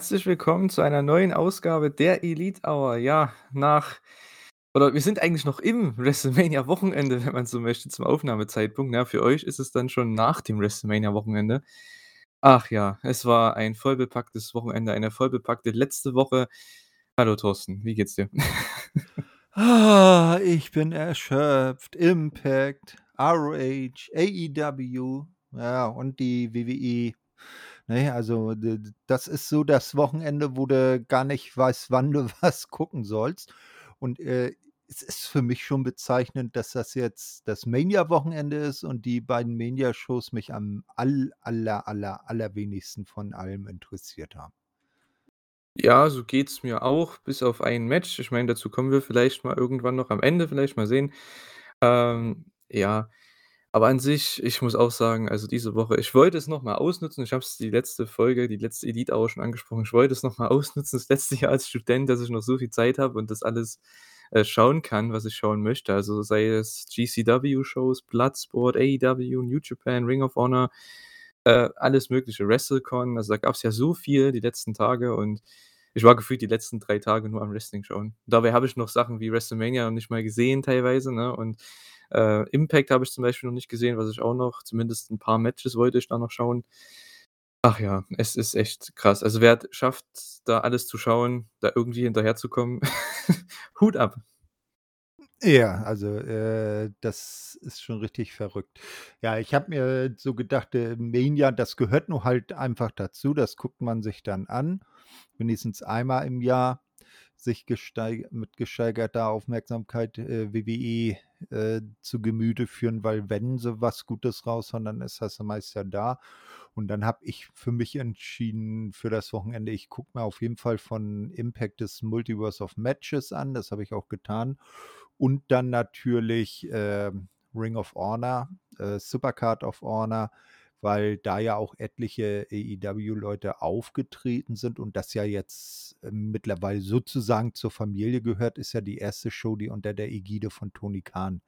Herzlich willkommen zu einer neuen Ausgabe der Elite Hour. Ja, nach oder wir sind eigentlich noch im WrestleMania-Wochenende, wenn man so möchte, zum Aufnahmezeitpunkt. Ja, für euch ist es dann schon nach dem WrestleMania-Wochenende. Ach ja, es war ein vollbepacktes Wochenende, eine vollbepackte letzte Woche. Hallo Thorsten, wie geht's dir? Ah, ich bin erschöpft. Impact, ROH, AEW, ja, und die WWE. Ne, also das ist so das Wochenende, wo du gar nicht weißt, wann du was gucken sollst. Und, äh, es ist für mich schon bezeichnend, dass das jetzt das Mania-Wochenende ist und die beiden Mania-Shows mich am all aller, aller, allerwenigsten von allem interessiert haben. Ja, so geht's mir auch, bis auf ein Match. Ich meine, dazu kommen wir vielleicht mal irgendwann noch am Ende, vielleicht mal sehen. Ähm, ja, aber an sich, ich muss auch sagen, also diese Woche ich wollte es noch mal ausnutzen. Ich habe es die letzte Folge, die letzte Elite Hour schon angesprochen. Ich wollte es noch mal ausnutzen, das letzte Jahr als Student, dass ich noch so viel Zeit habe und das alles, äh, schauen kann, was ich schauen möchte. Also sei es GCW-Shows, Bloodsport, AEW, New Japan, Ring of Honor, äh, alles mögliche, WrestleCon. Also, da gab's ja so viel die letzten Tage und ich war gefühlt die letzten 3 Tage nur am Wrestling schauen. Dabei habe ich noch Sachen wie WrestleMania noch nicht mal gesehen teilweise, ne? Und, äh, Impact habe ich zum Beispiel noch nicht gesehen, was ich auch noch zumindest 'n paar Matches wollte ich da noch schauen. Ach ja, es ist echt krass. Also, wer schafft, da alles zu schauen, da irgendwie hinterherzukommen, Hut ab. Ja, also, äh, das ist schon richtig verrückt. Ja, ich habe mir so gedacht, äh, Mania, das gehört nur halt einfach dazu. Das guckt man sich dann an, wenigstens einmal im Jahr, sich gesteig mit gesteigerter Aufmerksamkeit, äh, WWE, äh, zu Gemüte führen, weil wenn sie was Gutes raushauen, dann ist das meist ja da. Und dann habe ich für mich entschieden für das Wochenende, ich gucke mir auf jeden Fall von Impact das Multiverse of Matches an, das habe ich auch getan. Und dann natürlich, ähm, Ring of Honor, äh, Supercard of Honor, weil da ja auch etliche AEW-Leute aufgetreten sind und das ja jetzt, ähm, mittlerweile sozusagen zur Familie gehört, ist ja die erste Show, die unter der Ägide von Tony Khan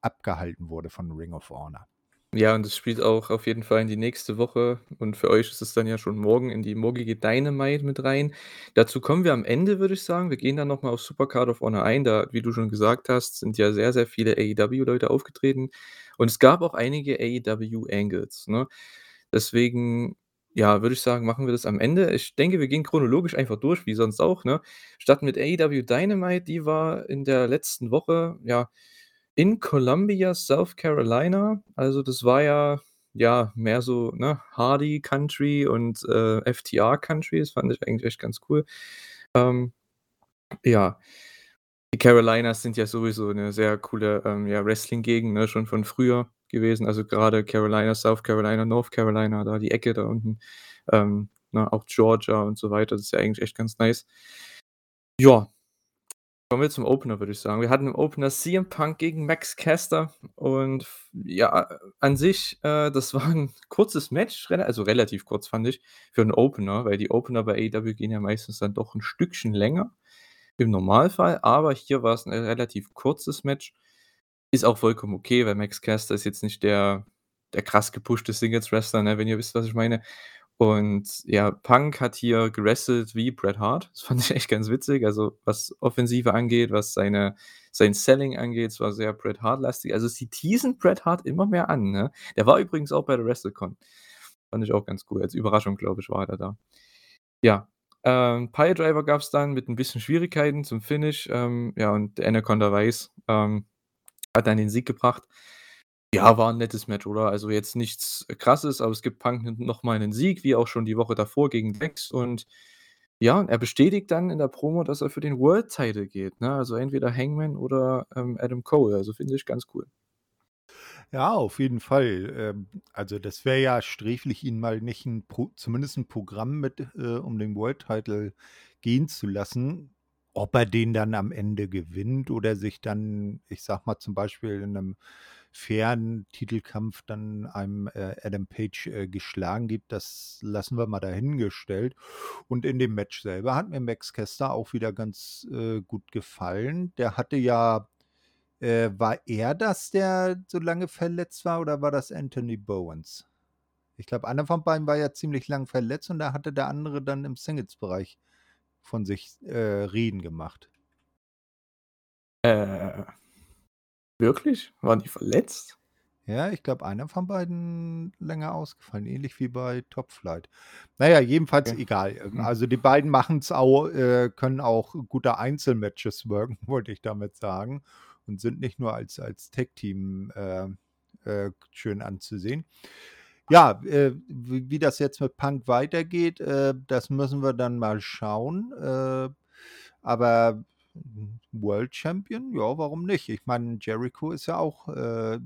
abgehalten wurde von Ring of Honor. Ja, und das spielt auch auf jeden Fall in die nächste Woche und für euch ist es dann ja schon morgen in die morgige Dynamite mit rein. Dazu kommen wir am Ende, würde ich sagen. Wir gehen dann noch mal auf Supercard of Honor ein. Da, wie du schon gesagt hast, sind ja sehr, sehr viele AEW-Leute aufgetreten und es gab auch einige AEW-Angles, ne? Deswegen, ja, würde ich sagen, machen wir das am Ende. Ich denke, wir gehen chronologisch einfach durch, wie sonst auch, ne? Starten mit AEW Dynamite, die war in der letzten Woche, ja, in Columbia, South Carolina. Also, das war ja ja, mehr so, ne, Hardy Country und, äh, FTR Country. Das fand ich eigentlich echt ganz cool. Ähm, ja. Die Carolinas sind ja sowieso 'ne sehr coole, ähm, ja, Wrestling-Gegend, ne, schon von früher gewesen. Also, grade Carolina, South Carolina, North Carolina, da die Ecke da unten, ähm, ne, auch Georgia und so weiter. Das ist ja eigentlich echt ganz nice. Ja. Kommen wir zum Opener, würde ich sagen. Wir hatten im Opener CM Punk gegen Max Caster und ja, an sich, äh, das war 'n kurzes Match, also, relativ kurz, fand ich, für 'n Opener, weil die Opener bei AEW gehen ja meistens dann doch 'n Stückchen länger im Normalfall, aber hier war's 'n relativ kurzes Match. Ist auch vollkommen okay, weil Max Caster ist jetzt nicht der der krass gepushte Singles-Wrestler, ne, wenn ihr wisst, was ich meine. Und ja, Punk hat hier gewrestelt wie Bret Hart. Das fand ich echt ganz witzig. Also, was Offensive angeht, was seine sein Selling angeht, es war sehr Bret Hart-lastig. Also, sie teasen Bret Hart immer mehr an, ne? Der war übrigens auch bei der WrestleCon. Fand ich auch ganz cool. Als Überraschung, glaube ich, war er da. Ja, ähm, Piledriver gab's dann mit 'n bisschen Schwierigkeiten zum Finish, ähm, ja, und Anaconda Weiss, ähm, hat dann den Sieg gebracht. Ja, war 'n nettes Match, oder? Also, jetzt nichts Krasses, aber es gibt Punk n noch mal 'nen Sieg, wie auch schon die Woche davor gegen Dex und ja, er bestätigt dann in der Promo, dass er für den World Title geht, ne? Also, entweder Hangman oder, ähm, Adam Cole. Also, finde ich ganz cool. Ja, auf jeden Fall. Ähm, also, das wäre ja sträflich, ihn mal nicht 'n Pro zumindest 'n Programm mit äh, um den World Title gehen zu lassen. Ob er den dann am Ende gewinnt oder sich dann, ich sage mal, zum Beispiel in 'nem fairen Titelkampf dann einem, äh, Adam Page, äh, geschlagen gibt, das lassen wir mal dahingestellt. Und in dem Match selber hat mir Max Caster auch wieder ganz, äh, gut gefallen. Der hatte ja äh, war er das, der so lange verletzt war oder war das Anthony Bowens? Ich glaube, einer von beiden war ja ziemlich lang verletzt und da hatte der andere dann im Singles-Bereich von sich, äh, reden gemacht. Äh. Wirklich? Waren die verletzt? Ja, ich glaube, einer von beiden länger ausgefallen, ähnlich wie bei Top Flight. Na ja, jedenfalls Okay. egal. Ähm, Mhm. also, die beiden machen's auch äh, können auch gute Einzelmatches worken, wollte ich damit sagen und sind nicht nur als als Tag-Team, äh, äh, schön anzusehen. Ja, äh, w wie das jetzt mit Punk weitergeht, äh, das müssen wir dann mal schauen. Äh, aber World Champion, ja, warum nicht? Ich meine, Jericho ist ja auch, äh,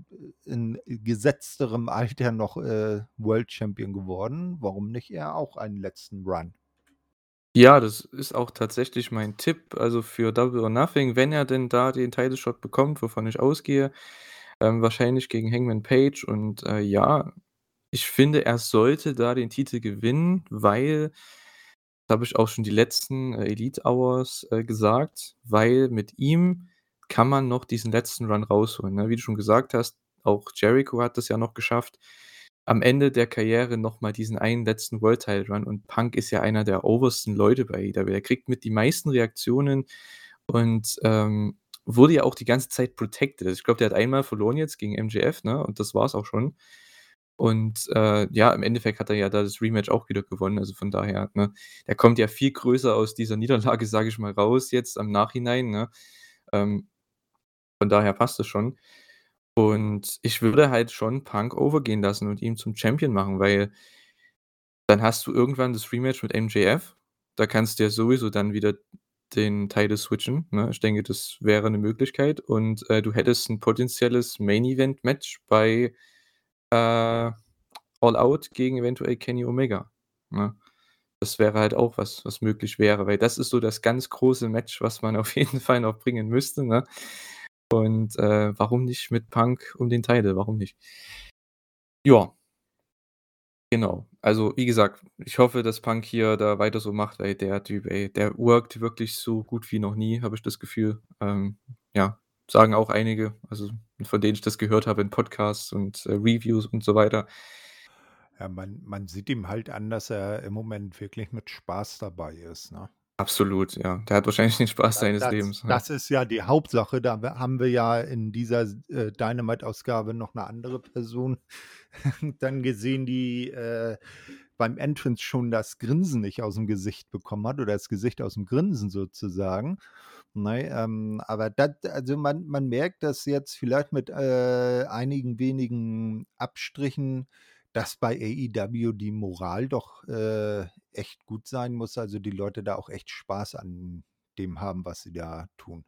in gesetzterem Alter noch, äh, World Champion geworden. Warum nicht er auch einen letzten Run? Ja, das ist auch tatsächlich mein Tipp, also, für Double or Nothing, wenn er denn da den Title Shot bekommt, wovon ich ausgehe, ähm, wahrscheinlich gegen Hangman Page und, äh, ja, ich finde, er sollte da den Titel gewinnen, weil habe ich auch schon die letzten, äh, Elite Hours, äh, gesagt, weil mit ihm kann man noch diesen letzten Run rausholen, ne? Wie du schon gesagt hast, auch Jericho hat das ja noch geschafft, am Ende der Karriere noch mal diesen einen letzten World Title Run und Punk ist ja einer der obersten Leute bei AEW. Er kriegt mit die meisten Reaktionen und, ähm, wurde ja auch die ganze Zeit protected. Also, ich glaube, der hat einmal verloren jetzt gegen MJF, ne, und das war's auch schon. Und, äh, ja, im Endeffekt hat er ja da das Rematch auch wieder gewonnen, also, von daher, ne? Der kommt ja viel größer aus dieser Niederlage, sage ich mal, raus jetzt im Nachhinein, ne? Ähm, von daher passt das schon. Und ich würde halt schon Punk over gehen lassen und ihn zum Champion machen, weil dann hast du irgendwann das Rematch mit MJF. Da kannst du ja sowieso dann wieder den Title switchen, ne? Ich denke, das wäre 'ne Möglichkeit und, äh, du hättest 'n potenzielles Main-Event-Match bei, äh, All Out gegen eventuell Kenny Omega, ne? Das wäre halt auch was, was möglich wäre, weil das ist so das ganz große Match, was man auf jeden Fall noch bringen müsste, ne? Und, äh, warum nicht mit Punk um den Title? Warum nicht? Ja. Genau. Also, wie gesagt, ich hoffe, dass Punk hier da weiter so macht, weil der Typ, ey, der workt wirklich so gut wie noch nie, habe ich das Gefühl. Ähm, ja, sagen auch einige, also, von denen ich das gehört habe in Podcasts und, äh, Reviews und so weiter. Ja, man man sieht ihm halt an, dass er im Moment wirklich mit Spaß dabei ist, ne? Absolut, ja. Der hat wahrscheinlich den Spaß seines das Lebens, ja. das ist ja die Hauptsache. Da haben wir ja in dieser äh, Dynamite-Ausgabe noch 'ne andere Person dann gesehen, die, äh, beim Entrance schon das Grinsen nicht aus'm Gesicht bekommen hat oder das Gesicht aus'm Grinsen sozusagen, ne? Ähm, aber da also, man man merkt das jetzt vielleicht mit, äh, einigen wenigen Abstrichen, dass bei AEW die Moral doch, äh, echt gut sein muss, also, die Leute da auch echt Spaß an dem haben, was sie da tun.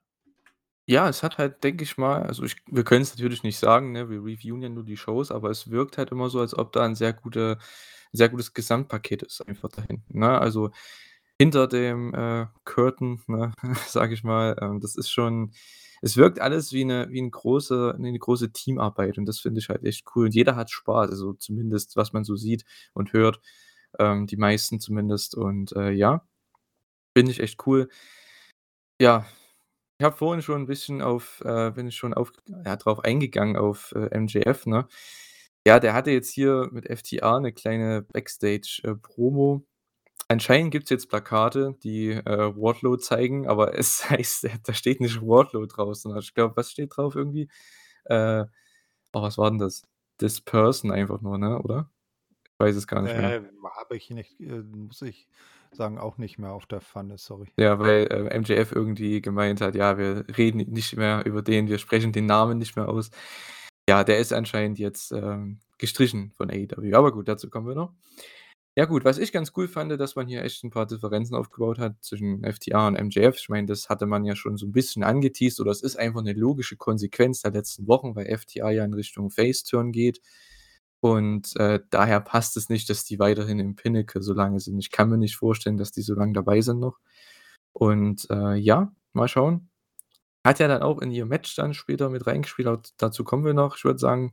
Ja, es hat halt, denke ich mal also, ich wir können's natürlich nicht sagen, ne? Wir reviewen ja nur die Shows, aber es wirkt halt immer so, als ob da 'n sehr gute sehr gutes Gesamtpaket ist einfach da hinten, ne? Also, hinter dem, äh, Curtain, ne, sage ich mal, ähm, das ist schon es wirkt alles wie 'ne wie 'n große wie 'ne große Teamarbeit und das finde ich halt echt cool und jeder hat Spaß, also, zumindest was man so sieht und hört, ähm, die meisten zumindest und, äh, ja, finde ich echt cool. Ja, ich habe vorhin schon 'n bisschen auf äh, bin ich schon auf ja, drauf eingegangen auf, äh, MJF, ne? Ja, der hatte jetzt hier mit FTR 'ne kleine Backstage, äh. Anscheinend gibt's jetzt Plakate, die, äh, Wardlow zeigen, aber es heißt da steht nicht Wardlow drauf, sondern ich glaube, was steht drauf irgendwie? Äh, oh, was war denn das? „This person“ einfach nur, ne, oder? Ich weiß es gar nicht mehr. Äh, habe ich nicht äh, muss ich sagen, auch nicht mehr auf der Pfanne, sorry. Ja, weil, äh, MJF irgendwie gemeint hat: „Ja, wir reden nicht mehr über den, wir sprechen den Namen nicht mehr aus.“ Ja, der ist anscheinend jetzt, ähm, gestrichen von AEW, aber gut, dazu kommen wir noch. Ja gut, was ich ganz cool fand, dass man hier echt 'n paar Differenzen aufgebaut hat zwischen FTR und MJF. Ich meine, das hatte man ja schon so 'n bisschen angeteased oder es ist einfach 'ne logische Konsequenz der letzten Wochen, weil FTR ja in Richtung Face Turn geht und, äh, daher passt es nicht, dass die weiterhin im Pinnacle so lange sind. Ich kann mir nicht vorstellen, dass die so lang dabei sind noch und, äh, ja, mal schauen. Hat ja dann auch in ihr Match dann später mit reingespielt, dazu kommen wir noch. Ich würde sagen,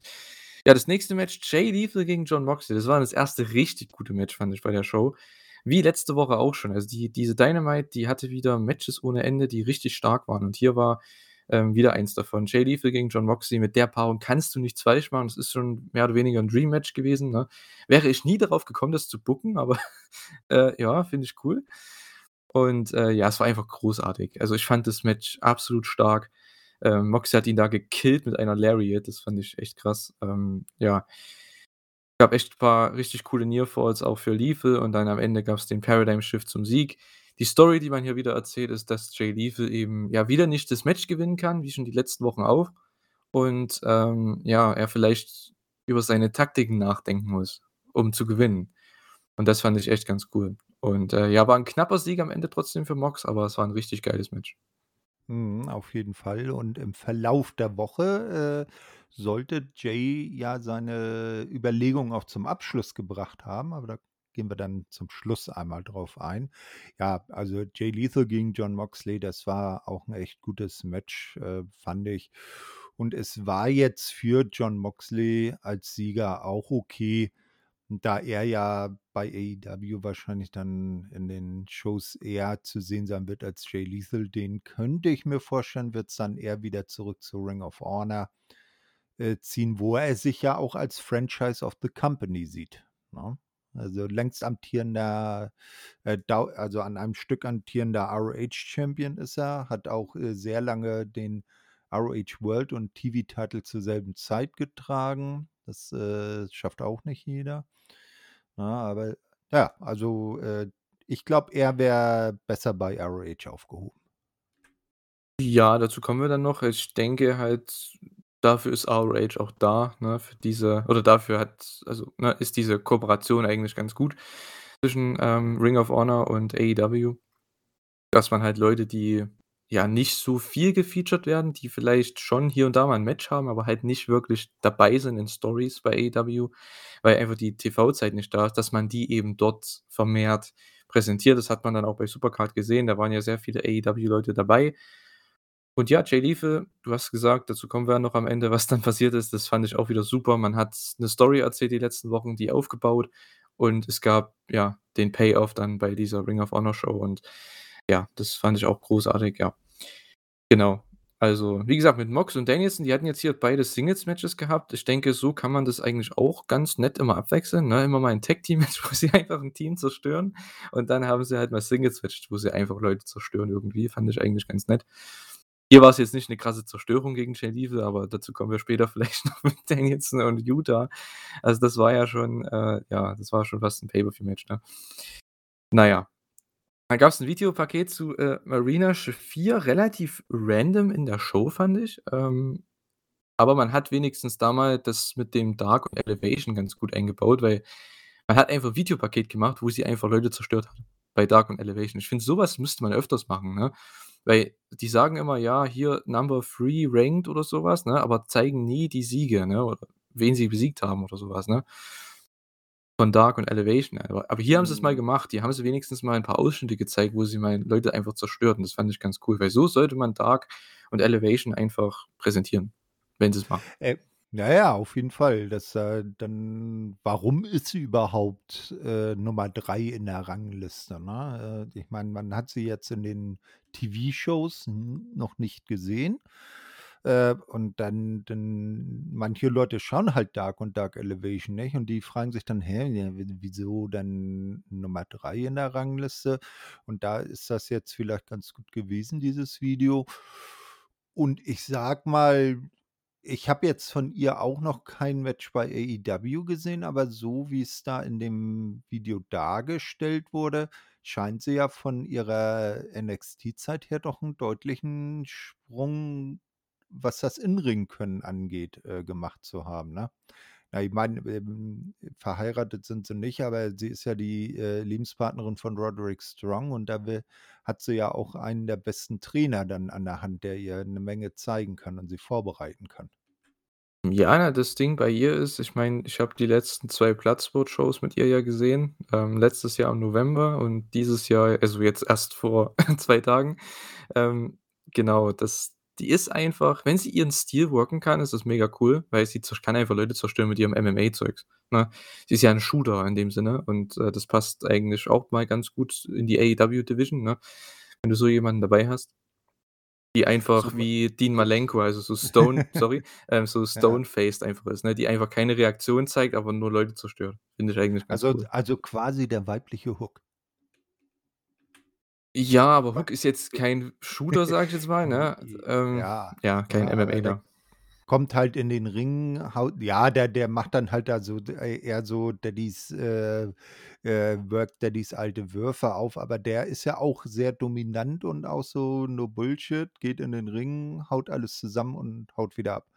ja, das nächste Match, Jay Lethal gegen Jon Moxley. Das war das 1. richtig gute Match, fand ich bei der Show. Wie letzte Woche auch schon. Also, die diese Dynamite, die hatte wieder Matches ohne Ende, die richtig stark waren und hier war ähm, wieder eins davon. Jay Lethal gegen Jon Moxley, mit der Paarung kannst du nichts falsch machen. Das ist schon mehr oder weniger 'n Dream-Match gewesen, ne? Wäre ich nie darauf gekommen, das zu booken, aber, äh, ja, finde ich cool. Und, äh, ja, es war einfach großartig. Also, ich fand das Match absolut stark. Ähm, Moxley hat ihn da gekillt mit einer Lariat, das fand ich echt krass. Ähm, ja. Gab echt paar richtig coole Nearfalls auch für Lethal und dann am Ende gab's den Paradigm Shift zum Sieg. Die Story, die man hier wieder erzählt, ist, dass Jay Lethal eben, ja, wieder nicht das Match gewinnen kann, wie schon die letzten Wochen auch. Und, ähm, ja, er vielleicht über seine Taktiken nachdenken muss, um zu gewinnen. Und das fand ich echt ganz cool. Und, äh, ja, war 'n knapper Sieg am Ende trotzdem für Mox, aber es war 'n richtig geiles Match. Mhm, auf jeden Fall. Und im Verlauf der Woche, äh, sollte Jay ja seine Überlegungen auch zum Abschluss gebracht haben, aber da gehen wir dann zum Schluss einmal drauf ein. Ja, also Jay Lethal gegen Jon Moxley, das war auch 'n echt gutes Match, äh, fand ich. Und es war jetzt für Jon Moxley als Sieger auch okay, da er ja bei AEW wahrscheinlich dann in den Shows eher zu sehen sein wird als Jay Lethal. Den könnte ich mir vorstellen, wird's dann eher wieder zurück zu Ring of Honor, äh, ziehen, wo er sich ja auch als Franchise of the Company sieht, ne? Also, längst amtierender, äh, also, an einem Stück amtierender ROH-Champion ist er, hat auch, äh, sehr lange den ROH World und TV-Title zur selben Zeit getragen. Das, äh, schafft auch nicht jeder. Ne, aber ja, also, äh, ich glaube, er wäre besser bei ROH aufgehoben. Ja, dazu kommen wir dann noch. Ich denke halt, dafür ist ROH auch da, ne, für diese oder dafür hat also, ne, ist diese Kooperation eigentlich ganz gut zwischen, ähm, Ring of Honor und AEW. Dass man halt Leute, die, ja, nicht so viel gefeatured werden, die vielleicht schon hier und da mal 'n Match haben, aber halt nicht wirklich dabei sind in Stories bei AEW, weil einfach die TV-Zeit nicht da ist, dass man die eben dort vermehrt präsentiert. Das hat man dann auch bei Supercard gesehen, da waren ja sehr viele AEW-Leute dabei. Und ja, Jay Lethal, du hast gesagt, dazu kommen wir ja noch am Ende, was dann passiert ist. Das fand ich auch wieder super. Man hat 'ne Story erzählt die letzten Wochen, die aufgebaut und es gab, ja, den Payoff dann bei dieser Ring of Honor Show und ja, das fand ich auch großartig, ja. Genau. Also, wie gesagt, mit Mox und Danielson, die hatten jetzt hier beide Singles-Matches gehabt. Ich denke, so kann man das eigentlich auch ganz nett immer abwechseln, ne? Immer mal 'n Tag-Team-Match, wo sie einfach 'n Team zerstören und dann haben sie halt mal Singles-Match, wo sie einfach Leute zerstören irgendwie. Fand ich eigentlich ganz nett. Hier war's jetzt nicht 'ne krasse Zerstörung gegen Lethal, aber dazu kommen wir später vielleicht noch mit Danielson und Yuta. Also, das war ja schon, äh ja, das war schon fast 'n Pay-per-View-Match, ne? Na ja. Dann gab's 'n Videopaket zu, äh, Marina Shafir, relativ random in der Show, fand ich. Ähm, aber man hat wenigstens da mal das mit dem Dark und Elevation ganz gut eingebaut, weil man hat einfach 'n Videopaket gemacht, wo sie einfach Leute zerstört hat bei Dark und Elevation. Ich finde, so was müsste man öfters machen, ne? Weil die sagen immer: „Ja, hier Number 3 ranked“ oder so was, ne, aber zeigen nie die Siege, ne, oder wen sie besiegt haben oder so was, ne? Von Dark und Elevation, aber aber hier haben sie's mal Mhm. gemacht. Hier haben sie wenigstens mal 'n paar Ausschnitte gezeigt, wo sie mal Leute einfach zerstört und das fand ich ganz cool, weil so sollte man Dark und Elevation einfach präsentieren, wenn sie's machen. Äh, ja, ja, auf jeden Fall. Das, äh dann warum ist sie überhaupt, äh, Nummer 3 in der Rangliste, ne? Äh, ich meine, man hat sie jetzt in den TV-Shows noch nicht gesehen. Äh, und dann dann manche Leute schauen halt Dark und Dark Elevation nicht und die fragen sich dann: „Hä, wieso dann Nummer 3 in der Rangliste?“ Und da ist das jetzt vielleicht ganz gut gewesen, dieses Video. Und ich sage mal, ich habe jetzt von ihr auch noch kein Match bei AEW gesehen, aber so wie's da in dem Video dargestellt wurde, scheint sie ja von ihrer NXT-Zeit her doch 'n deutlichen Sprung, was das In-Ring-Können angeht, äh, gemacht zu haben, ne? Na, ich meine, ähm, verheiratet sind sie nicht, aber sie ist ja die, äh, Lebenspartnerin von Roderick Strong und da will hat sie ja auch einen der besten Trainer dann an der Hand, der ihr 'ne Menge zeigen kann und sie vorbereiten kann. Ja, das Ding bei ihr ist, ich meine, ich habe die letzten 2 Bloodsport-Shows mit ihr ja gesehen, ähm, letztes Jahr im November und dieses Jahr also, jetzt erst vor 2 Tagen. Ähm, genau, das die ist einfach wenn sie ihren Stil worken kann, ist das mega cool, weil sie kann einfach Leute zerstören mit ihrem MMA-Zeugs, ne? Sie ist ja 'n Shooter in dem Sinne und, äh, das passt eigentlich auch mal ganz gut in die AEW Division, ne, wenn du so jemanden dabei hast. Die einfach So wie Dean Malenko, also so Stone sorry, ähm, so Ja. stone-faced einfach ist, ne? Die einfach keine Reaktion zeigt, aber nur Leute zerstört. Finde ich eigentlich ganz Also cool. also quasi der weibliche Hook. Ja, aber Hook ist jetzt kein Shooter, sage ich jetzt mal, ne? Ähm, Ja, ja, kein der MMAler. kommt halt in den Ring, haut ja, der der macht dann halt da so äh, eher so Daddys äh, äh, Work Daddys alte Würfe auf, aber der ist ja auch sehr dominant und auch so no Bullshit, geht in den Ring, haut alles zusammen und haut wieder ab.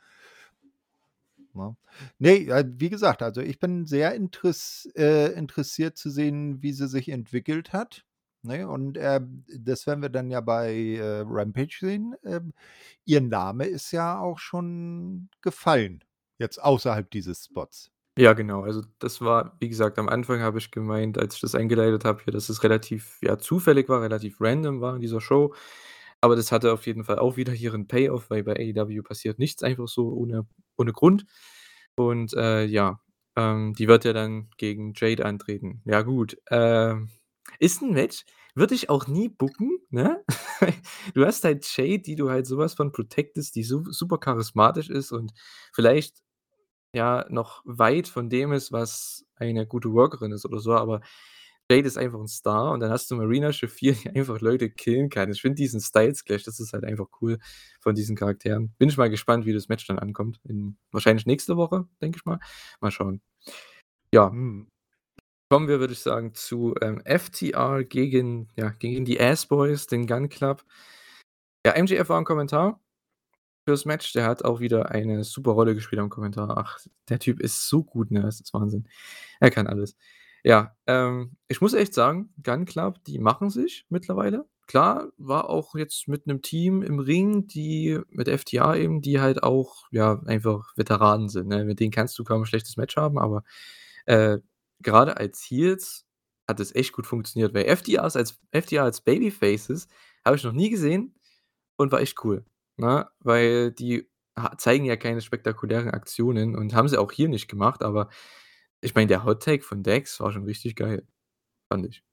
Ne? Ne, äh, wie gesagt, also ich bin sehr interess äh, interessiert zu sehen, wie sie sich entwickelt hat, ne? Und, ähm, das werden wir dann ja bei, äh, Rampage sehen. Ähm, ihr Name ist ja auch schon gefallen, jetzt außerhalb dieses Spots. Ja, genau. Also, das war wie gesagt, am Anfang habe ich gemeint, als ich das eingeleitet habe hier, dass es relativ, ja, zufällig war, relativ random war in dieser Show. Aber das hatte auf jeden Fall auch wieder ihren Payoff, weil bei AEW passiert nichts einfach so ohne ohne Grund. Und, äh, ja, ähm, die wird ja dann gegen Jade antreten. Ja gut, ähm, ist 'n Match, würde ich auch nie booken, ne? Du hast halt Jade, die du halt so was von protectest, die su super charismatisch ist und vielleicht, ja, noch weit von dem ist, was eine gute Workerin ist oder so, aber Jade ist einfach 'n Star und dann hast du Marina Shafir, die einfach Leute killen kann. Ich finde diesen Styles Clash, das ist halt einfach cool von diesen Charakteren. Bin ich mal gespannt, wie das Match dann ankommt in wahrscheinlich nächste Woche, denke ich mal. Mal schauen. Ja. Mhm. Kommen wir, würde ich sagen, zu, ähm, FTR gegen ja, gegen die Ass Boys, den Gunn Club. Ja, MJF war im Kommentar fürs Match. Der hat auch wieder eine super Rolle gespielt am Kommentar. Ach, der Typ ist so gut, ne? Das ist Wahnsinn. Er kann alles. Ja, ähm, ich muss echt sagen, Gunn Club, die machen sich mittlerweile. Klar, war auch jetzt mit 'nem Team im Ring, die mit FTR eben, die halt auch, ja, einfach Veteranen sind, ne? Mit denen kannst du kaum 'n schlechtes Match haben, aber, äh, grade als Heels hat es echt gut funktioniert, weil FTRs als FTR als Babyfaces habe ich noch nie gesehen und war echt cool, ne? Weil die zeigen ja keine spektakulären Aktionen und haben sie auch hier nicht gemacht, aber ich meine, der Hot Take von Dax war schon richtig geil, fand ich.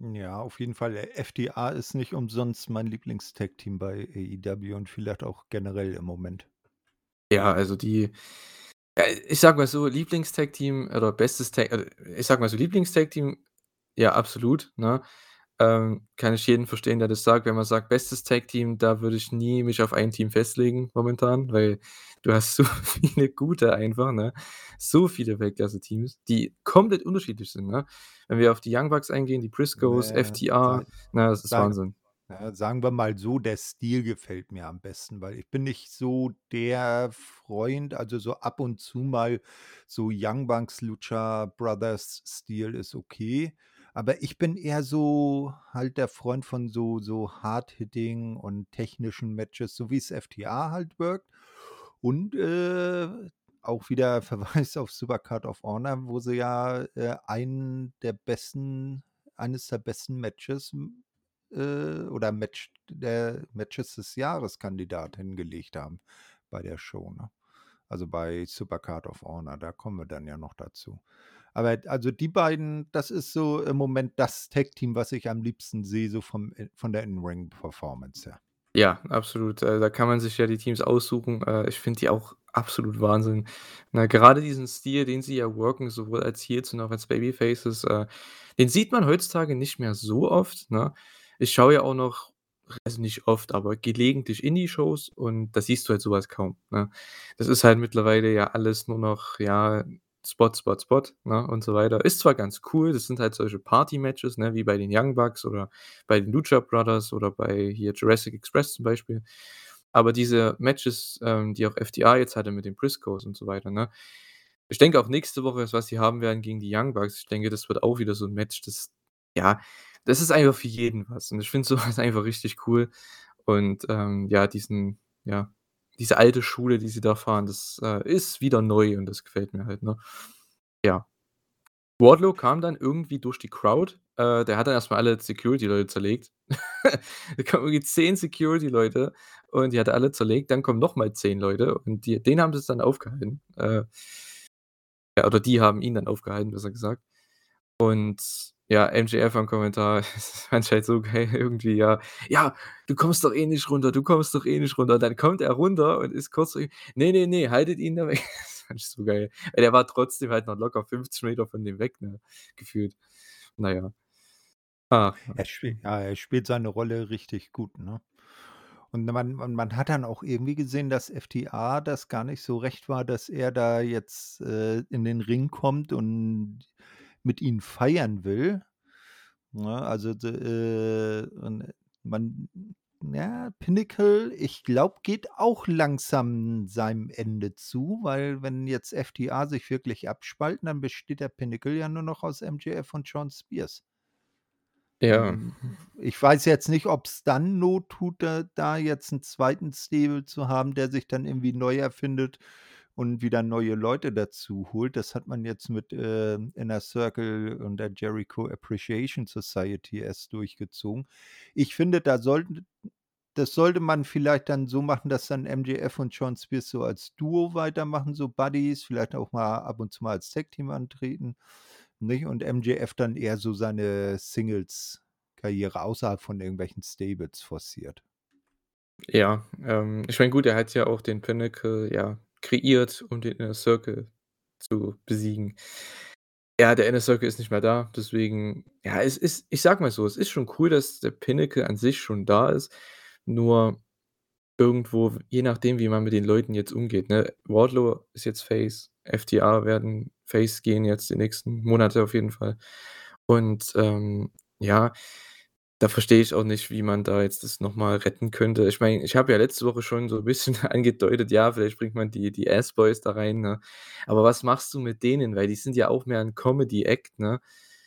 Ja, auf jeden Fall. Äh, FTR ist nicht umsonst mein Lieblings-Tag-Team bei AEW und vielleicht auch generell im Moment. Ja, also die äh, ich sage mal so, Lieblings-Tag-Team oder bestes Tag äh, ich sage mal so, Lieblings-Tag-Team, ja, absolut, ne? Ähm, kann ich jeden verstehen, der das sagt. Wenn man sagt: „Bestes Tag-Team“, da würde ich nie mich auf ein Team festlegen momentan, weil du hast so viele gute einfach, ne? So viele Weltklasse-Teams, die komplett unterschiedlich sind, ne? Wenn wir auf die Young Bucks eingehen, die Briscoes, sa FTR, ne, das ist sa Wahnsinn. Ja, sagen wir mal so, der Stil gefällt mir am besten, weil ich bin nicht so der Freund also, so ab und zu mal so Young Bucks, Lucha Brothers Stil ist okay, aber ich bin eher so halt der Freund von so so Hard-Hitting und technischen Matches, so wie's FTR halt wirkt und, äh, auch wieder Verweis auf Supercard of Honor, wo sie ja, äh, einen der besten eines der besten Matches, äh, oder Match der Matches des Jahres-Kandidat hingelegt haben bei der Show, ne? Also, bei Supercard of Honor, da kommen wir dann ja noch dazu. Aber also, die beiden, das ist so im Moment das Tag-Team, was ich am liebsten sehe, so vom In von der In-Ring-Performance her. Ja, absolut. Äh, da kann man sich ja die Teams aussuchen. Äh, ich finde die auch absolut Wahnsinn. Ne, gerade diesen Stil, den sie ja worken, sowohl als Heels und auch als Babyfaces, äh, den sieht man heutzutage nicht mehr so oft, ne? Ich schaue ja auch noch also, nicht oft, aber gelegentlich Indie-Shows und da siehst du halt so was kaum, ne? Das ist halt mittlerweile ja alles nur noch, ja, Spot, Spot, Spot, ne, und so weiter. Ist zwar ganz cool, das sind halt solche Party-Matches, ne, wie bei den Young Bucks oder bei den Lucha Brothers oder bei hier Jurassic Express zum Beispiel. Aber diese Matches, ähm, die auch FTR jetzt hatte mit den Briscoes und so weiter, ne? Ich denke auch nächste Woche, was sie haben werden gegen die Young Bucks, ich denke, das wird auch wieder so 'n Match, das ja, das ist einfach für jeden was und ich finde so was einfach richtig cool und, ähm, ja, diesen ja, diese alte Schule, die sie da fahren, das, äh, ist wieder neu und das gefällt mir halt, ne? Ja. Wardlow kam dann irgendwie durch die Crowd. Äh, der hat dann erst mal alle Security-Leute zerlegt. Da kamen irgendwie 10 Security-Leute und die hat er alle zerlegt. Dann kommen noch mal 10 Leute und die den haben sie's dann aufgehalten. Äh ja, oder die haben ihn dann aufgehalten, besser gesagt. Und ja, MJF am Kommentar, das fand ich halt so geil irgendwie, ja: „Ja, du kommst doch eh nicht runter, du kommst doch eh nicht runter.“ Dann kommt er runter und ist kurz so: „Ne, ne, ne, haltet ihn da weg.“ Das fand ich so geil. Der war trotzdem halt noch locker 50 Meter von dem weg, ne, gefühlt. Na ja. Ach. Er spielt ja, er spielt seine Rolle richtig gut, ne? Und man man man hat dann auch irgendwie gesehen, dass FTA das gar nicht so recht war, dass er da jetzt, äh, in den Ring kommt und mit ihnen feiern will, ne? Also, äh, man ja, Pinnacle, ich glaube, geht auch langsam seinem Ende zu, weil wenn jetzt FTA sich wirklich abspalten, dann besteht der Pinnacle ja nur noch aus MJF und Shawn Spears. Ja. Und ich weiß jetzt nicht, ob's dann Not tut, da da jetzt 'n zweiten Stable zu haben, der sich dann irgendwie neu erfindet und wieder neue Leute dazu holt. Das hat man jetzt mit, äh, Inner Circle und der Jericho Appreciation Society erst durchgezogen. Ich finde, da sollten das sollte man vielleicht dann so machen, dass dann MJF und Shawn Spears so als Duo weitermachen, so Buddies, vielleicht auch mal ab und zu mal als Tag-Team antreten, nicht? Und MJF dann eher so seine Singles-Karriere außerhalb von irgendwelchen Stables forciert. Ja, ähm, ich meine, gut, er hat ja auch den Pinnacle, ja, kreiert, um den Inner Circle zu besiegen. Ja, der Inner Circle ist nicht mehr da, deswegen ja, es ist ich sage mal so, es ist schon cool, dass der Pinnacle an sich schon da ist, nur irgendwo, je nachdem, wie man mit den Leuten jetzt umgeht, ne? Wardlow ist jetzt Face, FTA werden Face gehen jetzt die nächsten Monate auf jeden Fall. Und, ähm, ja, da verstehe ich auch nicht, wie man da jetzt das noch mal retten könnte. Ich meine, ich habe ja letzte Woche schon so 'n bisschen angedeutet, ja, vielleicht bringt man die die Ass Boys da rein, ne? Aber was machst du mit denen? Weil die sind ja auch mehr 'n Comedy Act, ne?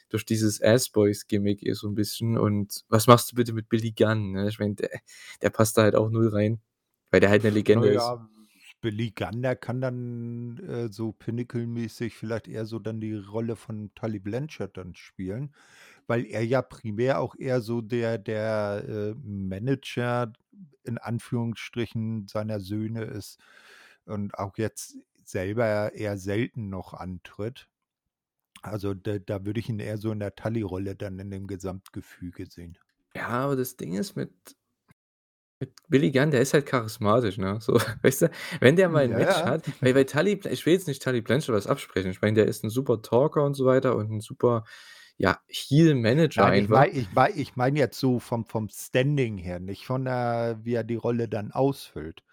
Durch dieses Ass Boys Gimmick eh so 'n bisschen. Und was machst du bitte mit Billy Gunn, ne? Ich meine, der der passt da halt auch null rein, weil der halt 'ne Na Legende ist. ja, Billy Gunn, der kann dann, äh, so Pinnacle-mäßig vielleicht eher so dann die Rolle von Tully Blanchard dann spielen, weil er ja primär auch eher so der der, äh, Manager in Anführungsstrichen seiner Söhne ist und auch jetzt selber eher selten noch antritt. Also, da da würde ich ihn eher so in der Tully-Rolle dann in dem Gesamtgefüge sehen. Ja, aber das Ding ist mit mit Billy Gunn, der ist halt charismatisch, ne? So, weißt du, wenn der mal 'n Ja, Match ja. hat weil bei Tully ich will jetzt nicht Tully Blanchard was absprechen. Ich meine, der ist 'n super Talker und so weiter und 'n super, ja, Heel-Manager ich einfach. ich mei ich meine jetzt so vom vom Standing her, nicht von der wie er die Rolle dann ausfüllt,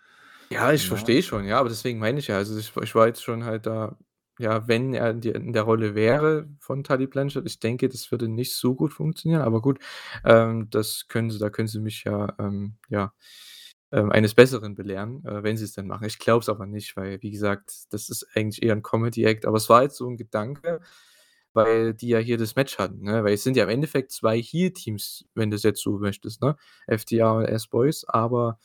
Ja, ich ne? verstehe schon, ja, aber deswegen meine ich ja, also ich ich war jetzt schon halt da ja, wenn er in der Rolle wäre von Tully Blanchard, ich denke, das würde nicht so gut funktionieren, aber gut, ähm, das können sie da können sie mich ja, ähm, ja, ähm, eines Besseren belehren, äh, wenn sie's denn machen. Ich glaube es aber nicht, weil, wie gesagt, das ist eigentlich eher 'n Comedy Act, aber es war jetzt so 'n Gedanke, weil die ja hier das Match hatten, ne? Weil es sind ja im Endeffekt 2 Heel-Teams, wenn du's jetzt so möchtest, ne? FTA und Ass Boys, aber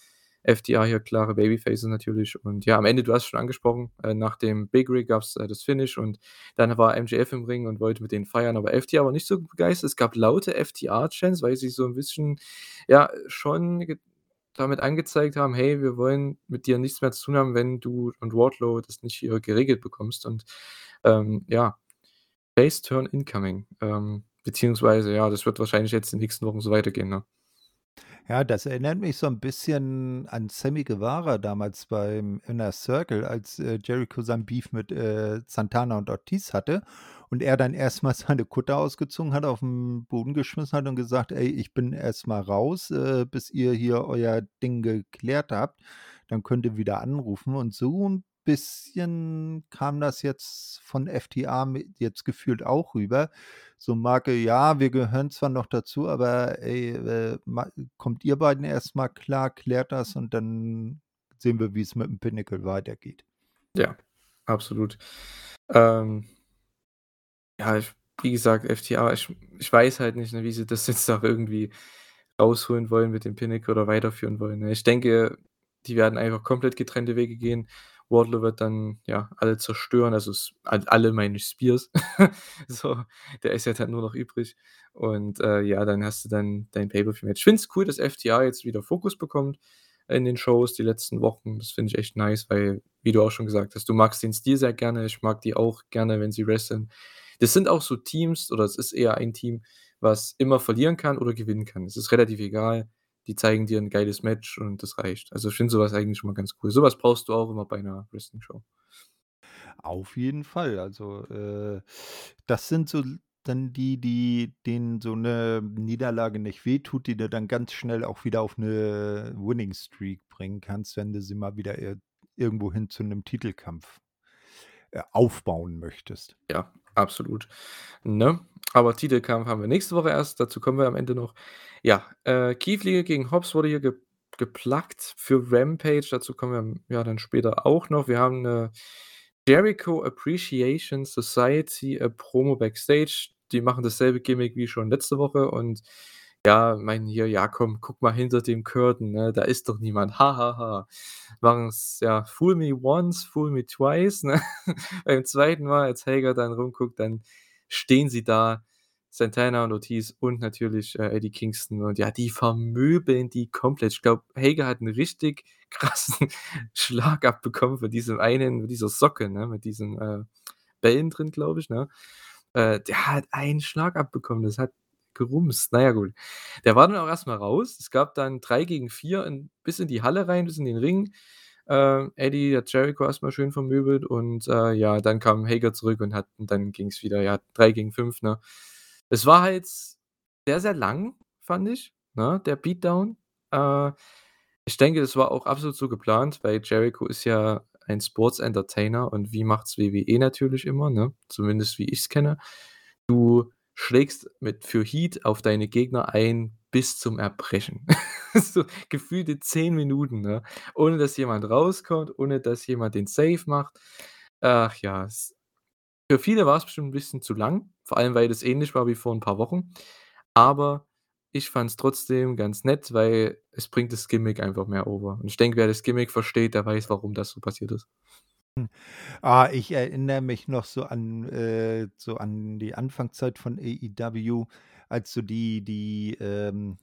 FTA hier klare Babyfaces natürlich und ja, am Ende, du hast schon angesprochen, äh, nach dem Big Rig gab's, äh, das Finish und dann war MJF im Ring und wollte mit denen feiern, aber FTA war nicht so begeistert. Es gab laute FTA-Chants, weil sie so 'n bisschen, ja, schon damit angezeigt haben: „Hey, wir wollen mit dir nichts mehr zu tun haben, wenn du und Wardlow das nicht hier geregelt bekommst.“ Und, ähm, ja, Face Turn incoming, ähm, beziehungsweise, ja, das wird wahrscheinlich jetzt die nächsten Wochen so weitergehen, ne? Ja, das erinnert mich so 'n bisschen an Sammy Guevara damals beim Inner Circle, als, äh, Jericho sein Beef mit, äh, Santana und Ortiz hatte und er dann erst mal seine Kutte ausgezogen hat, auf'n Boden geschmissen hat und gesagt: „Ey, ich bin erst mal raus, äh, bis ihr hier euer Ding geklärt habt. Dann könnt ihr wieder anrufen.“ Und so 'n bisschen kam das jetzt von FTA jetzt gefühlt auch rüber. So Marke: „Ja, wir gehören zwar noch dazu, aber ey, äh, kommt ihr beiden erst mal klar, klärt das und dann sehen wir, wie's mit'm Pinnacle weitergeht.“ Ja, absolut. Ähm ja, ich wie gesagt, FTA, ich ich weiß halt nicht, ne, wie sie das jetzt auch irgendwie rausholen wollen mit dem Pinnacle oder weiterführen wollen, ne? Ich denke, die werden einfach komplett getrennte Wege gehen. Wardlow wird dann, ja, alle zerstören, also alle meine Spears. So, der ist ja dann nur noch übrig. Und, äh, ja, dann hast du dann dein Pay-per-view-Match. Ich finde es cool, dass FTA jetzt wieder Fokus bekommt in den Shows die letzten Wochen. Das finde ich echt nice, weil, wie du auch schon gesagt hast, du magst den Stil sehr gerne. Ich mag die auch gerne, wenn sie wresteln. Das sind auch so Teams oder es ist eher ein Team, was immer verlieren kann oder gewinnen kann. Es ist relativ egal. Die zeigen dir 'n geiles Match und das reicht. Also, ich finde so was eigentlich immer ganz cool. So was brauchst du auch immer bei 'ner Wrestling-Show. Auf jeden Fall. Also, äh, das sind so dann die, die denen so 'ne Niederlage nicht wehtut, die du dann ganz schnell auch wieder auf 'ne Winning Streak bringen kannst, wenn du sie mal wieder ir irgendwohin zu 'nem Titelkampf, äh, aufbauen möchtest. Ja, absolut, ne? Aber Titelkampf haben wir nächste Woche erst, dazu kommen wir am Ende noch. Ja, äh, Lee gegen Hobbs wurde hier ge geplackt für Rampage, dazu kommen wir, ja, dann später auch noch. Wir haben 'ne Jericho Appreciation Society, äh, Promo Backstage. Die machen dasselbe Gimmick wie schon letzte Woche und, ja, meinen hier: „Ja, komm, guck mal hinter dem Curtain, ne? Da ist doch niemand. Ha, ha, ha.“ Machen's, ja, fool me once, fool me twice, ne? Beim 2. Mal, als Hager dann rumguckt, dann stehen sie da, Santana und Ortiz und natürlich, äh, Eddie Kingston und ja, die vermöbeln die komplett. Ich glaube, Hager hat 'n richtig krassen Schlag abbekommen von diesem einen mit dieser Socke, ne, mit diesen, äh, Bällen drin, glaube ich, ne? Äh, der hat einen Schlag abbekommen, das hat gerumst. Na ja, gut. Der war dann auch erst mal raus. Es gab dann 3 gegen 4 in bis in die Halle rein, bis in den Ring. Äh, Eddie hat Jericho erst mal schön vermöbelt und, äh, ja, dann kam Hager zurück und hat und dann ging's wieder, ja, 3 gegen 5, ne? Es war halt sehr, sehr lang, fand ich, ne, der Beatdown. Äh, ich denke, das war auch absolut so geplant, weil Jericho ist ja ein Sports Entertainer und wie macht's WWE natürlich immer, ne, zumindest wie ich's kenne. Du schlägst mit für Heat auf deine Gegner ein bis zum Erbrechen. So gefühlte 10 Minuten, ne, ohne dass jemand rauskommt, ohne dass jemand den Save macht. Ach ja, es für viele war's bestimmt 'n bisschen zu lang, vor allem, weil das ähnlich war wie vor 'n paar Wochen. Aber ich fand's trotzdem ganz nett, weil es bringt das Gimmick einfach mehr over. Und ich denke, wer das Gimmick versteht, der weiß, warum das so passiert ist. Ah, ich erinnere mich noch so an äh, so an die Anfangszeit von AEW, als so die die, ähm,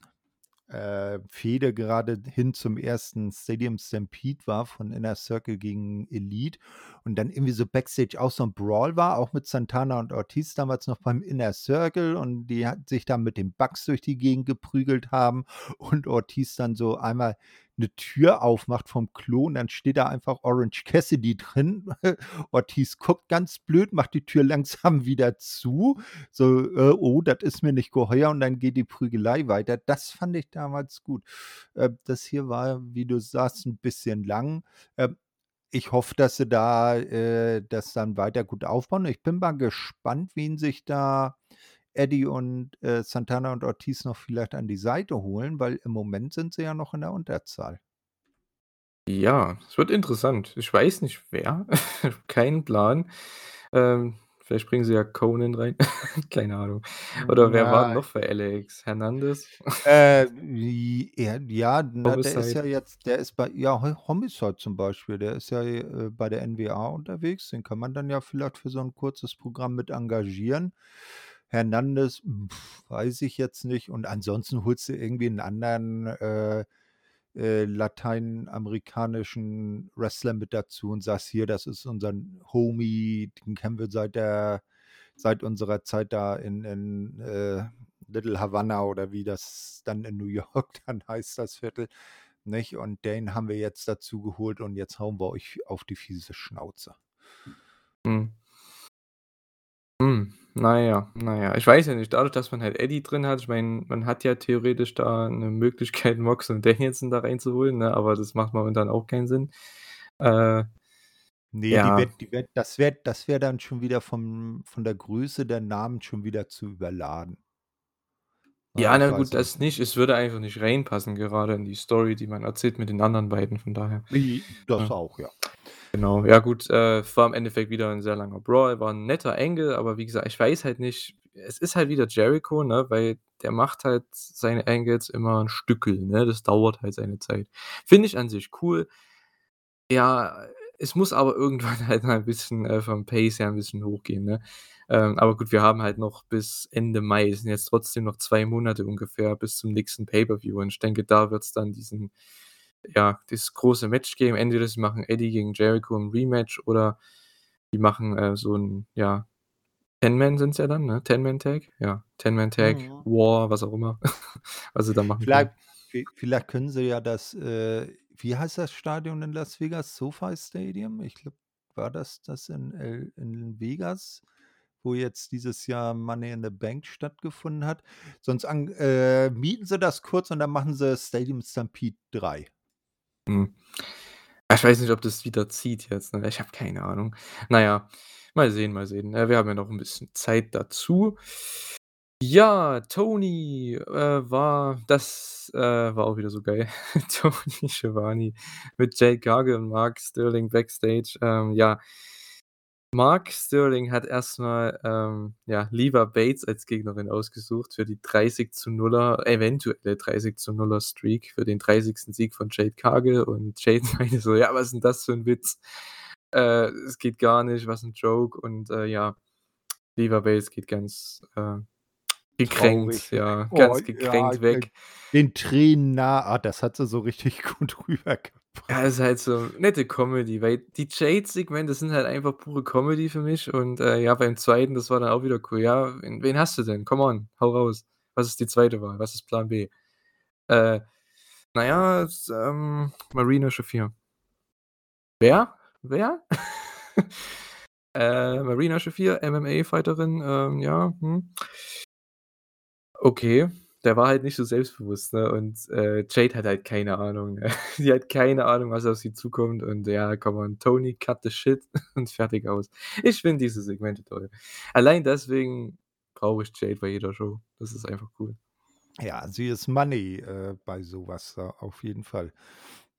äh, Fehde gerade hin zum 1. Stadium Stampede war von Inner Circle gegen Elite und dann irgendwie so Backstage auch so 'n Brawl war, auch mit Santana und Ortiz damals noch beim Inner Circle und die ha sich dann mit den Bucks durch die Gegend geprügelt haben und Ortiz dann so einmal 'ne Tür aufmacht vom Klo und dann steht da einfach Orange Cassidy drin. Ortiz guckt ganz blöd, macht die Tür langsam wieder zu, so: „Äh, oh, das ist mir nicht geheuer“, und dann geht die Prügelei weiter. Das fand ich damals gut. Äh, das hier war, wie du sagst, 'n bisschen lang. Ähm, ich hoffe, dass sie da, äh, das dann weiter gut aufbauen. Ich bin mal gespannt, wen sich da Eddie und, äh, Santana und Ortiz noch vielleicht an die Seite holen, weil im Moment sind sie ja noch in der Unterzahl. Ja, es wird interessant. Ich weiß nicht wer, keinen Plan. Ähm, vielleicht bringen sie ja Konnan rein, keine Ahnung. Oder wer war ja. noch für LAX? Hernandez? Äh, ja ja, na, der ist ja jetzt der ist bei ja, Ho Homicide zum Beispiel, der ist ja, äh, bei der NWA unterwegs. Den kann man dann ja vielleicht für so 'n kurzes Programm mit engagieren. Hernandez, weiß ich jetzt nicht. Und ansonsten holst du irgendwie 'n anderen, äh, äh, lateinamerikanischen Wrestler mit dazu und sagst: „Hier, das ist unser Homie, den kennen wir seit der seit unserer Zeit da in in, äh, Little Havana“, oder wie das dann in New York dann heißt, das Viertel, nicht? Und den haben wir jetzt dazu geholt und jetzt hauen wir euch auf die fiese Schnauze. Mhm. Hm, na ja, na ja. Ich weiß ja nicht, dadurch, dass man halt Eddie drin hat ich meine, man hat ja theoretisch da 'ne Möglichkeit, Mox und Danielson da reinzuholen, ne, aber das macht momentan auch keinen Sinn. Äh, Ne, die ja. wird die wird das wär das wäre dann schon wieder vom von der Größe der Namen schon wieder zu überladen. Ah, Ja, ich na gut, das nicht. Es würde einfach nicht reinpassen, gerade in die Story, die man erzählt mit den anderen beiden, von daher. Das Ja. auch, ja. Genau, ja gut, äh, es war im Endeffekt wieder 'n sehr langer Brawl, war 'n netter Angle, aber wie gesagt, ich weiß halt nicht es ist halt wieder Jericho, ne, weil der macht halt seine Angles immer 'n Stückel, ne? Das dauert halt seine Zeit. Finde ich an sich cool. Ja, es muss aber irgendwann halt mal 'n bisschen, äh, vom Pace her 'n bisschen hochgehen, ne? Ähm, aber gut, wir haben halt noch bis Ende Mai. Es sind jetzt trotzdem noch 2 Monate ungefähr bis zum nächsten Pay-per-View und ich denke, da wird's dann diesen ja, dieses große Match geben. Entweder sie machen Eddie gegen Jericho im Rematch oder die machen, äh, so 'n, ja, 10-Man sind's ja dann, ne? 10-Man-Tag? Ja, 10-Man-Tag, Mhm. War, was auch immer, was sie da machen Vielleicht können. vi vielleicht können sie ja das, äh wie heißt das Stadion in Las Vegas? SoFi Stadium? Ich glaube, war das das in L in Vegas, wo jetzt dieses Jahr Money in the Bank stattgefunden hat? Sonst an äh, mieten sie das kurz und dann machen sie Stadium Stampede 3. Hm. Ich weiß nicht, ob das wieder zieht jetzt, ne? Ich habe keine Ahnung. Na ja, mal sehen, mal sehen. Wir haben ja noch 'n bisschen Zeit dazu. Ja, Tony, äh, war das, äh, war auch wieder so geil. Tony Schiavone mit Jade Cargill und Mark Sterling backstage. Ähm, ja Mark Sterling hat erst mal, ähm, ja, Leva Bates als Gegnerin ausgesucht für die 30:0er eventuelle 30:0er Streak für den 30. Sieg von Jade Cargill und Jade meinte so: „Ja, was 'n das für 'n Witz? Äh, es geht gar nicht, was 'n Joke.“ Und, äh, ja, Leva Bates geht ganz, äh, gekränkt, Traurig ja, Oh ganz ja, gekränkt äh, weg. den Tränen nah. Ah, das hat sie so richtig gut Ja, rübergebracht. ist halt so nette Comedy, weil die Jade-Segmente sind halt einfach pure Comedy für mich und, äh, ja, beim 2., das war dann auch wieder cool. „Ja, wen wen hast du denn? Come on, hau raus. Was ist die 2. Wahl? Was ist Plan B?“ Äh, na ja, es, ähm, Marina Shafir. Wer? Wer? Äh, Marina Shafir, MMA-Fighterin, ähm, ja, hm. Okay, der war halt nicht so selbstbewusst, ne? Und, äh, Jade hat halt keine Ahnung, ne? Die hat keine Ahnung, was auf sie zukommt und ja, come on, Tony, cut the shit und fertig aus. Ich finde diese Segmente toll. Allein deswegen brauche ich Jade bei jeder Show. Das ist einfach cool. Ja, sie ist Money, äh, bei so was da auf jeden Fall,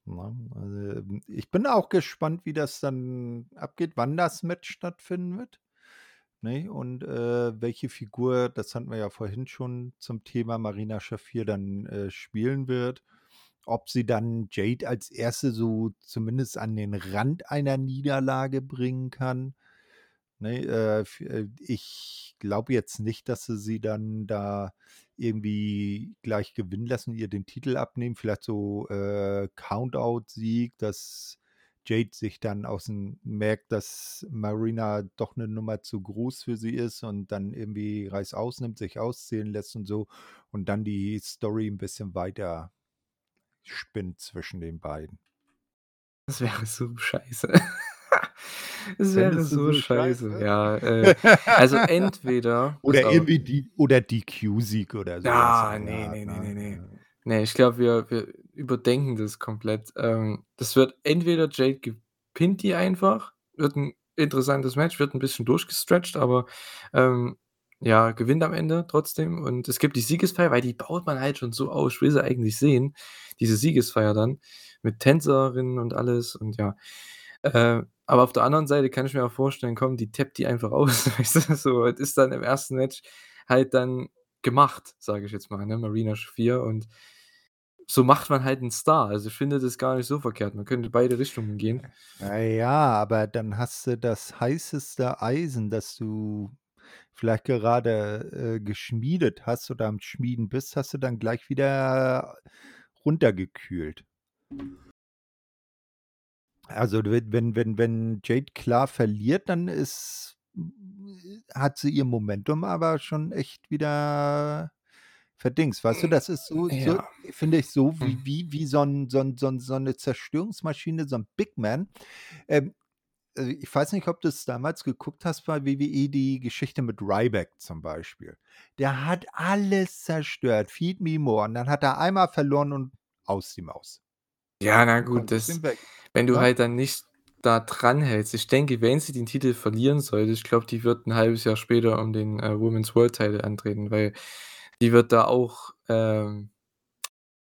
ne? Also, ähm, ich bin auch gespannt, wie das dann abgeht, wann das Match stattfinden wird, ne? Und, äh, welche Figur, das hatten wir ja vorhin schon zum Thema Marina Shafir dann, äh, spielen wird. Ob sie dann Jade als 1. so zumindest an den Rand einer Niederlage bringen kann, ne? Äh, ich glaube jetzt nicht, dass sie sie dann da irgendwie gleich gewinnen lassen, ihr den Titel abnehmen. Vielleicht so, äh, Countout-Sieg, dass Jade sich dann aus'm merkt, dass Marina doch 'ne Nummer zu groß für sie ist und dann irgendwie Reißaus nimmt, sich auszählen lässt und so und dann die Story 'n bisschen weiter spinnt zwischen den beiden. Das wäre so scheiße. Es wäre so so scheiße, scheiße? ja, äh, also entweder Oder irgendwie D oder DQ-Sieg oder so Ah, in der ne, Art, ne, ne, ne? ne, ne. Ja. Ne, ich glaube, wir wir überdenken das komplett. Ähm, das wird entweder Jade gepinnt die einfach, wird 'n interessantes Match, wird 'n bisschen durchgestretcht, aber, ähm, ja, gewinnt am Ende trotzdem und es gibt die Siegesfeier, weil die baut man halt schon so aus. Ich will sie eigentlich sehen, diese Siegesfeier dann mit Tänzerinnen und alles und ja. Äh, aber auf der anderen Seite kann ich mir auch vorstellen, komm, die tappt die einfach aus, so. Es ist dann im 1. Match halt dann gemacht, sage ich jetzt mal, ne, Marina Shafir und so macht man halt 'n Star. Also, ich finde das gar nicht so verkehrt. Man könnte beide Richtungen gehen. Na ja, aber dann hast du das heißeste Eisen, das du vielleicht gerade, äh, geschmiedet hast oder am Schmieden bist, hast du dann gleich wieder runtergekühlt. Also, wenn wenn wenn Jade klar verliert, dann ist hat sie ihr Momentum aber schon echt wieder verdingst. Weißt du, Hm, das ist so so ja. finde ich so Hm. wie wie wie so 'n so 'n so 'n so 'ne Zerstörungsmaschine, so 'n Big Man. Ähm, äh, ich weiß nicht, ob du's damals geguckt hast bei WWE, die Geschichte mit Ryback zum Beispiel. Der hat alles zerstört, „Feed me more“ und dann hat er einmal verloren und aus die Maus. Ja, na Du gut, das wenn du ne? halt dann nicht da dranhältst ich denke, wenn sie den Titel verlieren sollte, ich glaube, die wird 'n 1/2 Jahr später um den, äh, Women's World Title antreten, weil die wird da auch, ähm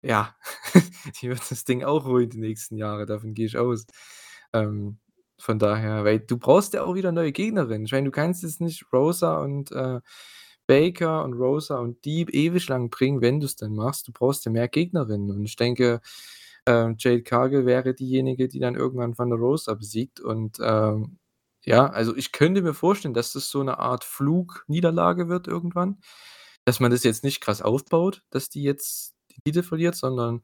ja, die wird das Ding auch holen die nächsten Jahre, davon gehe ich aus. Ähm, von daher weil du brauchst ja auch wieder neue Gegnerinnen. Ich meine, du kannst jetzt nicht Rosa und, äh, Baker und Rosa und die ewig lang bringen, wenn du's denn machst. Du brauchst ja mehr Gegnerinnen und ich denke, ähm, Jade Cargill wäre diejenige, die dann irgendwann Thunder Rosa besiegt und, ähm, ja, also, ich könnte mir vorstellen, dass das so 'ne Art Flugniederlage wird irgendwann, dass man das jetzt nicht krass aufbaut, dass die jetzt die Titel verliert, sondern,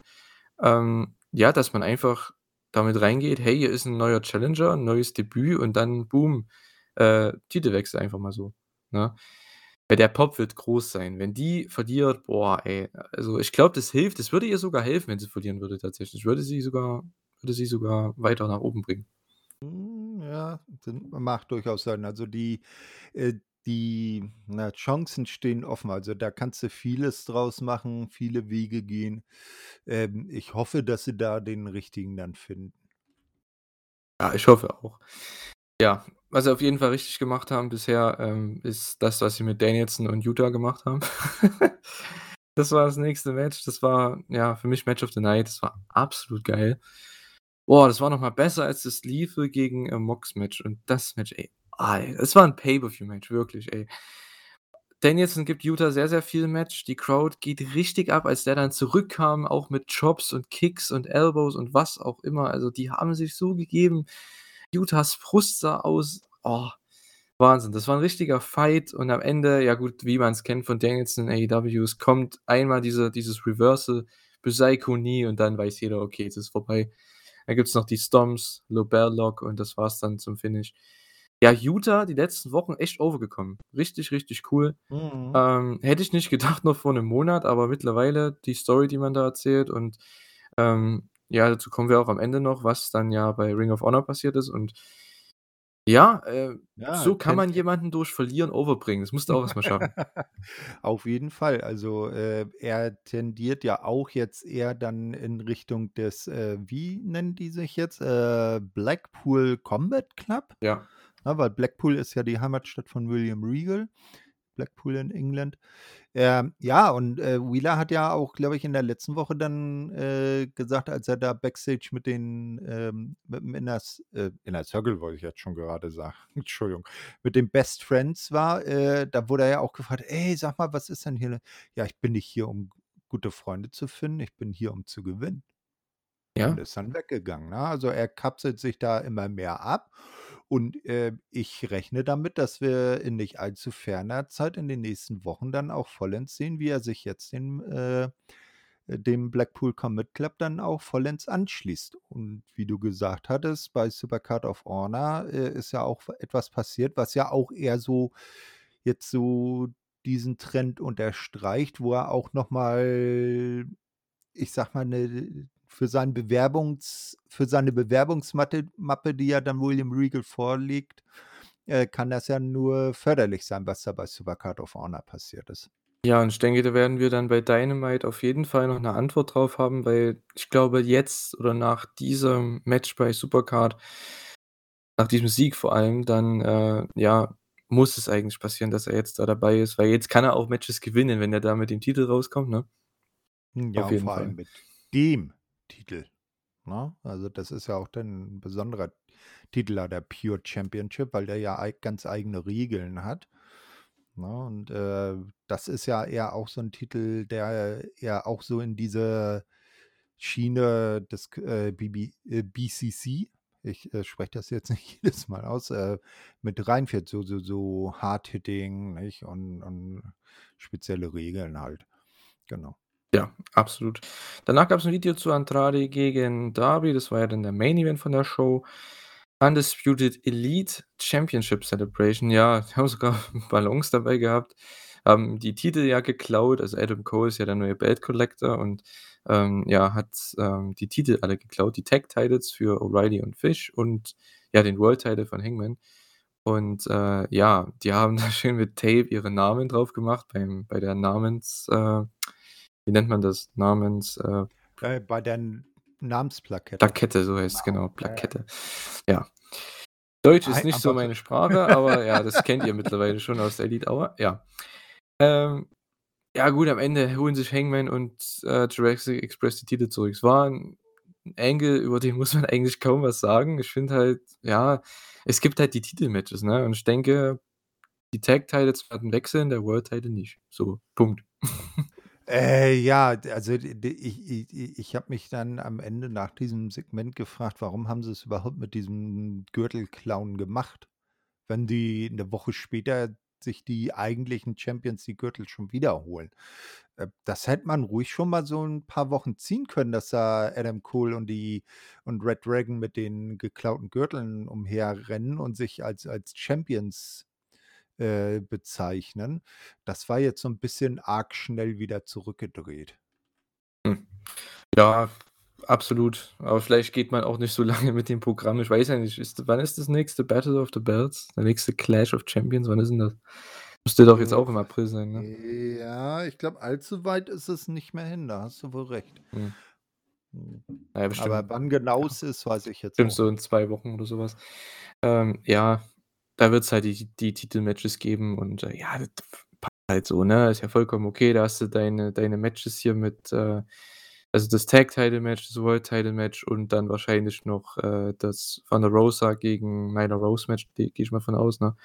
ähm, ja, dass man einfach damit reingeht: „Hey, hier ist 'n neuer Challenger, 'n neues Debüt“ und dann boom, äh, Titelwechsel einfach mal so, ne? Weil der Pop wird groß sein. Wenn die verliert, boah, ey, also ich glaube, das hilft. Das würde ihr sogar helfen, wenn sie verlieren würde tatsächlich. Würde sie sogar würde sie sogar weiter nach oben bringen. Hm, ja, macht durchaus Sinn. Also die äh, die, na, Chancen stehen offen. Also da kannst du vieles draus machen, viele Wege gehen. Ähm, ich hoffe, dass sie da den richtigen dann finden. Ja, ich hoffe auch. Ja, was sie auf jeden Fall richtig gemacht haben bisher, ähm, ist das, was sie mit Danielson und Yuta gemacht haben. Das war das nächste Match. Das war, ja, für mich Match of the Night. Das war absolut geil. Boah, das war noch mal besser als das Lethal gegen, äh, Mox-Match und das Match, ey, es war 'n Pay-per-view-Match, wirklich, ey. Danielson gibt Yuta sehr, sehr viel Match. Die Crowd geht richtig ab, als der dann zurückkam, auch mit Chops und Kicks und Elbows und was auch immer. Also, die haben sich so gegeben. Yutas Brust sah aus oh, Wahnsinn. Das war 'n richtiger Fight und am Ende, ja gut, wie man's kennt von Danielson AEW, es kommt einmal diese dieses Reversal, Psycho Knee und dann weiß jeder: „Okay, es ist vorbei.“ Dann gibt's noch die Stomps, Lobell Lock und das war's dann zum Finish. Ja, Yuta die letzten Wochen echt overgekommen. Richtig, richtig cool. Mhm. Ähm, hätte ich nicht gedacht noch vor 'nem Monat, aber mittlerweile die Story, die man da erzählt und, ähm, ja, dazu kommen wir auch am Ende noch, was dann ja bei Ring of Honor passiert ist und ja, äh, Ja, so kann man jemanden durch Verlieren overbringen. Das musst du auch erst mal schaffen. Auf jeden Fall. Also, äh, er tendiert ja auch jetzt eher dann in Richtung des, äh wie nennen die sich jetzt? Äh, Blackpool Combat Club? Ja. Ne, weil Blackpool ist ja die Heimatstadt von William Regal, Blackpool in England. Ähm, ja, und, äh, Wheeler hat ja auch, glaube ich, in der letzten Woche dann, äh, gesagt, als er da backstage mit den, ähm mit'm Inner S äh, Inner Circle wollte ich jetzt schon gerade sagen, Entschuldigung, mit den Best Friends war, äh, da wurde er ja auch gefragt: „Ey, sag mal, was ist denn hier?“ „Ja, ich bin nicht hier, um gute Freunde zu finden, ich bin hier, um zu gewinnen.“ Und Ja. ist dann weggegangen, ne? Also, er kapselt sich da immer mehr ab und, äh, ich rechne damit, dass wir in nicht allzu ferner Zeit in den nächsten Wochen dann auch vollends sehen, wie er sich jetzt dem, äh dem Blackpool Combat Club dann auch vollends anschließt. Und wie du gesagt hattest, bei Supercard of Honor, äh, ist ja auch etwas passiert, was ja auch eher so jetzt so diesen Trend unterstreicht, wo er auch noch mal, ich sage mal, 'ne für sein Bewerbungs für seine Bewerbungsmatte Mappe, die ja dann William Regal vorlegt, äh, kann das ja nur förderlich sein, was da bei Supercard of Honor passiert ist. Ja, und ich denke, da werden wir dann bei Dynamite auf jeden Fall noch 'ne Antwort drauf haben, weil ich glaube, jetzt oder nach diesem Match bei Supercard nach diesem Sieg vor allem, dann, äh, ja, muss es eigentlich passieren, dass er jetzt da dabei ist, weil jetzt kann er auch Matches gewinnen, wenn er da mit dem Titel rauskommt, ne? Hm, ja, Auf jeden vor allem Fall. mit dem Titel, ne? Also, das ist ja auch dann 'n besonderer Titel der Pure Championship, weil der ja ganz eigene Regeln hat, ne? Und, äh, das ist ja eher auch so 'n Titel, der eher auch so in diese Schiene des äh, BB äh, BCC ich, äh, spreche das jetzt nicht jedes Mal aus, äh, mit reinführt, so so so Hard-Hitting? Und und spezielle Regeln halt. Genau. Ja, absolut. Danach gab's 'n Video zu Andrade gegen Darby, das war ja dann der Main Event von der Show. Undisputed Elite Championship Celebration. Ja, die haben sogar Ballons dabei gehabt, haben die Titel ja geklaut. Also, Adam Cole ist ja der neue Belt Collector und, ähm, ja, hat, ähm, die Titel alle geklaut, die Tag Titles für O'Reilly und Fish und, ja, den World Title von Hangman. Und, äh, ja, die haben da schön mit Tape ihre Namen drauf gemacht beim bei der Namens äh, wie nennt man das? Namens äh Äh, bei der Namensplakette. Plakette, so heißt's, Genau, genau, ja. Plakette. Ja. Deutsch ist nicht so meine Sprache, aber ja, das kennt ihr mittlerweile schon aus der Elite Hour, ja. Ähm, ja gut, am Ende holen sich Hangman und, äh, Jurassic Express die Titel zurück. Es war 'n Angle, über den muss man eigentlich kaum was sagen. Ich finde halt, ja, es gibt halt die Titelmatches, ne? Und ich denke, die Tag Titles werden wechseln, der World Title nicht. So, Punkt. Äh, ja, also, ich i i ich habe mich dann am Ende nach diesem Segment gefragt, warum haben sie's überhaupt mit diesem Gürtelklauen gemacht, wenn die 'ne Woche später sich die eigentlichen Champions die Gürtel schon wieder holen. Äh, das hätte man ruhig schon mal so 'n paar Wochen ziehen können, dass da Adam Cole und die und Red Dragon mit den geklauten Gürteln umherrennen und sich als als Champions, äh, bezeichnen. Das war jetzt so 'n bisschen arg schnell wieder zurückgedreht. Hm. Ja, absolut. Aber vielleicht geht man auch nicht so lange mit dem Programm. Ich weiß ja nicht, ist wann ist das nächste Battle of the Belts? Der nächste Clash of Champions, wann ist 'n das? Müsste doch jetzt Äh, auch im April sein, ne? ja, ich glaube, allzu weit ist es nicht mehr hin, da hast du wohl recht. Mhm. Na ja, Aber wann genau ja, es ist, weiß ich jetzt bestimmt auch so in. 2 Wochen oder so was. Ähm, ja, da wird's halt die die Titelmatches geben und, äh, ja, das passt halt so, ne? Ist ja vollkommen okay. Da hast du deine deine Matches hier mit, äh also das Tag Title Match, das World Title Match und dann wahrscheinlich noch, äh, das Thunder Rosa gegen Nyla Rose Match, gehe ich mal von aus, ne?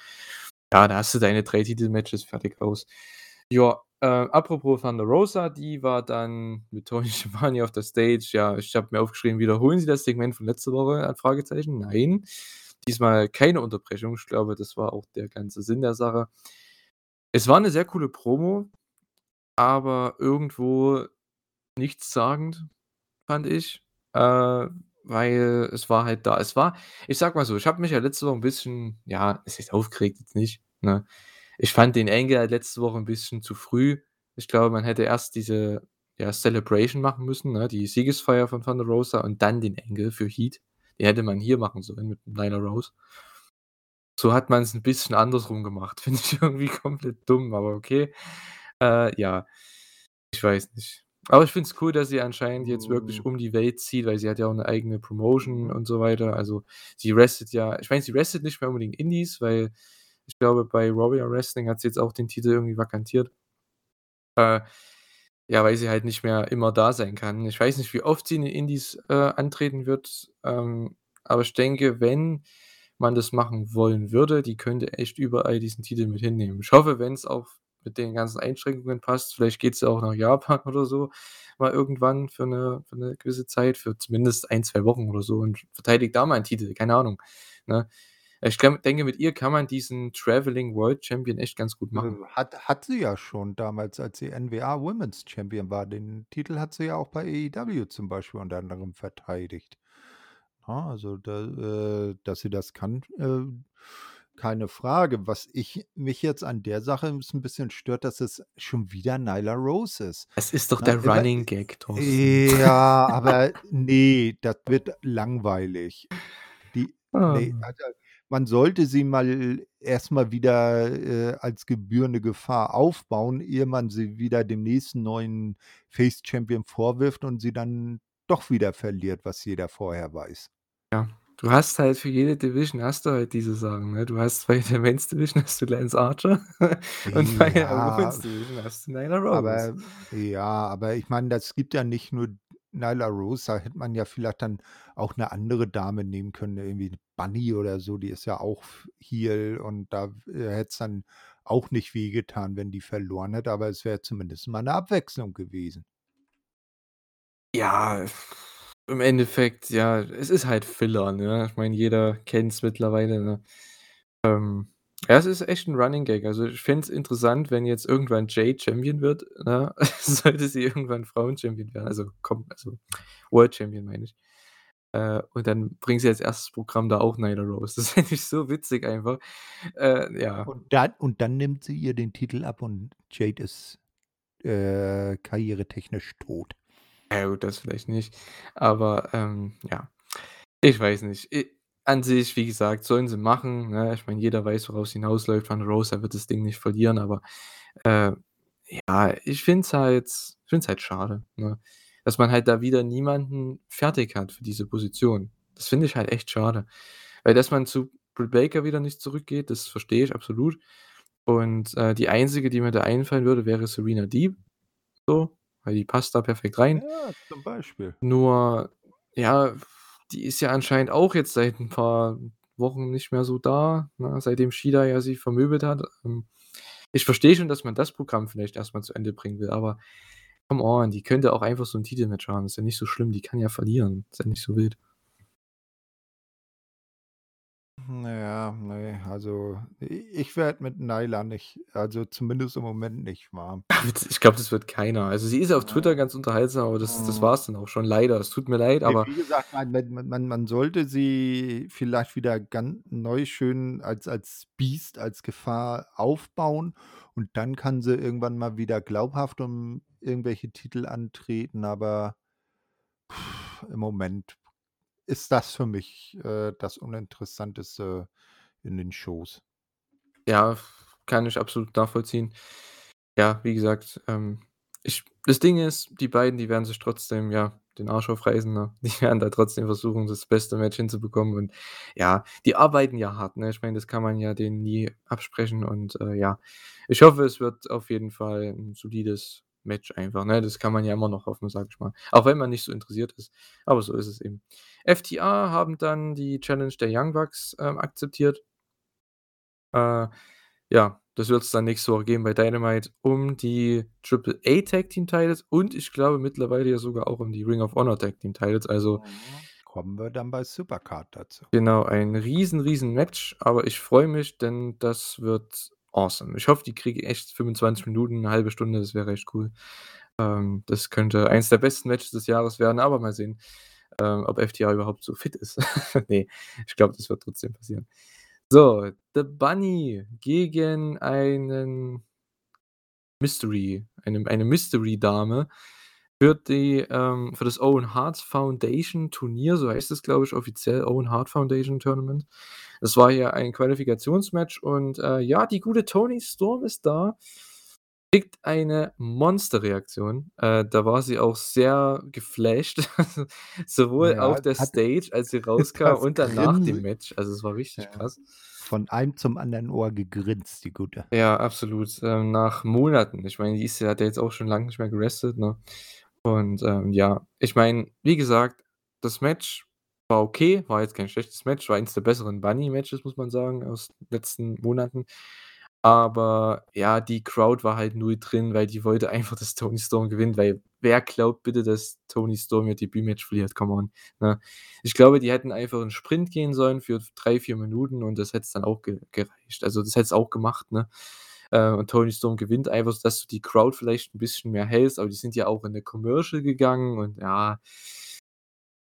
Ja, da hast du deine 3 Titelmatches, fertig, aus. Ja, äh, apropos Thunder Rosa, die war dann mit Tony Schiavone auf der Stage. Ja, ich habe mir aufgeschrieben: „Wiederholen Sie das Segment von letzter Woche?“ Äh, Fragezeichen. Nein, diesmal keine Unterbrechung. Ich glaube, das war auch der ganze Sinn der Sache. Es war 'ne sehr coole Promo, aber irgendwo nichtssagend, fand ich, äh, weil es war halt da es war ich sage mal so, ich habe mich ja letzte Woche 'n bisschen ja, was heißt aufgeregt jetzt nicht, ne? Ich fand den Angle halt letzte Woche 'n bisschen zu früh. Ich glaube, man hätte erst diese, ja, Celebration machen müssen, ne, die Siegesfeier von Thunder Rosa und dann den Angle für Heat. Hätte man hier machen sollen mit Nyla Rose. So hat man's 'n bisschen andersrum gemacht. Finde ich irgendwie komplett dumm, aber okay. Äh, ja, ich weiß nicht. Aber ich finde es cool, dass sie anscheinend jetzt wirklich Hm. um die Welt zieht, weil sie hat ja auch 'ne eigene Promotion und so weiter. Also, sie wrestelt ja ich meine, sie wrestelt nicht mehr unbedingt Indies, weil ich glaube, bei Warrior Wrestling hat sie jetzt auch den Titel irgendwie vakantiert. Äh, ja, weil sie halt nicht mehr immer da sein kann. Ich weiß nicht, wie oft sie in den Indies, äh, antreten wird, ähm, aber ich denke, wenn man das machen wollen würde, die könnte echt überall diesen Titel mit hinnehmen. Ich hoffe, wenn's auch mit den ganzen Einschränkungen passt, vielleicht geht sie auch nach Japan oder so mal irgendwann für 'ne für 'ne gewisse Zeit, für zumindest 1, 2 Wochen oder so und verteidigt da mal 'n Titel, keine Ahnung, ne? Ich denke, mit ihr kann man diesen Traveling World Champion echt ganz gut Äh, machen. hat hat sie ja schon damals, als sie NWA Women's Champion war. Den Titel hat sie ja auch bei AEW zum Beispiel unter anderem verteidigt. Ne, also da äh, dass sie das kann, äh, keine Frage. Was ich mich jetzt an der Sache 'n s 'n bisschen stört, dass es schon wieder Nyla Rose ist, Es ist doch ne? der Immer Running Gag, Thorsten. äh, ja, aber ne, das wird langweilig. Die ne, Ah. also, man sollte sie mal erst mal wieder, äh, als gebührende Gefahr aufbauen, ehe man sie wieder dem nächsten neuen Face Champion vorwirft und sie dann doch wieder verliert, was jeder vorher weiß. Ja, du hast halt für jede Division hast du halt diese Sachen, ne? Du hast bei der Men's Division hast du Lance Archer und bei der Ja, Women's Division hast du Nyla Rose. aber ja, aber ich meine, das gibt ja nicht nur Nyla Rose, da hätte man ja vielleicht dann auch 'ne andere Dame nehmen können, irgendwie Bunny oder so, die ist ja auch Heel und da äh, hätte es dann auch nicht wehgetan, wenn die verloren hätte, aber es wäre zumindest mal 'ne Abwechslung gewesen. Ja, im Endeffekt, ja, es ist halt Filler, ne? Ich meine, jeder kennt's mittlerweile, ne? Ähm, ja, es ist echt 'n Running Gag. Also, ich fände es interessant, wenn jetzt irgendwann Jade Champion wird, ne? Sollte sie irgendwann Frauen-Champion werden, also, komm also, World Champion meine ich. Äh, und dann bringen sie als 1. Programm da auch Nyla Rose. Das fände ich so witzig einfach. Äh, ja. Und dann und dann nimmt sie ihr den Titel ab und Jade ist, äh, karrieretechnisch tot. Ja gut, das vielleicht nicht. Aber, ähm, ja, ich weiß nicht. I an sich, wie gesagt, sollen sie machen, ne? Ich meine, jeder weiß, worauf's hinausläuft. Thunder Rosa wird das Ding nicht verlieren, aber, äh, ja, ich finde es halt es halt schade, ne, dass man halt da wieder niemanden fertig hat für diese Position. Das finde ich halt echt schade. Weil, dass man zu Britt Baker wieder nicht zurückgeht, das verstehe ich absolut. Und, äh, die einzige, die mir da einfallen würde, wäre Serena Deeb so, weil die passt da perfekt rein. Ja, zum Beispiel. Nur, ja, die ist ja anscheinend auch jetzt seit 'n paar Wochen nicht mehr so da, ne, seitdem Shida ja sie vermöbelt hat. Ähm, ich verstehe schon, dass man das Programm vielleicht erst mal zu Ende bringen will, aber come on, die könnte auch einfach so 'n Titelmatch haben. Ist ja nicht so schlimm, die kann ja verlieren. Ist ja nicht so wild. Na ja, ne, also ich werde mit Nyla nicht also zumindest im Moment nicht warm. Ich glaube, das wird keiner. Also, sie ist auf Twitter ganz unterhaltsam, aber das das Mhm. war's dann auch schon leider. Es tut mir leid, Ne, aber wie gesagt, man man man sollte sie vielleicht wieder gan neu schön als als Biest, als Gefahr aufbauen und dann kann sie irgendwann mal wieder glaubhaft um irgendwelche Titel antreten, aber im Moment ist das für mich, äh, das Uninteressanteste in den Shows. Ja, kann ich absolut nachvollziehen. Ja, wie gesagt, ähm, ich das Ding ist, die beiden, die werden sich trotzdem, ja, den Arsch aufreißen, ne? Die werden da trotzdem versuchen, das beste Match hinzubekommen und ja, die arbeiten ja hart, ne? Ich meine, das kann man ja denen nie absprechen und, äh, ja, ich hoffe, es wird auf jeden Fall 'n solides Match einfach, ne? Das kann man ja immer noch hoffen, sage ich mal, auch wenn man nicht so interessiert ist, aber so ist es eben. FTA haben dann die Challenge der Young Bucks, ähm, akzeptiert. Äh, ja, das wird's dann nächste Woche geben bei Dynamite um die Triple A Tag Team Titles und ich glaube mittlerweile ja sogar auch um die Ring of Honor Tag Team Titles, also Mhm. Kommen wir dann bei Supercard dazu. Genau, ein riesen, riesen Match, aber ich freue mich, denn das wird awesome. Ich hoffe, die kriegen echt 25 Minuten, 'ne 1/2 Stunde, das wäre echt cool. Ähm, das könnte eins der besten Matches des Jahres werden, aber mal sehen, ähm, ob FTA überhaupt so fit ist. Ne, ich glaube, das wird trotzdem passieren. So, The Bunny gegen einen Mystery eine eine Mystery-Dame für die ähm, für das Owen Hart Foundation Turnier, so heißt es, glaube ich, offiziell, Owen Hart Foundation Tournament. Es war ja ein Qualifikationsmatch und, äh, ja, die gute Toni Storm ist da, kriegt eine Monsterreaktion. Äh, da war sie auch sehr geflasht, sowohl Ja, auf der Stage, als sie rauskam das und dann nach dem Match. Also, es war richtig ja, krass. von einem zum anderen Ohr gegrinst, die Gute. Ja, absolut, ähm, nach Monaten. Ich meine, die ist ja hat ja jetzt auch schon lang nicht mehr gewrestelt, ne? Und, ähm, ja, ich meine, wie gesagt, das Match war okay, war jetzt kein schlechtes Match, war eins der besseren Bunny-Matches, muss man sagen, aus letzten Monaten. Aber ja, die Crowd war halt null drin, weil die wollte einfach, dass Toni Storm gewinnt, weil wer glaubt bitte, dass Toni Storm ihr Debütmatch verliert? Come on, ne? Ich glaube, die hätten einfach 'n Sprint gehen sollen für 3, 4 Minuten und das hätte dann auch ge gereicht. Also, das hätte es auch gemacht, ne? Äh, und Toni Storm gewinnt einfach, sodass du die Crowd vielleicht 'n bisschen mehr hältst, aber die sind ja auch in 'ne Commercial gegangen und ja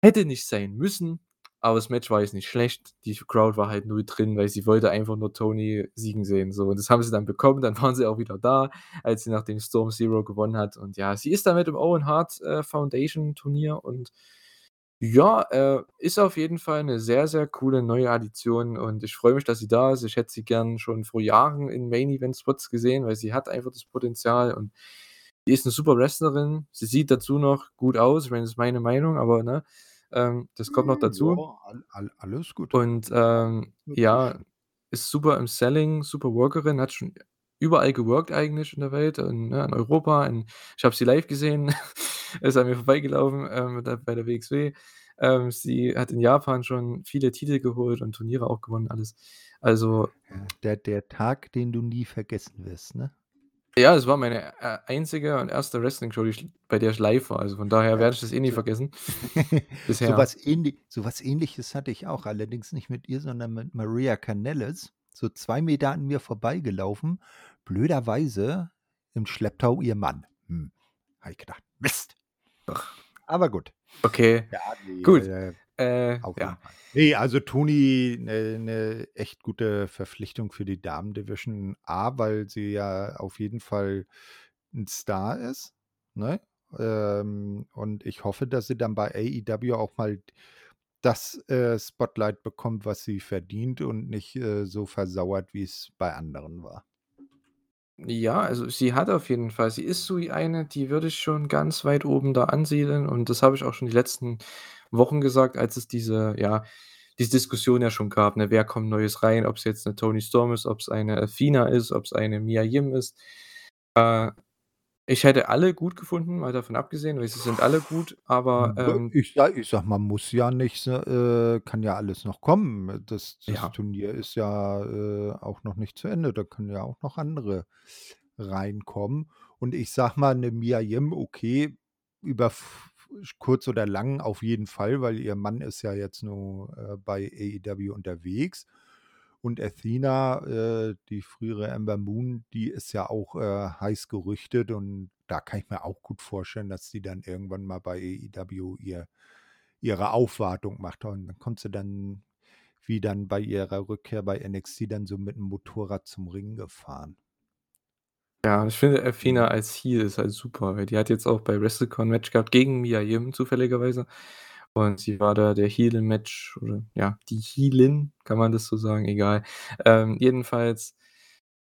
hätte nicht sein müssen, aber das Match war jetzt nicht schlecht. Die Crowd war halt null drin, weil sie wollte einfach nur Toni siegen sehen, so. Und das haben sie dann bekommen, dann waren sie auch wieder da, als sie nachdem Storm Zero gewonnen hat und ja, sie ist damit im Owen Hart, äh, Foundation Turnier und ja, äh, ist auf jeden Fall 'ne sehr, sehr coole neue Addition und ich freue mich, dass sie da ist. Ich hätte sie gern schon vor Jahren in Main Event Spots gesehen, weil sie hat einfach das Potenzial und die ist 'ne super Wrestlerin. Sie sieht dazu noch gut aus. Ich meine, das ist meine Meinung, aber, ne, ähm, das kommt noch Hm, dazu. ja, all alles gut. Und, Ja, ähm, ja, ist super im Selling, super Workerin, hat schon überall geworkt eigentlich in der Welt und, ne, in Europa, in ich habe sie live gesehen, ist an mir vorbeigelaufen, ähm, bei der WXW. Ähm, sie hat in Japan schon viele Titel geholt und Turniere auch gewonnen, alles. Also der der Tag, den du nie vergessen wirst, ne? Ja, es war meine, äh, einzige und 1. Wrestling-Show, bei der ich live war. Also, von daher Ja, werde ich das eh nie vergessen so bisher. was ähnli so was Ähnliches hatte ich auch, allerdings nicht mit ihr, sondern mit Maria Kanellis, so 2 Meter an mir vorbeigelaufen. Blöderweise im Schlepptau ihr Mann. Hm, habe ich gedacht: „Mist!“ Ach. Aber gut. Okay, Ja, ne, gut. äh, Äh, ja. Fall. Ne, also Toni 'ne 'ne echt gute Verpflichtung für die Damen-Division. A, weil sie ja auf jeden Fall 'n Star ist, ne? Ähm, und ich hoffe, dass sie dann bei AEW auch mal das, äh, Spotlight bekommt, was sie verdient und nicht, äh, so versauert, wie's bei anderen war. Ja, also, sie hat auf jeden Fall sie ist so eine, die würde ich schon ganz weit oben da ansiedeln und das habe ich auch schon die letzten Wochen gesagt, als es diese ja, diese Diskussion ja schon gab, ne? Wer kommt Neues rein, ob's jetzt 'ne Toni Storm ist, ob's eine Athena ist, ob's eine Mia Yim ist. Äh, ich hätte alle gut gefunden, mal davon abgesehen, weil sie sind alle gut, aber, ähm Ich sa ich sage mal, muss ja nicht s äh, kann ja alles noch kommen. Das das Ja. Turnier ist ja, äh, auch noch nicht zu Ende. Da können ja auch noch andere reinkommen. Und ich sage mal, 'ne Mia Yim, okay, über kurz oder lang auf jeden Fall, weil ihr Mann ist ja jetzt nur, äh, bei AEW unterwegs. Und Athena, äh, die frühere Ember Moon, die ist ja auch, äh, heiß gerüchtet und da kann ich mir auch gut vorstellen, dass die dann irgendwann mal bei AEW ihr ihre Aufwartung macht und dann kommt sie dann wie dann bei ihrer Rückkehr bei NXT dann so mit'm Motorrad zum Ring gefahren. Ja, ich finde Athena Mhm. als Heel ist halt super, weil die hat jetzt auch bei WrestleCon Match gehabt gegen Mia Yim zufälligerweise und sie war da der Heel im Match oder ja, die Heelin, kann man das so sagen? Egal. Ähm, jedenfalls,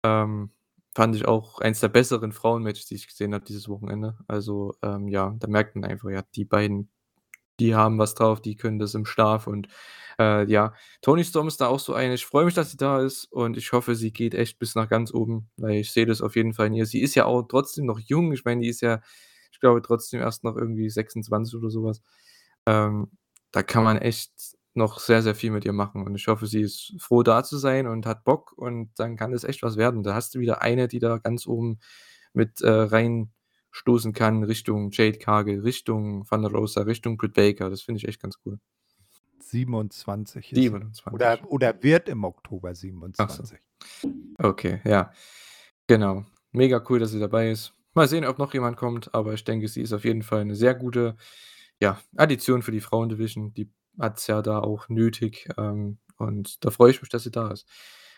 ähm, fand ich auch eins der besseren Frauen-Matches, die ich gesehen habe dieses Wochenende. Also, ähm, ja, da merkt man einfach, ja, die beiden, die haben was drauf, die können das im Schlaf und, äh, ja, Toni Storm ist da auch so eine. Ich freue mich, dass sie da ist und ich hoffe, sie geht echt bis nach ganz oben, weil ich sehe das auf jeden Fall in ihr. Sie ist ja auch trotzdem noch jung. Ich meine, die ist ja, ich glaube, trotzdem erst noch irgendwie 26 oder so was. Ähm, da kann man echt noch sehr, sehr viel mit ihr machen und ich hoffe, sie ist froh, da zu sein und hat Bock und dann kann das echt was werden. Da hast du wieder eine, die da ganz oben mit, äh, reinstoßen kann Richtung Jade Cargill, Richtung Thunder Rosa, Richtung Britt Baker. Das finde ich echt ganz cool. 27 ist sie. 27. Oder oder wird im Oktober Ach so. 27. Okay, ja. Genau. Mega cool, dass sie dabei ist. Mal sehen, ob noch jemand kommt, aber ich denke, sie ist auf jeden Fall 'ne sehr gute, ja, Addition für die Frauen-Division. Die hat's ja da auch nötig, ähm, und da freue ich mich, dass sie da ist.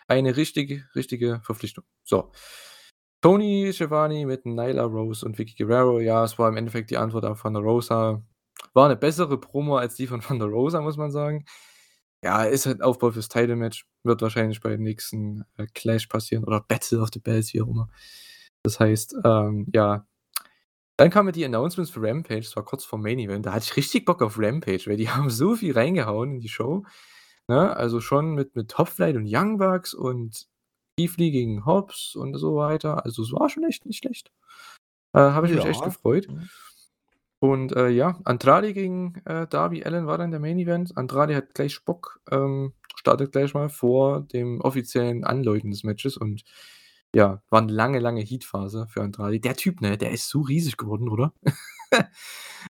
Eine richtige richtige Verpflichtung. So. Tony Schiavone mit Nyla Rose und Vickie Guerrero. Ja, es war im Endeffekt die Antwort auf Thunder Rosa. War 'ne bessere Promo als die von Thunder Rosa, muss man sagen. Ja, ist halt Aufbau fürs Title-Match. Wird wahrscheinlich beim nächsten, äh, Clash passieren oder Battle of the Belts, wie auch immer. Das heißt, ähm, ja dann kamen die Announcements für Rampage. Das war kurz vorm Main Event. Da hatte ich richtig Bock auf Rampage, weil die haben so viel reingehauen in die Show, ne? Also, schon mit mit Top Flight und Young Bucks und Lee gegen Hobbs und so weiter. Also, es war schon echt nicht schlecht. Äh, habe ich mich echt Ja, gefreut. mhm. Und, äh, ja, Andrade gegen, äh, Darby Allin war dann der Main Event. Andrade hat gleich Bock, ähm, startet gleich mal vor dem offiziellen Anläuten des Matches und ja, war 'ne lange, lange Heat-Phase für Andrade. Der Typ, ne, der ist so riesig geworden, oder?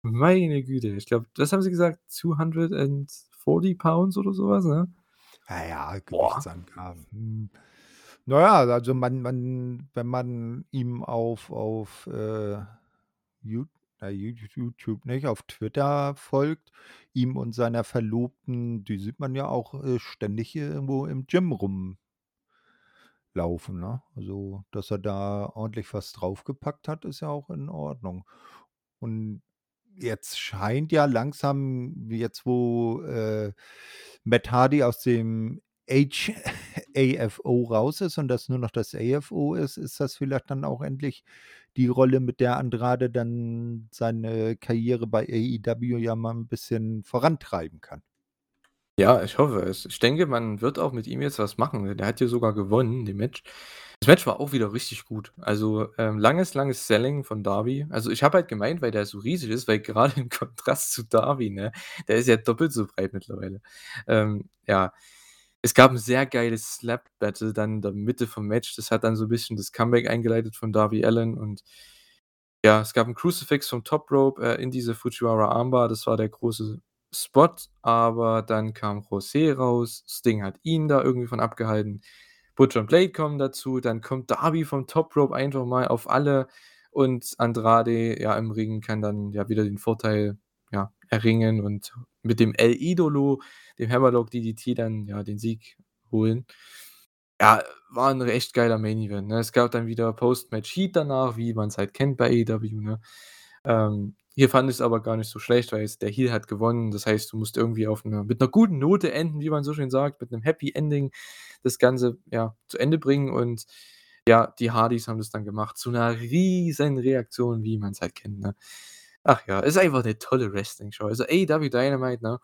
Meine Güte. Ich glaube, was haben sie gesagt? 240 Pounds oder so was, ne? Ja, ja, Boah. Gewichtsangaben. Hm. Na ja, also, man man wenn man ihm auf auf, äh, You You YouTube nicht, auf Twitter folgt, ihm und seiner Verlobten, die sieht man ja auch, äh, ständig irgendwo im Gym rumlaufen, ne? Also, dass er da ordentlich was draufgepackt hat, ist ja auch in Ordnung. Und jetzt scheint ja langsam jetzt, wo, äh, Matt Hardy aus dem H AFO raus ist und das nur noch das AFO ist, ist das vielleicht dann auch endlich die Rolle, mit der Andrade dann seine Karriere bei AEW ja mal 'n bisschen vorantreiben kann. Ja, ich hoffe es. Ich denke, man wird auch mit ihm jetzt was machen. Der hat ja sogar gewonnen, dem Match. Das Match war auch wieder richtig gut. Also, ähm, langes, langes Selling von Darby. Also, ich habe halt gemeint, weil der so riesig ist, weil grade im Kontrast zu Darby, ne, der ist ja doppelt so breit mittlerweile. Ähm, ja, es gab 'n sehr geiles Slap-Battle dann in der Mitte vom Match. Das hat dann so 'n bisschen das Comeback eingeleitet von Darby Allin und ja, es gab 'n Crucifix vom Top Rope, äh, in diese Fujiwara Armbar. Das war der große Spot, aber dann kam José raus. Sting hat ihn da irgendwie von abgehalten. Butcher und Blade kommen dazu. Dann kommt Darby vom Top Rope einfach mal auf alle und Andrade, ja, im Ring kann dann ja wieder den Vorteil, ja, erringen und mit dem El Idolo, dem Hammerlock DDT dann, ja, den Sieg holen. Ja, war 'n echt geiler Main Event, ne? Es gab dann wieder Post-Match Heat danach, wie man's halt kennt bei AEW, ne? Ähm, hier fand ich's aber gar nicht so schlecht, weil es der Heel hat gewonnen. Das heißt, du musst irgendwie auf 'ner mit 'ner guten Note enden, wie man so schön sagt, mit 'nem Happy Ending das Ganze, ja, zu Ende bringen und ja, die Hardys haben das dann gemacht zu 'ner Riesenreaktion, wie man's halt kennt, ne? Ach ja, ist einfach 'ne tolle Wrestling-Show. Also, AEW Dynamite, ne?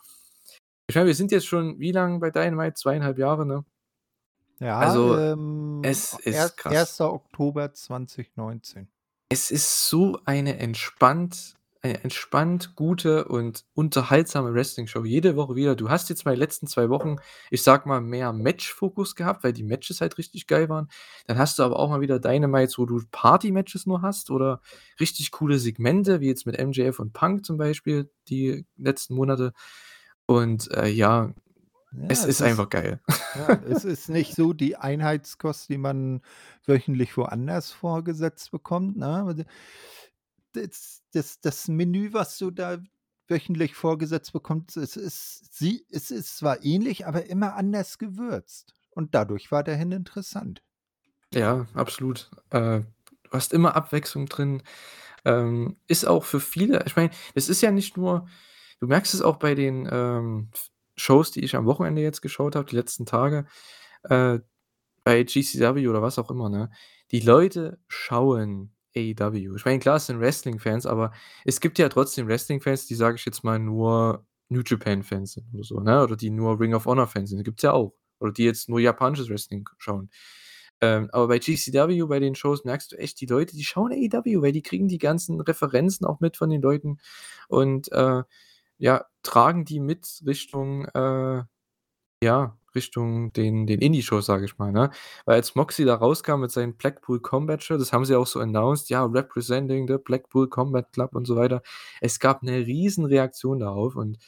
Ich meine, wir sind jetzt schon wie lang bei Dynamite? 2 1/2 Jahre, ne? Ja, Also, ähm, es ist krass. 1. Oktober 2019. Es ist so eine entspannt eine entspannt gute und unterhaltsame Wrestling-Show jede Woche wieder. Du hast jetzt mal die letzten 2 Wochen, ich sage mal, mehr Match-Fokus gehabt, weil die Matches halt richtig geil waren. Dann hast du aber auch mal wieder Dynamites, wo du Party-Matches nur hast oder richtig coole Segmente, wie jetzt mit MJF und Punk zum Beispiel die letzten Monate. Und, äh, ja Es Ja, es ist ist einfach geil. ja, es ist nicht so die Einheitskost, die man wöchentlich woanders vorgesetzt bekommt, ne? Das das das Menü, was du da wöchentlich vorgesetzt bekommst, es ist sie es ist zwar ähnlich, aber immer anders gewürzt und dadurch weiterhin interessant. Ja, absolut. Äh, du hast immer Abwechslung drin. Ähm, ist auch für viele ich meine, es ist ja nicht nur du merkst es auch bei den, ähm, Shows, die ich am Wochenende jetzt geschaut habe, die letzten Tage, äh, bei GCW oder was auch immer, ne? Die Leute schauen AEW. Ich meine, klar, es sind Wrestling-Fans, aber es gibt ja trotzdem Wrestling-Fans, die, sage ich jetzt mal, nur New Japan-Fans sind oder so, ne? Oder die nur Ring of Honor-Fans sind, gibt's ja auch. Oder die jetzt nur japanisches Wrestling schauen. Ähm, aber bei GCW, bei den Shows merkst du echt, die Leute, die schauen AEW, weil die kriegen die ganzen Referenzen auch mit von den Leuten und, äh, ja, tragen die mit Richtung, äh ja, Richtung den den Indie-Shows, sage ich mal, ne? Weil als Moxley da rauskam mit seinem Blackpool Combat Shirt, das haben sie auch so announced, ja, representing the Blackpool Combat Club und so weiter. Es gab 'ne Riesenreaktion darauf und,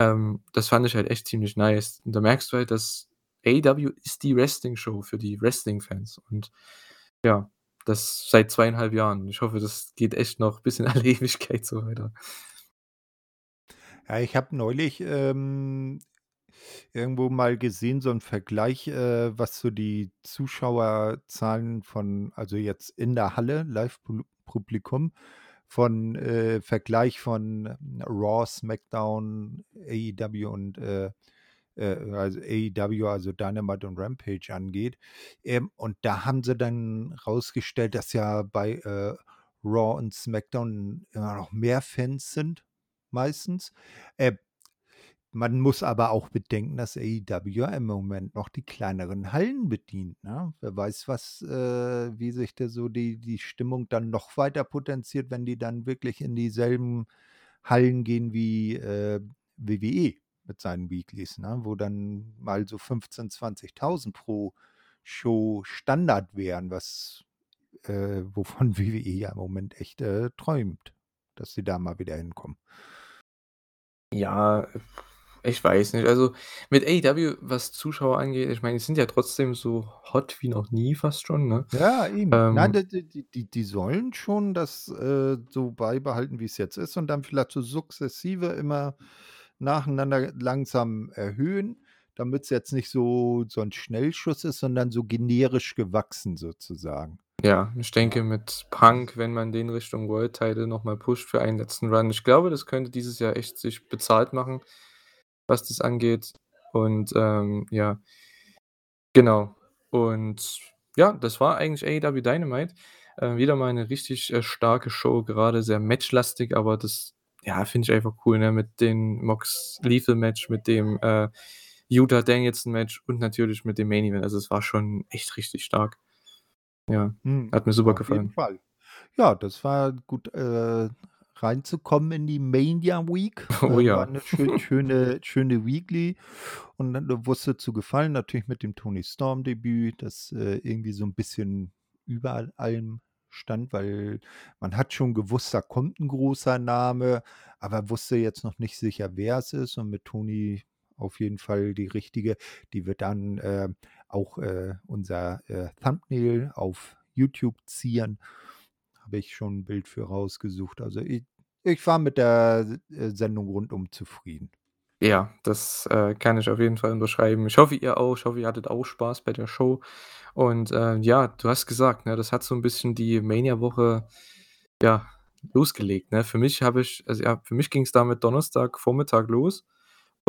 ähm, das fand ich halt echt ziemlich nice. Und da merkst du halt, dass AEW ist die Wrestling-Show für die Wrestling-Fans und ja, das seit 2,5 Jahren. Ich hoffe, das geht echt noch bis in alle Ewigkeit so weiter. Ja, ich habe neulich, ähm, irgendwo mal gesehen, so 'n Vergleich, äh, was so die Zuschauerzahlen von also jetzt in der Halle, Live-Pu Publikum von äh, Vergleich von Raw, SmackDown, AEW und, äh, äh, also AEW, also Dynamite und Rampage angeht. Ähm, und da haben sie dann rausgestellt, dass ja bei, äh, Raw und SmackDown immer noch mehr Fans sind meistens. Äh, man muss aber auch bedenken, dass AEW im Moment noch die kleineren Hallen bedient, ne? Wer weiß, was äh, wie sich da so die die Stimmung dann noch weiter potenziert, wenn die dann wirklich in dieselben Hallen gehen wie, äh, WWE mit seinen Weeklys, ne? Wo dann mal so 15, 20.000 pro Show Standard wären, was äh, wovon WWE ja im Moment echt, äh, träumt, dass sie da mal wieder hinkommen. Ja, ich weiß nicht. Also, mit AEW, was Zuschauer angeht ich meine, die sind ja trotzdem so hot wie noch nie fast schon, ne? Ja, eben. Nein, Ähm d die die die sollen schon das, äh, so beibehalten, wie's jetzt ist und dann vielleicht so sukzessive immer nacheinander langsam erhöhen, damit's jetzt nicht so so 'n Schnellschuss ist, sondern so generisch gewachsen sozusagen. Ja, ich denke mit Punk, wenn man den Richtung World Title noch mal pusht für einen letzten Run. Ich glaube, das könnte dieses Jahr echt sich bezahlt machen, was das angeht. Und, ähm, ja. Genau. Und ja, das war eigentlich AEW Dynamite. Äh, wieder mal 'ne richtig, äh, starke Show, gerade sehr matchlastig, aber das, ja, finde ich einfach cool, ne, mit dem Mox-Lethal-Match, mit dem, äh, Utah-Danielson-Match und natürlich mit dem Main Event. Also, es war schon echt richtig stark. Ja, Mhm, hat mir super auf jeden gefallen. Fall. Ja, das war gut, äh, reinzukommen in die Mania Week. Oh Äh, war ja. 'ne schön schöne schöne Weekly und dann wusste zu gefallen, natürlich mit dem Toni Storm Debüt, das, äh, irgendwie so 'n bisschen über allem stand, weil man hat schon gewusst, da kommt 'n großer Name, aber wusste jetzt noch nicht sicher, wer es ist und mit Toni auf jeden Fall die Richtige, die wird dann, äh, auch, äh, unser, äh, Thumbnail auf YouTube zieren. Habe ich schon 'n Bild für rausgesucht. Also, i ich war mit der, äh, Sendung rundum zufrieden. Ja, das, äh, kann ich auf jeden Fall unterschreiben. Ich hoffe, ihr auch. Ich hoffe, ihr hattet auch Spaß bei der Show. Und, äh, ja, du hast gesagt, ne, das hat so 'n bisschen die Mania-Woche, ja, losgelegt, ne? Für mich habe ich also, ja, mich ging's damit Donnerstagvormittag los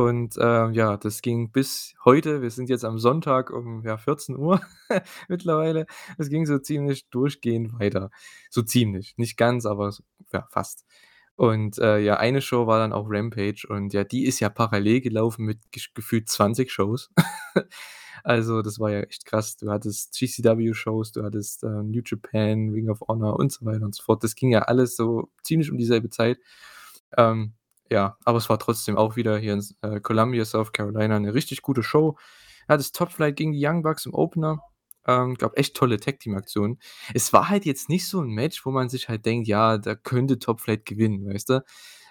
und, äh, ja, das ging bis heute wir sind jetzt am Sonntag um, ja, 14:00 mittlerweile. Es ging so ziemlich durchgehend weiter. So ziemlich, nicht ganz, aber s ja, fast. Und, äh, ja, eine Show war dann auch Rampage und ja, die ist ja parallel gelaufen mit gefühlt 20 Shows. Also, das war ja echt krass. Du hattest GCW-Shows, du hattest, äh, New Japan, Ring of Honor und so weiter und so fort. Das ging ja alles so ziemlich um dieselbe Zeit. Ähm, ja, aber es war trotzdem auch wieder hier in äh, Columbia, South Carolina 'ne richtig gute Show. Hattest Top Flight gegen die Young Bucks im Opener. Ähm, gab echt tolle Tag-Team-Aktionen. Es war halt jetzt nicht so 'n Match, wo man sich halt denkt: „Ja, da könnte Top Flight gewinnen“, weißt du?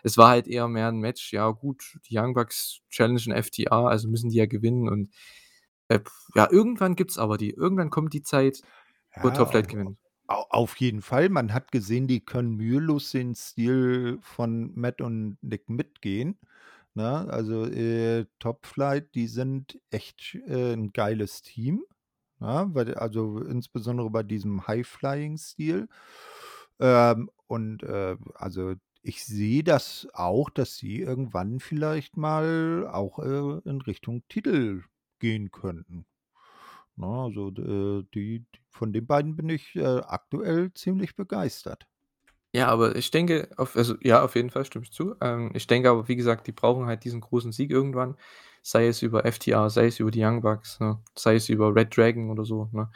es war halt eher mehr 'n Match, ja gut, die Young Bucks challengen FTR, also müssen die ja gewinnen und, äh, ja, irgendwann gibt's aber die irgendwann kommt die Zeit, wo Ja, Top Flight au gewinnt. Au auf jeden Fall. Man hat gesehen, die können mühelos den Stil von Matt und Nick mitgehen, ne? Also, äh, Top Flight, die sind echt, äh, 'n geiles Team, ne? Weil also, insbesondere bei diesem High-Flying-Stil. Ähm, und, äh, also, ich sehe das auch, dass sie irgendwann vielleicht mal auch, äh, in Richtung Titel gehen könnten. Ne, also, äh, die von den beiden bin ich, äh, aktuell ziemlich begeistert. Ja, aber ich denke auf also, ja, auf jeden Fall stimme ich zu. Ähm, ich denke aber, wie gesagt, die brauchen halt diesen großen Sieg irgendwann, sei es über FTR, sei es über die Young Bucks, ne, sei es über Red Dragon oder so, ne?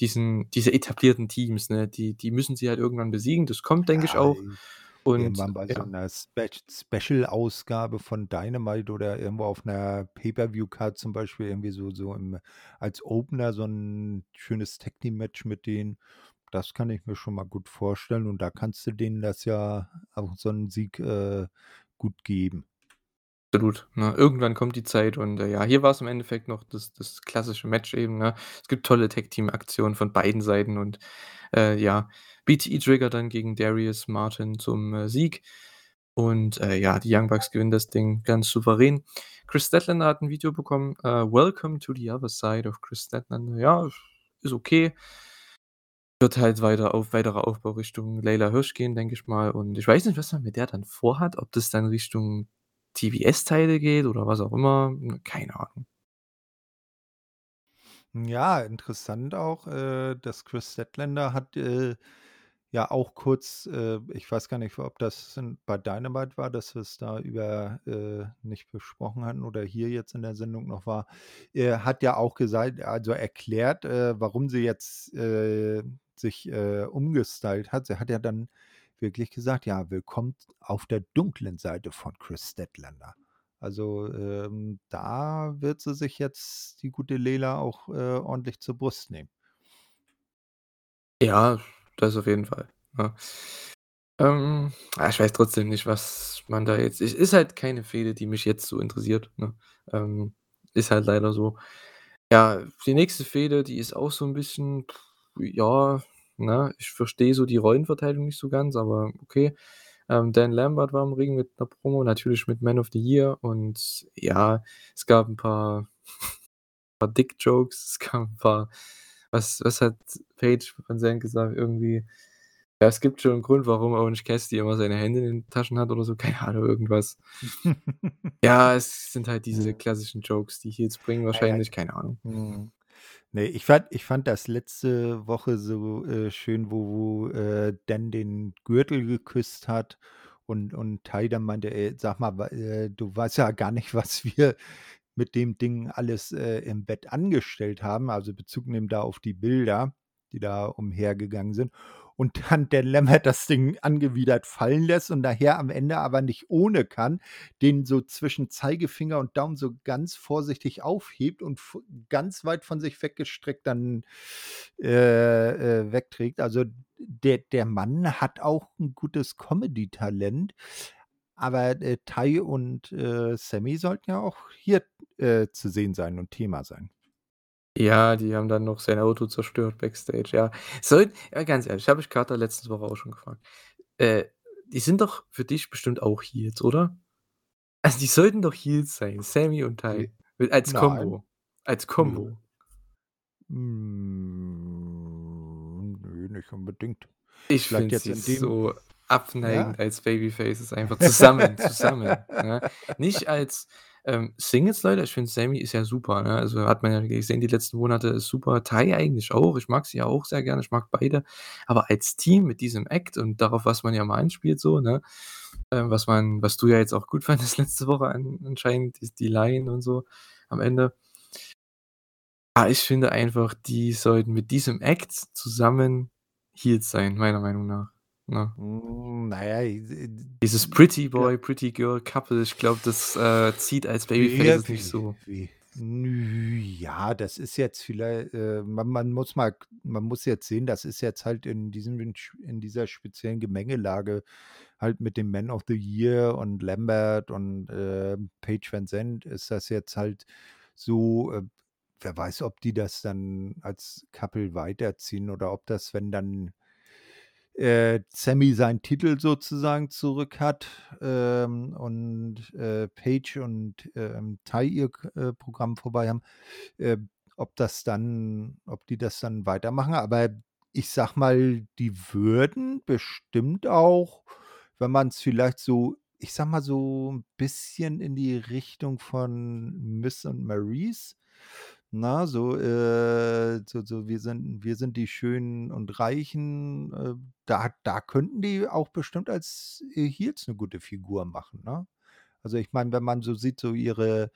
Diesen diese etablierten Teams, ne, die die müssen sie halt irgendwann besiegen. Das kommt, denke ich Ja, auch. Und irgendwann bei so ja. 'ner Spech Special-Ausgabe von Dynamite oder irgendwo auf 'ner Pay-per-View-Card zum Beispiel irgendwie so so im als Opener so 'n schönes Tag-Team-Match mit denen. Das kann ich mir schon mal gut vorstellen und da kannst du denen das ja auch so 'n Sieg, äh, gut geben. Absolut, ne? Irgendwann kommt die Zeit und, äh, ja, hier war's im Endeffekt noch das das klassische Match eben, ne? Es gibt tolle Tag-Team-Aktionen von beiden Seiten und, äh, ja, BTE triggert dann gegen Darius Martin zum, äh, Sieg und, äh, ja, die Young Bucks gewinnen das Ding ganz souverän. Kris Statlander hat 'n Video bekommen, äh, „Welcome to the other side of Kris Statlander“. Ja, ist okay. Wird halt weiter auf weiterer Aufbau Richtung Leyla Hirsch gehen, denke ich mal. Und ich weiß nicht, was man mit der dann vorhat, ob das dann Richtung TBS-Title geht oder was auch immer, hm, keine Ahnung. Ja, interessant auch, äh, dass Kris Statlander hat, äh, ja auch kurz, äh ich weiß gar nicht, ob das in bei Dynamite war, dass wir's da über äh, nicht besprochen hatten oder hier jetzt in der Sendung noch war. Er hat ja auch gesagt also erklärt, äh, warum sie jetzt, äh, sich, umgestylt hat. Sie hat ja dann wirklich gesagt: „Ja, willkommen auf der dunklen Seite von Kris Statlander.“ Also, ähm, da wird sie sich jetzt, die gute Leyla, auch, äh, ordentlich zur Brust nehmen. Ja, das auf jeden Fall, ne? Ähm, ich weiß trotzdem nicht, was man da jetzt es ist halt keine Fehde, die mich jetzt so interessiert, ne? Ähm, ist halt leider so. Ja, die nächste Fehde, die ist auch so 'n bisschen, ja, ne? Ich verstehe so die Rollenverteilung nicht so ganz, aber okay. Ähm, Dan Lambert war im Ring mit 'ner Promo, natürlich mit „Man of the Year“ und ja, es gab 'n paar paar Dick-Jokes, es gab 'n paar was was hat Paige Van Zandt gesagt? Irgendwie: „Ja, es gibt schon 'n Grund, warum Orange Cassidy immer seine Hände in den Taschen hat“ oder so, keine Ahnung, irgendwas. Ja, es sind halt diese klassischen Jokes, die Heels bringen wahrscheinlich, keine Ahnung. Ne, ich fand ich fand das letzte Woche so, äh, schön, wo wo, äh, Dan den Gürtel geküsst hat und und Tay dann meinte: „Ey, sag mal, äh, du weißt ja gar nicht, was wir mit dem Ding alles, äh, im Bett angestellt haben“, also Bezug nehmend da auf die Bilder, die da umhergegangen sind. Und dann Dan Lambert das Ding angewidert fallen lässt und nachher am Ende aber nicht ohne kann, den so zwischen Zeigefinger und Daumen so ganz vorsichtig aufhebt und ganz weit von sich weggestreckt dann, äh, äh, wegträgt. Also, der der Mann hat auch 'n gutes Comedy-Talent, aber, äh, Tay und, äh, Sammy sollten ja auch hier, äh, zu sehen sein und Thema sein. Ja, die haben dann noch sein Auto zerstört backstage, ja. Soll ja, ganz ehrlich, habe ich Carter letzte Woche auch schon gefragt. Äh, die sind doch für dich bestimmt auch Heels, oder? Also, die sollten doch Heels sein, Sammy und J Tay, mit als nein. Kombo als Nö. Kombo. Hm, ne, nicht unbedingt. Ich Vielleicht finde jetzt sie in dem so ja? abneigend als Babyfaces einfach zusammen zusammen, ne? Nicht als, ähm, Singles, Leute, ich finde Sammy ist ja super, ne? Also, hat man ja gesehen die letzten Monate, ist super. Tay eigentlich auch. Ich mag sie ja auch sehr gerne, ich mag beide. Aber als Team mit diesem Act und darauf, was man ja mal anspielt so, ne? Ähm, was man was du ja jetzt auch gut fandest letzte Woche an anscheinend, die die Line und so am Ende. Ah, ich finde einfach, die sollten mit diesem Act zusammen Heels sein, meiner Meinung nach, ne? Hm, na ja, i d d Dieses Pretty ja. Boy, Pretty Girl Couple, ich glaube, das, äh, zieht als Wie Babyfaces nicht so. wie ja, das ist jetzt viellei äh, man man muss mal man muss jetzt sehen, das ist jetzt halt in diesem in dieser speziellen Gemengelage halt mit dem Man of the Year und Lambert und, ähm, Paige VanZant ist das jetzt halt so, äh wer weiß, ob die das dann als Couple weiterziehen oder ob das, wenn dann äh, Sami seinen Titel sozusagen zurück hat, ähm, und, äh, Paige und, ähm, Tay ihr äh, Programm vorbei haben, äh, ob das dann ob die das dann weitermachen. Aber ich sage mal, die würden bestimmt auch, wenn man's vielleicht so ich sage mal, so 'n bisschen in die Richtung von Miz und Maryse, ne, so, äh, so so: „Wir sind wir sind die Schönen und Reichen“, äh, da da könnten die auch bestimmt als, äh, Heels 'ne gute Figur machen, ne? Also, ich meine, wenn man so sieht, so ihre,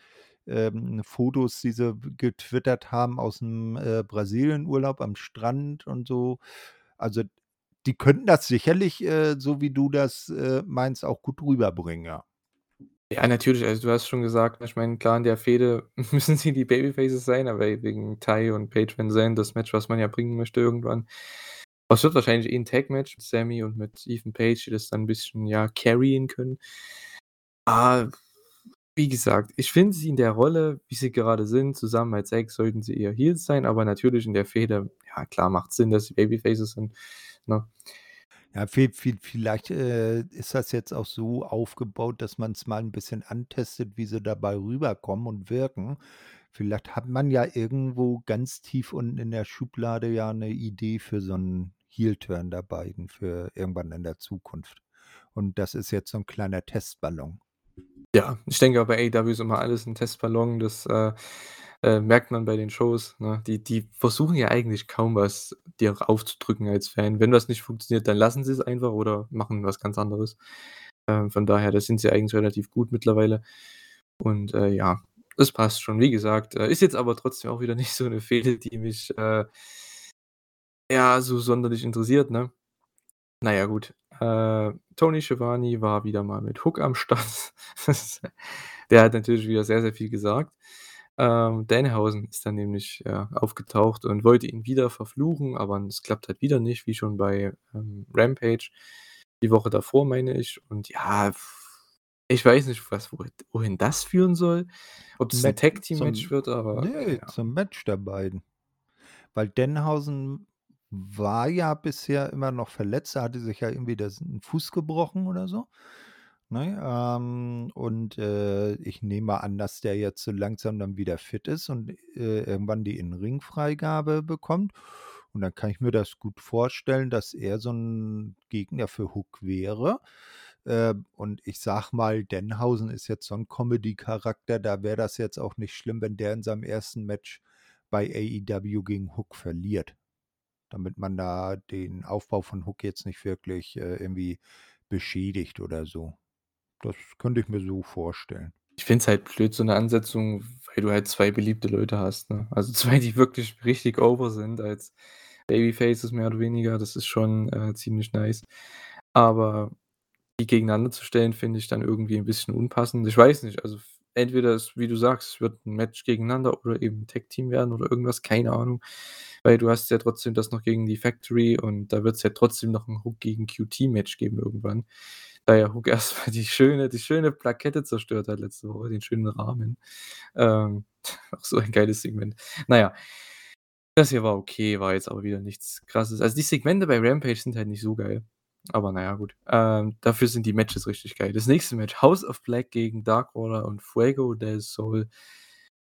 ähm, Fotos, die sie getwittert haben aus'm, äh, Brasilienurlaub am Strand und so. Also, die könnten das sicherlich, äh, so wie du das, äh, meinst, auch gut rüberbringen, ja. Ja, natürlich, also, du hast schon gesagt, ich meine, klar, in der Fehde müssen sie die Babyfaces sein, aber wegen Tay und Paige VanZant, das Match, was man ja bringen möchte irgendwann. Das wird wahrscheinlich eh 'n Tag-Match mit Sami und mit Ethan Page, die das dann 'n bisschen, ja, carryen können. Ah, wie gesagt, ich finde sie in der Rolle, wie sie gerade sind, zusammen als Ex sollten sie eher Heels sein, aber natürlich in der Fehde, ja klar, macht's Sinn, dass sie Babyfaces sind, ne? Ja, vi vi vielleicht, äh, ist das jetzt auch so aufgebaut, dass man's mal 'n bisschen antestet, wie sie dabei rüberkommen und wirken. Vielleicht hat man ja irgendwo ganz tief unten in der Schublade ja 'ne Idee für so 'n Heel-Turn der beiden für irgendwann in der Zukunft. Und das ist jetzt so 'n kleiner Testballon. Ja, ich denke auch bei AEW ist immer alles 'n Testballon, das, äh, äh, merkt man bei den Shows, ne? Die die versuchen ja eigentlich kaum was dir aufzudrücken als Fan. Wenn was nicht funktioniert, dann lassen sie's einfach oder machen was ganz anderes. Ähm, von daher, da sind sie eigentlich relativ gut mittlerweile. Und, äh, ja, es passt schon. Wie gesagt, äh, ist jetzt aber trotzdem auch wieder nicht so 'ne Fehde, die mich, äh ja, so sonderlich interessiert, ne? Na ja, gut. Äh, Tony Schiavone war wieder mal mit Hook am Start. Der hat natürlich wieder sehr, sehr viel gesagt. Ähm, Danhausen ist dann nämlich, ja, aufgetaucht und wollte ihn wieder verfluchen, aber es klappt halt wieder nicht, wie schon bei, ähm, Rampage die Woche davor, meine ich. Und ja, ich weiß nicht, was wohin das führen soll, ob's 'n Mat Tag-Team-Match zum wird, aber ne, ja. zum Match der beiden. Weil Danhausen war ja bisher immer noch verletzt. Er hatte sich ja irgendwie das 'n Fuß gebrochen oder so, ne? Ähm, und, äh, ich nehme mal an, dass der jetzt so langsam dann wieder fit ist und, äh, irgendwann die In-Ring-Freigabe bekommt. Und dann kann ich mir das gut vorstellen, dass er so 'n Gegner für Hook wäre. Äh, und ich sage mal, Danhausen ist jetzt so 'n Comedy-Charakter, da wäre das jetzt auch nicht schlimm, wenn der in seinem 1. Match bei AEW gegen Hook verliert. Damit man da den Aufbau von Hook jetzt nicht wirklich, äh, irgendwie beschädigt oder so. Das könnte ich mir so vorstellen. Ich finde es halt blöd, so 'ne Ansetzung, weil du halt 2 beliebte Leute hast, ne? Also 2, die wirklich richtig over sind als Babyfaces mehr oder weniger. Das ist schon, äh, ziemlich nice. Aber die gegeneinander zu stellen, finde ich dann irgendwie 'n bisschen unpassend. Ich weiß nicht, also entweder es wie du sagst, es wird 'n Match gegeneinander oder eben 'n Tag-Team werden oder irgendwas, keine Ahnung. Weil du hast ja trotzdem das noch gegen die Factory und da wird's ja trotzdem noch 'n Hook gegen QT-Match geben irgendwann. Da ja Hook erst mal die schöne die schöne Plakette zerstört hat letzte Woche, den schönen Rahmen. Ähm, auch so ein geiles Segment. Na ja. Das hier war okay, war jetzt aber wieder nichts Krasses. Also, die Segmente bei Rampage sind halt nicht so geil. Aber na ja, gut. Ähm, dafür sind die Matches richtig geil. Das nächste Match, House of Black gegen Dark Order und Fuego del Sol.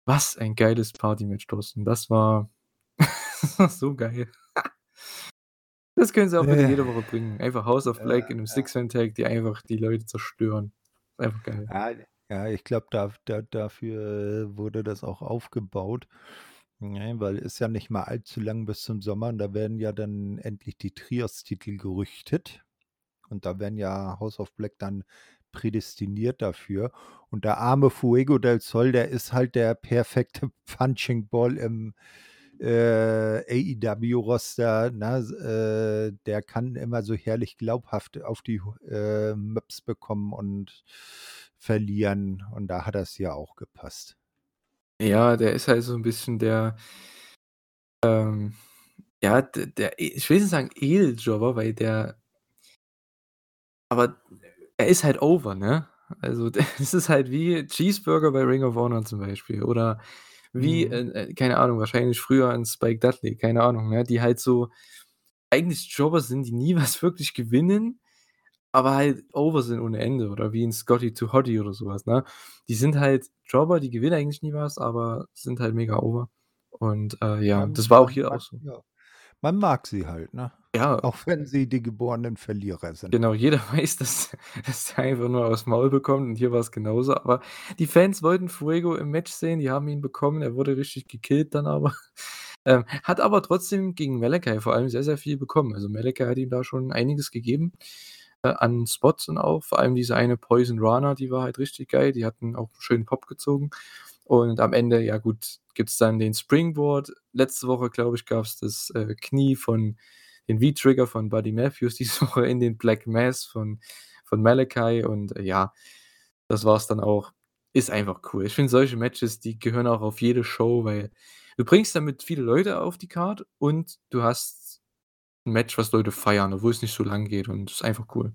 Was ein geiles Party-Match, Thorsten. Das war so geil. Das können sie auch bitte jede Woche bringen. Einfach House of Black Ja, in 'nem ja. Six-Man-Tag, die einfach die Leute zerstören. Einfach geil. Ja, ja, ich glaube, da da dafür wurde das auch aufgebaut, ne, weil ist ja nicht mal allzu lang bis zum Sommer und da werden ja dann endlich die Trios-Titel gerüchtet. Und da werden ja House of Black dann prädestiniert dafür. Und der arme Fuego del Sol, der ist halt der perfekte Punching Ball im, äh, AEW-Roster, ne? Äh, der kann immer so herrlich glaubhaft auf die äh, Möps bekommen und verlieren und da hat das hier auch gepasst. Ja, der ist halt so 'n bisschen der ähm, ja, der e ich will nicht sagen Edeljobber, weil der aber er ist halt over, ne? Also, das ist halt wie Cheeseburger bei Ring of Honor zum Beispiel oder wie, Mhm. äh, keine Ahnung, wahrscheinlich früher 'n Spike Dudley, keine Ahnung, ne? Die halt so eigentlich Jobber sind, die nie was wirklich gewinnen, aber halt over sind ohne Ende oder wie 'n Scotty 2 Hotty oder so was, ne? Die sind halt Jobber, die gewinnen eigentlich nie was, aber sind halt mega over. Und, äh, ja, das war auch hier auch so. ja, man mag sie halt, ne? Ja. Auch wenn sie die geborenen Verlierer sind. Genau, jeder weiß, dass dass der einfach nur aufs Maul bekommt und hier war's genauso, aber die Fans wollten Fuego im Match sehen, die haben ihn bekommen, er wurde richtig gekillt dann aber. Ähm, hat aber trotzdem gegen Malakai vor allem sehr, sehr viel bekommen. Also, Malakai hat ihm da schon einiges gegeben, äh, an Spots und auch vor allem diese eine Poison Rana, die war halt richtig geil, die hat 'n auch 'n schönen Pop gezogen. Und am Ende, ja gut, gibt's dann den Springboard. Letzte Woche, glaube ich, gab's das, äh, Knie von den V-Trigger von Buddy Matthews, diese Woche in den Black Mass von von Malakai und, äh, ja, das war's dann auch. Ist einfach cool. Ich finde solche Matches, die gehören auch auf jede Show, weil du bringst damit viele Leute auf die Card und du hast 'n Match, was Leute feiern, obwohl's nicht so lang geht und ist einfach cool.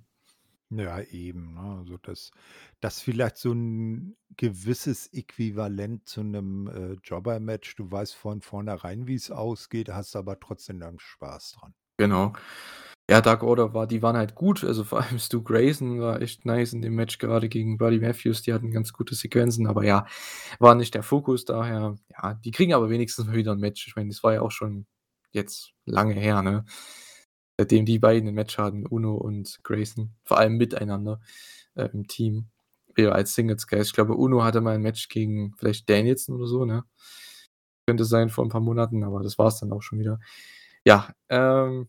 Ja, eben, ne? Also, das das vielleicht so 'n gewisses Äquivalent zu 'nem, äh, Jobber-Match. Du weißt von vornherein, wie's ausgeht, hast aber trotzdem dann Spaß dran. Genau. Ja, Dark Order war die waren halt gut, also, vor allem Stu Grayson war echt nice in dem Match, gerade gegen Buddy Matthews, die hatten ganz gute Sequenzen, aber ja, war nicht der Fokus, daher ja, die kriegen aber wenigstens mal wieder 'n Match. Ich meine, das war ja auch schon jetzt lange her, ne? Seitdem die beiden 'n Match hatten, Uno und Grayson, vor allem miteinander, äh, im Team, eher als Singles Guys. Ich glaube, Uno hatte mal 'n Match gegen vielleicht Danielson oder so, ne? Könnte sein vor 'n paar Monaten, aber das war's dann auch schon wieder. Ja, ähm,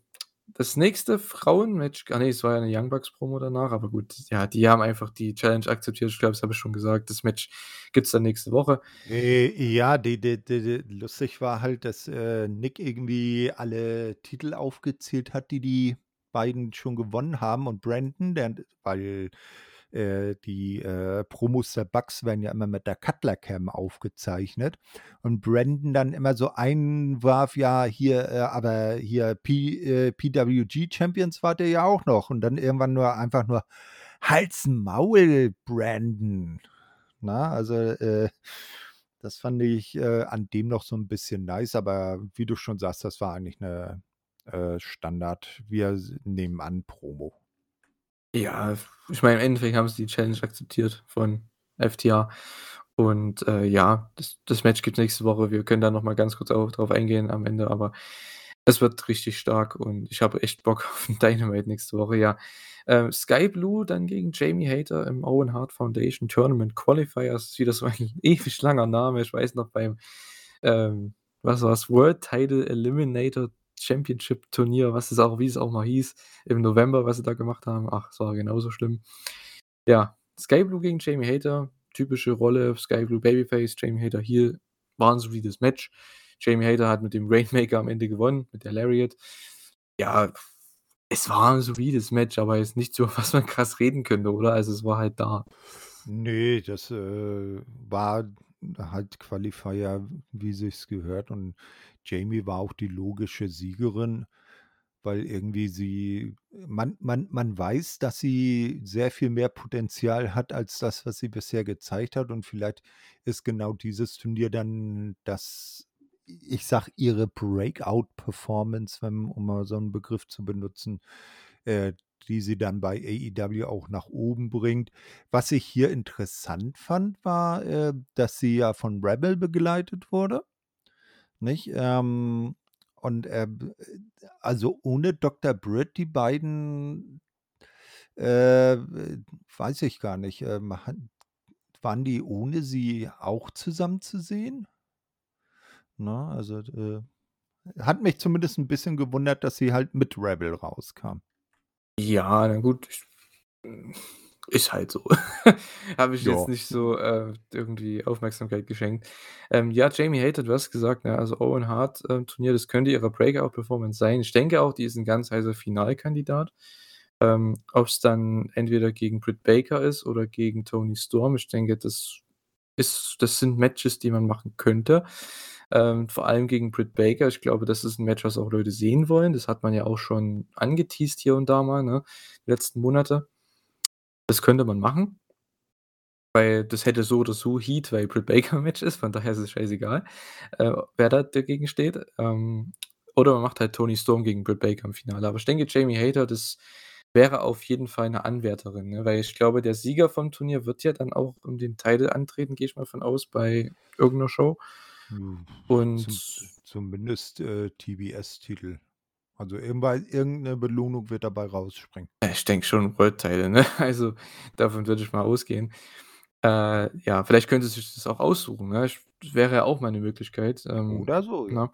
das nächste Frauenmatch ah, ne, es war ja 'ne Young Bucks Promo danach, aber gut, ja, die haben einfach die Challenge akzeptiert. Ich glaube, das habe ich schon gesagt. Das Match gibt's dann nächste Woche. Äh, ja, die die die lustig war halt, dass, äh, Nick irgendwie alle Titel aufgezählt hat, die die beiden schon gewonnen haben und Brandon, der weil, äh, die, äh, Promos der Bucks werden ja immer mit der Cutler Cam aufgezeichnet und Brandon dann immer so einwarf: „Ja, hier, äh, aber hier P äh, PWG Champions wart ihr ja auch noch.“ Und dann irgendwann nur einfach nur: „Halt's Maul, Brandon!“ Ne? Also, äh, das fand ich, an dem noch so 'n bisschen nice, aber wie du schon sagst, das war eigentlich 'ne, äh, Standard wir s nebenan Promo. Ja, ich meine, im Endeffekt haben sie die Challenge akzeptiert von FTR und, äh, ja, das das Match gibt's nächste Woche. Wir können da noch mal ganz kurz auch drauf eingehen am Ende, aber es wird richtig stark und ich habe echt Bock auf Dynamite nächste Woche, ja. Ähm, Skye Blue dann gegen Jamie Hayter im Owen Hart Foundation Tournament Qualifier. Das ist wieder so ein ewig langer Name. Ich weiß noch beim, ähm, was war's, World Title Eliminator Championship Turnier, was es auch wie es auch mal hieß, im November, was sie da gemacht haben. Ach, es war genauso schlimm. Ja, Skye Blue gegen Jamie Hayter, typische Rolle, Skye Blue Babyface, Jamie Hayter Heel, war 'n solides Match. Jamie Hayter hat mit dem Rainmaker am Ende gewonnen, mit der Lariat. Ja, es war 'n solides Match, aber jetzt nicht so, was man krass reden könnte, oder? Also, es war halt da. Ne, das, äh, war halt Qualifier, wie sich's gehört. Und Jamie war auch die logische Siegerin, weil irgendwie sie man man man weiß, dass sie sehr viel mehr Potenzial hat als das, was sie bisher gezeigt hat. Und vielleicht ist genau dieses Turnier dann das ich sage, ihre Breakout-Performance, um mal so 'n Begriff zu benutzen, äh, die sie dann bei AEW auch nach oben bringt. Was ich hier interessant fand, war, äh, dass sie ja von Rebel begleitet wurde, nicht? Ähm, und, äh, äh, also, ohne Dr. Britt, die beiden äh, weiß ich gar nicht, han waren die ohne sie auch zusammen zu sehen? Ne, also, äh, hat mich zumindest 'n bisschen gewundert, dass sie halt mit Rebel rauskam. Ja, na gut, ich hm, ist halt so. Habe ich jetzt Ja. nicht so, äh, irgendwie Aufmerksamkeit geschenkt. Ähm, ja, Jamie Hayter, du hast gesagt, ne, also, Owen Hart, ähm, Turnier, das könnte ihre Breakout-Performance sein. Ich denke auch, die ist 'n ganz heißer Finalkandidat. Ähm, ob's dann entweder gegen Britt Baker ist oder gegen Toni Storm, ich denke, das ist das sind Matches, die man machen könnte. Ähm, vor allem gegen Britt Baker. Ich glaube, das ist 'n Match, was auch Leute sehen wollen. Das hat man ja auch schon angeteased hier und da mal, ne, die letzten Monate. Das könnte man machen. Weil das hätte so oder so Heat, weil Britt Baker im Match ist, von daher ist es scheißegal, äh, wer da dagegen steht. Ähm, oder man macht halt Toni Storm gegen Britt Baker im Finale. Aber ich denke, Jamie Hayter, das wäre auf jeden Fall 'ne Anwärterin, ne? Weil ich glaube, der Sieger vom Turnier wird ja dann auch um den Title antreten, gehe ich mal von aus, bei irgend 'ner Show. Hm, Und zum zumindest, äh, TBS-Titel. Also, irgendwei irgend 'ne Belohnung wird dabei rausspringen. ich denke schon World Title, ne? Also, davon würde ich mal ausgehen. Äh, ja, vielleicht könnte sie sich das auch aussuchen, ne? Ich das wäre ja auch mal 'ne Möglichkeit, ähm, Oder so, ja.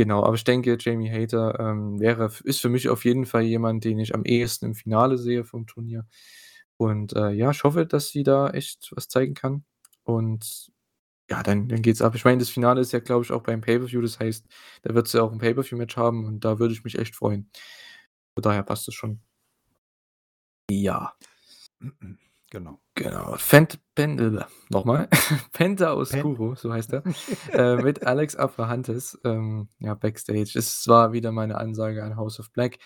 Genau, aber ich denke, Jamie Hayter, ähm, wäre ist für mich auf jeden Fall jemand, den ich am ehesten im Finale sehe vom Turnier. Und, äh, ja, ich hoffe, dass sie da echt was zeigen kann. Und ja, dann dann geht's ab. Ich meine, das Finale ist ja, glaube ich, auch beim Pay-per-View. Das heißt, da wird sie auch 'n Pay-per-View-Match haben und da würde ich mich echt freuen. Von daher passt das schon. Ja. Genau. Genau. Fent Pen nochmal. Penta Pen Oscuro, so heißt er, äh, mit Alex Abrahantes, ähm, ja, Backstage. Es war wieder mal 'ne Ansage an House of Black.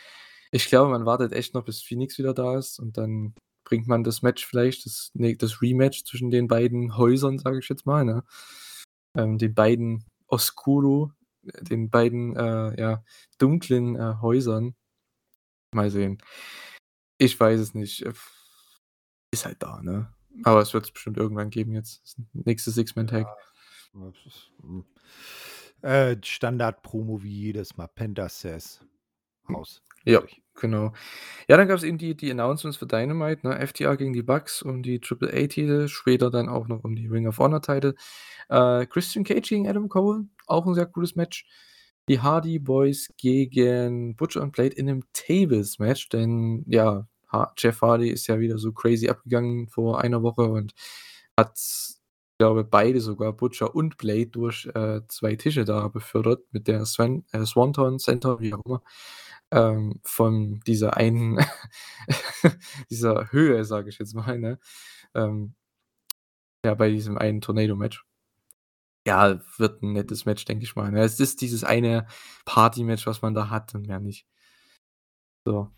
Ich glaube, man wartet echt noch, bis Phoenix wieder da ist und dann bringt man das Match vielleicht, das ne, das Rematch zwischen den beiden Häusern, sage ich jetzt mal, ne? Ähm, den beiden Oscuro, den beiden, äh, ja, dunklen, äh, Häusern. Mal sehen. Ich weiß es nicht. Ist halt da, ne? Aber es wird's bestimmt irgendwann geben jetzt. Nächste Six-Man-Tag. Ja, hm, äh, Standard-Promo wie jedes Mal. Penta says Haus. Ja, genau. Ja, dann gab's eben die die Announcements für Dynamite, ne? FTR gegen die Bucks um die Triple-A-Titel, später dann auch noch um die Ring of Honor-Titel. Äh, Christian Cage gegen Adam Cole, auch 'n sehr cooles Match. Die Hardy Boys gegen Butcher und Blade in 'nem Tables-Match, denn ja, Jeff Hardy ist ja wieder so crazy abgegangen vor einer Woche und hat, glaube beide sogar, Butcher und Blade durch, äh, 2 Tische da befördert mit der Swan äh, Swanton Center, wie auch immer, ähm, von dieser einen dieser Höhe, sage ich jetzt mal, ne? Ähm ja, bei diesem einen Tornado-Match. Ja, wird 'n nettes Match, denke ich mal, ne? Es ist dieses eine Party-Match, was man da hat und mehr nicht. So.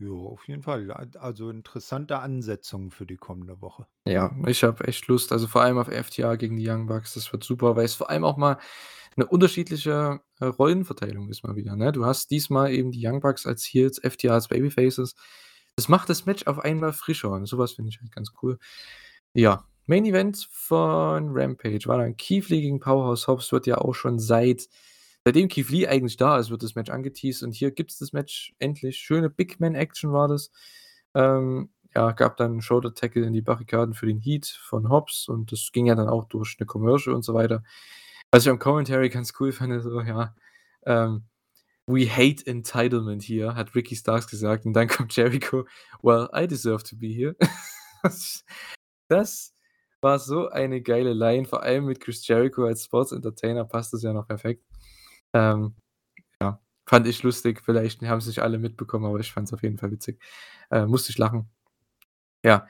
Ja, auf jeden Fall. Also, interessante Ansetzung für die kommende Woche. Ja, ich habe echt Lust, also, vor allem auf FTR gegen die Young Bucks. Das wird super, weil es vor allem auch mal 'ne unterschiedliche, äh, Rollenverteilung ist mal wieder, ne? Du hast diesmal eben die Young Bucks als Heels, FTR als Babyfaces. Das macht das Match auf einmal frischer und so was finde ich halt ganz cool. Ja, Main Event von Rampage war dann Keith gegen Powerhouse Hobbs, wird ja auch schon seit seitdem Keith Lee eigentlich da ist, wird das Match angeteased und hier gibt's das Match endlich. Schöne Big-Man-Action war das. Ähm, ja, gab dann 'n Shoulder Tackle in die Barrikaden für den Heat von Hobbs und das ging ja dann auch durch 'ne Commercial und so weiter. Was ich am Commentary ganz cool fand, so, ja, ähm: „We hate entitlement here“, hat Ricky Starks gesagt und dann kommt Jericho: „Well, I deserve to be here.“ Das das war so eine geile Line, vor allem mit Chris Jericho als Sports Entertainer passt das ja noch perfekt. Ähm, ja, fand ich lustig. Vielleicht haben's nicht alle mitbekommen, aber ich fand's auf jeden Fall witzig. Äh, musste ich lachen. Ja,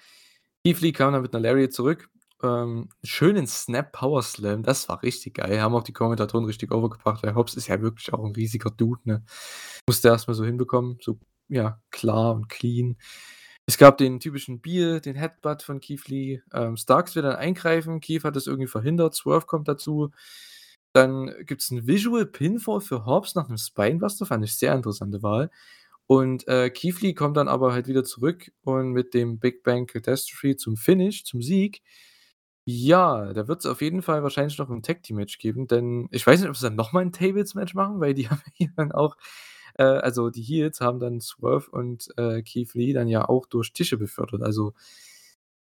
Keith Lee kam dann mit 'ner Lariat zurück. Ähm, schönen Snap Power Slam, das war richtig geil. Haben auch die Kommentatoren richtig overgebracht, weil Hobbs ist ja wirklich auch 'n riesiger Dude, ne? Musste er erst mal so hinbekommen, so, ja, klar und clean. Es gab den typischen Beal, den Headbutt von Keith Lee. Ähm, Starks will dann eingreifen. Keith hat das irgendwie verhindert. Swerve kommt dazu. Dann gibt's 'n Visual Pinfall für Hobbs nach 'nem Spinebuster, fand ich sehr interessante Wahl. Und, äh, Keith Lee kommt dann aber halt wieder zurück und mit dem Big Bang Catastrophe zum Finish, zum Sieg. Ja, da wird's auf jeden Fall wahrscheinlich noch 'n Tag-Team-Match geben, denn ich weiß nicht, ob sie dann noch mal 'n Tables-Match machen, weil die haben hier dann auch äh, also, die Heels haben dann Swerve und, äh, Keith Lee dann ja auch durch Tische befördert. Also,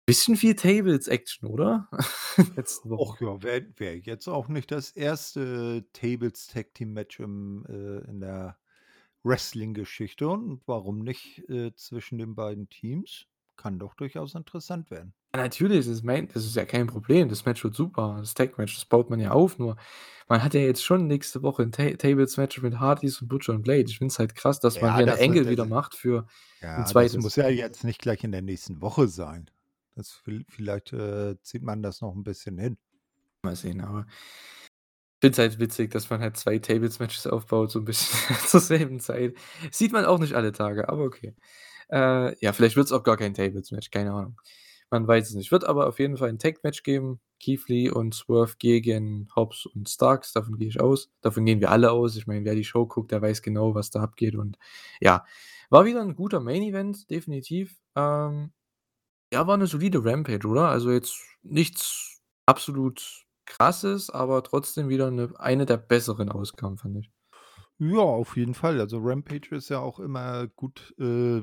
bisschen viel Tables-Action, oder? Letzten Wochen. Och ja, wäre wäre jetzt auch nicht das 1. Tables-Tag-Team-Match äh, in der Wrestling-Geschichte und warum nicht, äh, zwischen den beiden Teams? Kann doch durchaus interessant werden. Ja, natürlich, das ist mein das ist ja kein Problem. Das Match wird super. Das Tag-Match, das baut man ja auf, nur man hat ja jetzt schon nächste Woche 'n Ta Tables-Match mit Hardys und Butcher und Blade. Ich finde es halt krass, dass man Ja, hier 'ne das Angle das wieder macht für ja, das zweites muss ja jetzt nicht gleich in der nächsten Woche sein. Das viel vielleicht, äh, zieht man das noch 'n bisschen hin. Mal sehen, aber finde es halt witzig, dass man halt 2 Tables-Matches aufbaut, so 'n bisschen zur selben Zeit. Sieht man auch nicht alle Tage, aber okay. Äh, ja, vielleicht wird's auch gar kein Tables-Match, keine Ahnung. Man weiß es nicht. Wird aber auf jeden Fall 'n Tag-Match geben. Keith und Swerve gegen Hobbs und Starks, davon gehe ich aus. Davon gehen wir alle aus. Ich meine, wer die Show guckt, der weiß genau, was da abgeht und ja. War wieder 'n guter Main-Event, definitiv. Ähm, ja, war 'ne solide Rampage, oder? Also, jetzt nichts absolut Krasses, aber trotzdem wieder 'ne eine der besseren Ausgaben, fand ich. Ja, auf jeden Fall. Also, Rampage ist ja auch immer gut, äh,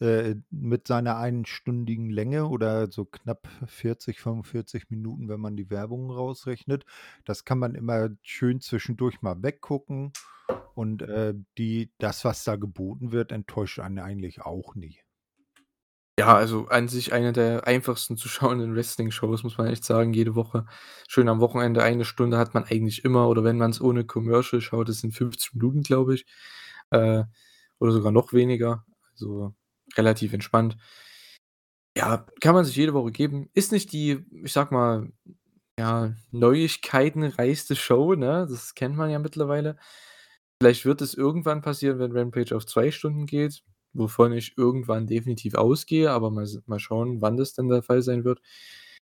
äh, mit seiner einstündigen Länge oder so knapp 40, 45 Minuten, wenn man die Werbung rausrechnet. Das kann man immer schön zwischendurch mal weggucken und, äh, die das, was da geboten wird, enttäuscht einen eigentlich auch nie. Ja, also, an sich eine der einfachsten zu schauenden Wrestling-Shows, muss man echt sagen, jede Woche. Schön am Wochenende, 1 Stunde hat man eigentlich immer oder wenn man's ohne Commercial schaut, das sind 50 Minuten, glaube ich, äh, oder sogar noch weniger, also, relativ entspannt. Ja, kann man sich jede Woche geben. Ist nicht die, ich sage mal, ja, neuigkeitenreichste Show, ne? Das kennt man ja mittlerweile. Vielleicht wird es irgendwann passieren, wenn Rampage auf 2 Stunden geht, wovon ich irgendwann definitiv ausgehe, aber mal mal schauen, wann das denn der Fall sein wird.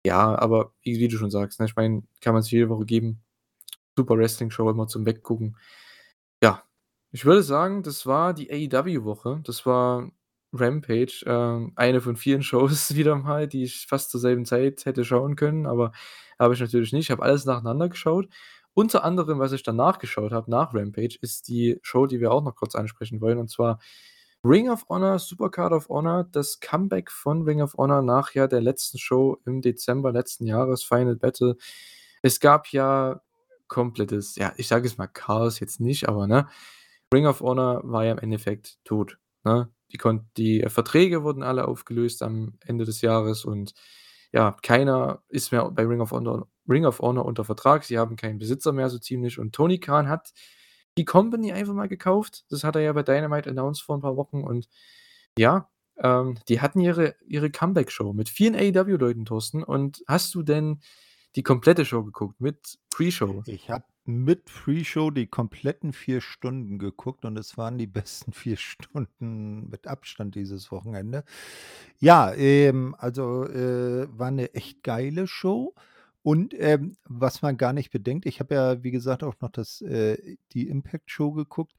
Ja, aber wie du schon sagst, ne, ich meine, kann man sich jede Woche geben. Super Wrestling-Show immer zum Weggucken. Ja, ich würde sagen, das war die AEW-Woche. Das war Rampage, ähm, eine von vielen Shows wieder mal, die ich fast zur selben Zeit hätte schauen können, aber habe ich natürlich nicht. Ich habe alles nacheinander geschaut. Unter anderem, was ich danach geschaut habe, nach Rampage, ist die Show, die wir auch noch kurz ansprechen wollen, und zwar Ring of Honor, Supercard of Honor, das Comeback von Ring of Honor nach, ja, der letzten Show im Dezember letzten Jahres, Final Battle. Es gab ja komplettes, ja, ich sage jetzt mal Chaos jetzt nicht, aber, ne, Ring of Honor war ja im Endeffekt tot, ne? Die die Verträge wurden alle aufgelöst am Ende des Jahres und ja, keiner ist mehr bei Ring of Honor Ring of Honor unter Vertrag. Sie haben keinen Besitzer mehr so ziemlich und Tony Khan hat die Company einfach mal gekauft. Das hat er ja bei Dynamite announced vor 'n paar Wochen und ja, ähm, die hatten ihre ihre Comeback-Show mit vielen AEW-Leuten, Thorsten. Und hast du denn die komplette Show geguckt mit Pre-Show? Ich habe mit Pre-Show die kompletten 4 Stunden geguckt und es waren die besten 4 Stunden mit Abstand dieses Wochenende. Ja, ähm, also, äh, war 'ne echt geile Show und, ähm, was man gar nicht bedenkt, ich habe ja, wie gesagt, auch noch das äh, die Impact-Show geguckt,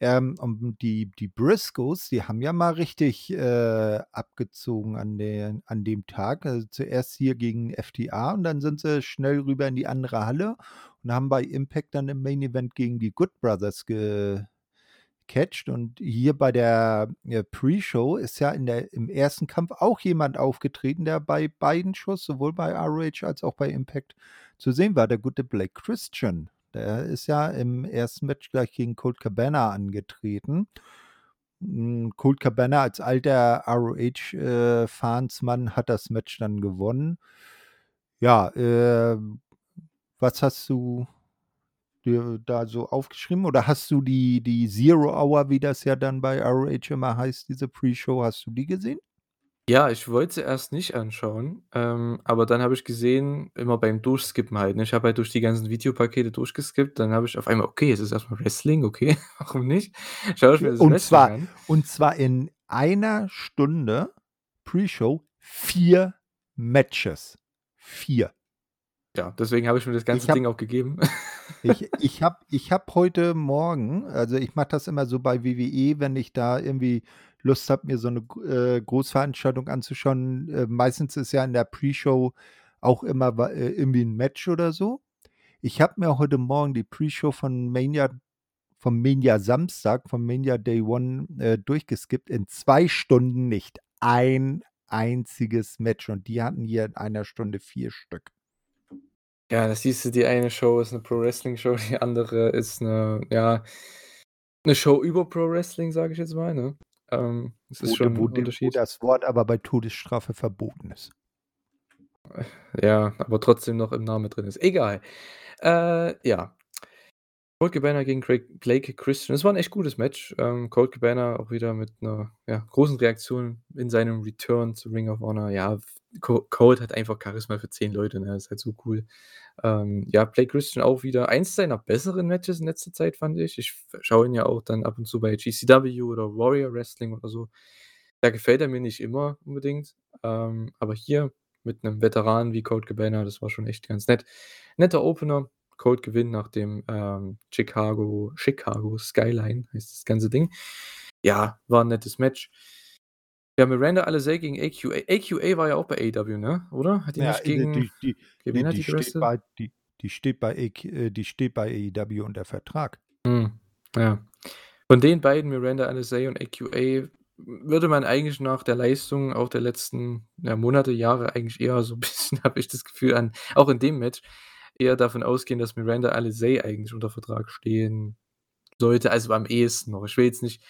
ähm, und die die Briscoes, die haben ja mal richtig, äh, abgezogen an den an dem Tag. Also, zuerst hier gegen FTA und dann sind sie schnell rüber in die andere Halle und haben bei Impact dann im Main Event gegen die Good Brothers gecatcht und hier bei der, äh, Pre-Show ist ja in der im 1. Kampf auch jemand aufgetreten, der bei beiden Shows, sowohl bei ROH als auch bei Impact zu sehen war, der gute Blake Christian. Der ist ja im 1. Match gleich gegen Colt Cabana angetreten. Hm, Colt Cabana als alter ROH, äh, hat das Match dann gewonnen. Ja, ähm, was hast du da so aufgeschrieben oder hast du die die Zero Hour, wie das ja dann bei ROH immer heißt, diese Pre-Show, hast du die gesehen? Ja, ich wollte sie erst nicht anschauen, ähm, aber dann habe ich gesehen immer beim Durchskippen halt, ne? Ich habe halt durch die ganzen Videopakete durchgeskippt, dann habe ich auf einmal: „Okay, es ist erst mal Wrestling, okay, warum nicht?“ Schaue ich mir das Und Wrestling zwar an. und zwar in 1 Stunde Pre-Show 4 Matches. 4. Ja, deswegen habe ich mir das ganze habe Ding auch gegeben. Ich ich habe ich habe heute Morgen also, ich mache das immer so bei WWE, wenn ich da irgendwie Lust habe, mir so 'ne g äh, Großveranstaltung anzuschauen. Äh, meistens ist ja in der Pre-Show auch immer äh, irgendwie 'n Match oder so. Ich habe mir heute Morgen die Pre-Show von Mania vom Mania Samstag, vom Mania Day One, äh, durchgeskippt, in 2 Stunden nicht ein einziges Match und die hatten hier in 1 Stunde 4 Stück. Ja, da siehst du, die eine Show ist 'ne Pro-Wrestling-Show, die andere ist 'ne ja 'ne Show über Pro-Wrestling, sage ich jetzt mal, ne? Ähm, das ist de schon wo 'n de wo Unterschied. das Wort aber bei Todesstrafe verboten ist. Ja, aber trotzdem noch im Namen drin ist. Egal. Äh, ja. Colt Cabana gegen Craig Blake Christian. Das war 'n echt gutes Match. Ähm, Colt Cabana auch wieder mit 'ner, ja, großen Reaktion in seinem Return zu Ring of Honor. Ja, f Co Colt hat einfach Charisma für 10 Leute, ne? Ist halt so cool. Ähm, ja, Blake Christian auch wieder eins seiner besseren Matches in letzter Zeit, fand ich. Ich schaue ihn ja auch dann ab und zu bei GCW oder Warrior Wrestling oder so. Da gefällt er mir nicht immer unbedingt, ähm, aber hier mit 'nem Veteran wie Colt Cabana, das war schon echt ganz nett. Netter Opener. Colt gewinnt nach dem, ähm, Chicago Chicago Skyline heißt das ganze Ding. Ja, war 'n nettes Match. Ja, Miranda Alizé gegen AQA. AQA war ja auch bei AEW, ne, oder? Hat die Ja, nicht gegen die die gegen wen hat die die steht bei die die steht bei AQ äh, die steht bei AEW unter Vertrag. Hm, ja. Von den beiden, Miranda Alizé und AQA, würde man eigentlich nach der Leistung auch der letzten, ja, Monate, Jahre eigentlich eher so 'n bisschen, habe ich das Gefühl an auch in dem Match, eher davon ausgehen, dass Miranda Alizé eigentlich unter Vertrag stehen sollte, also am ehesten noch. Ich will jetzt nicht,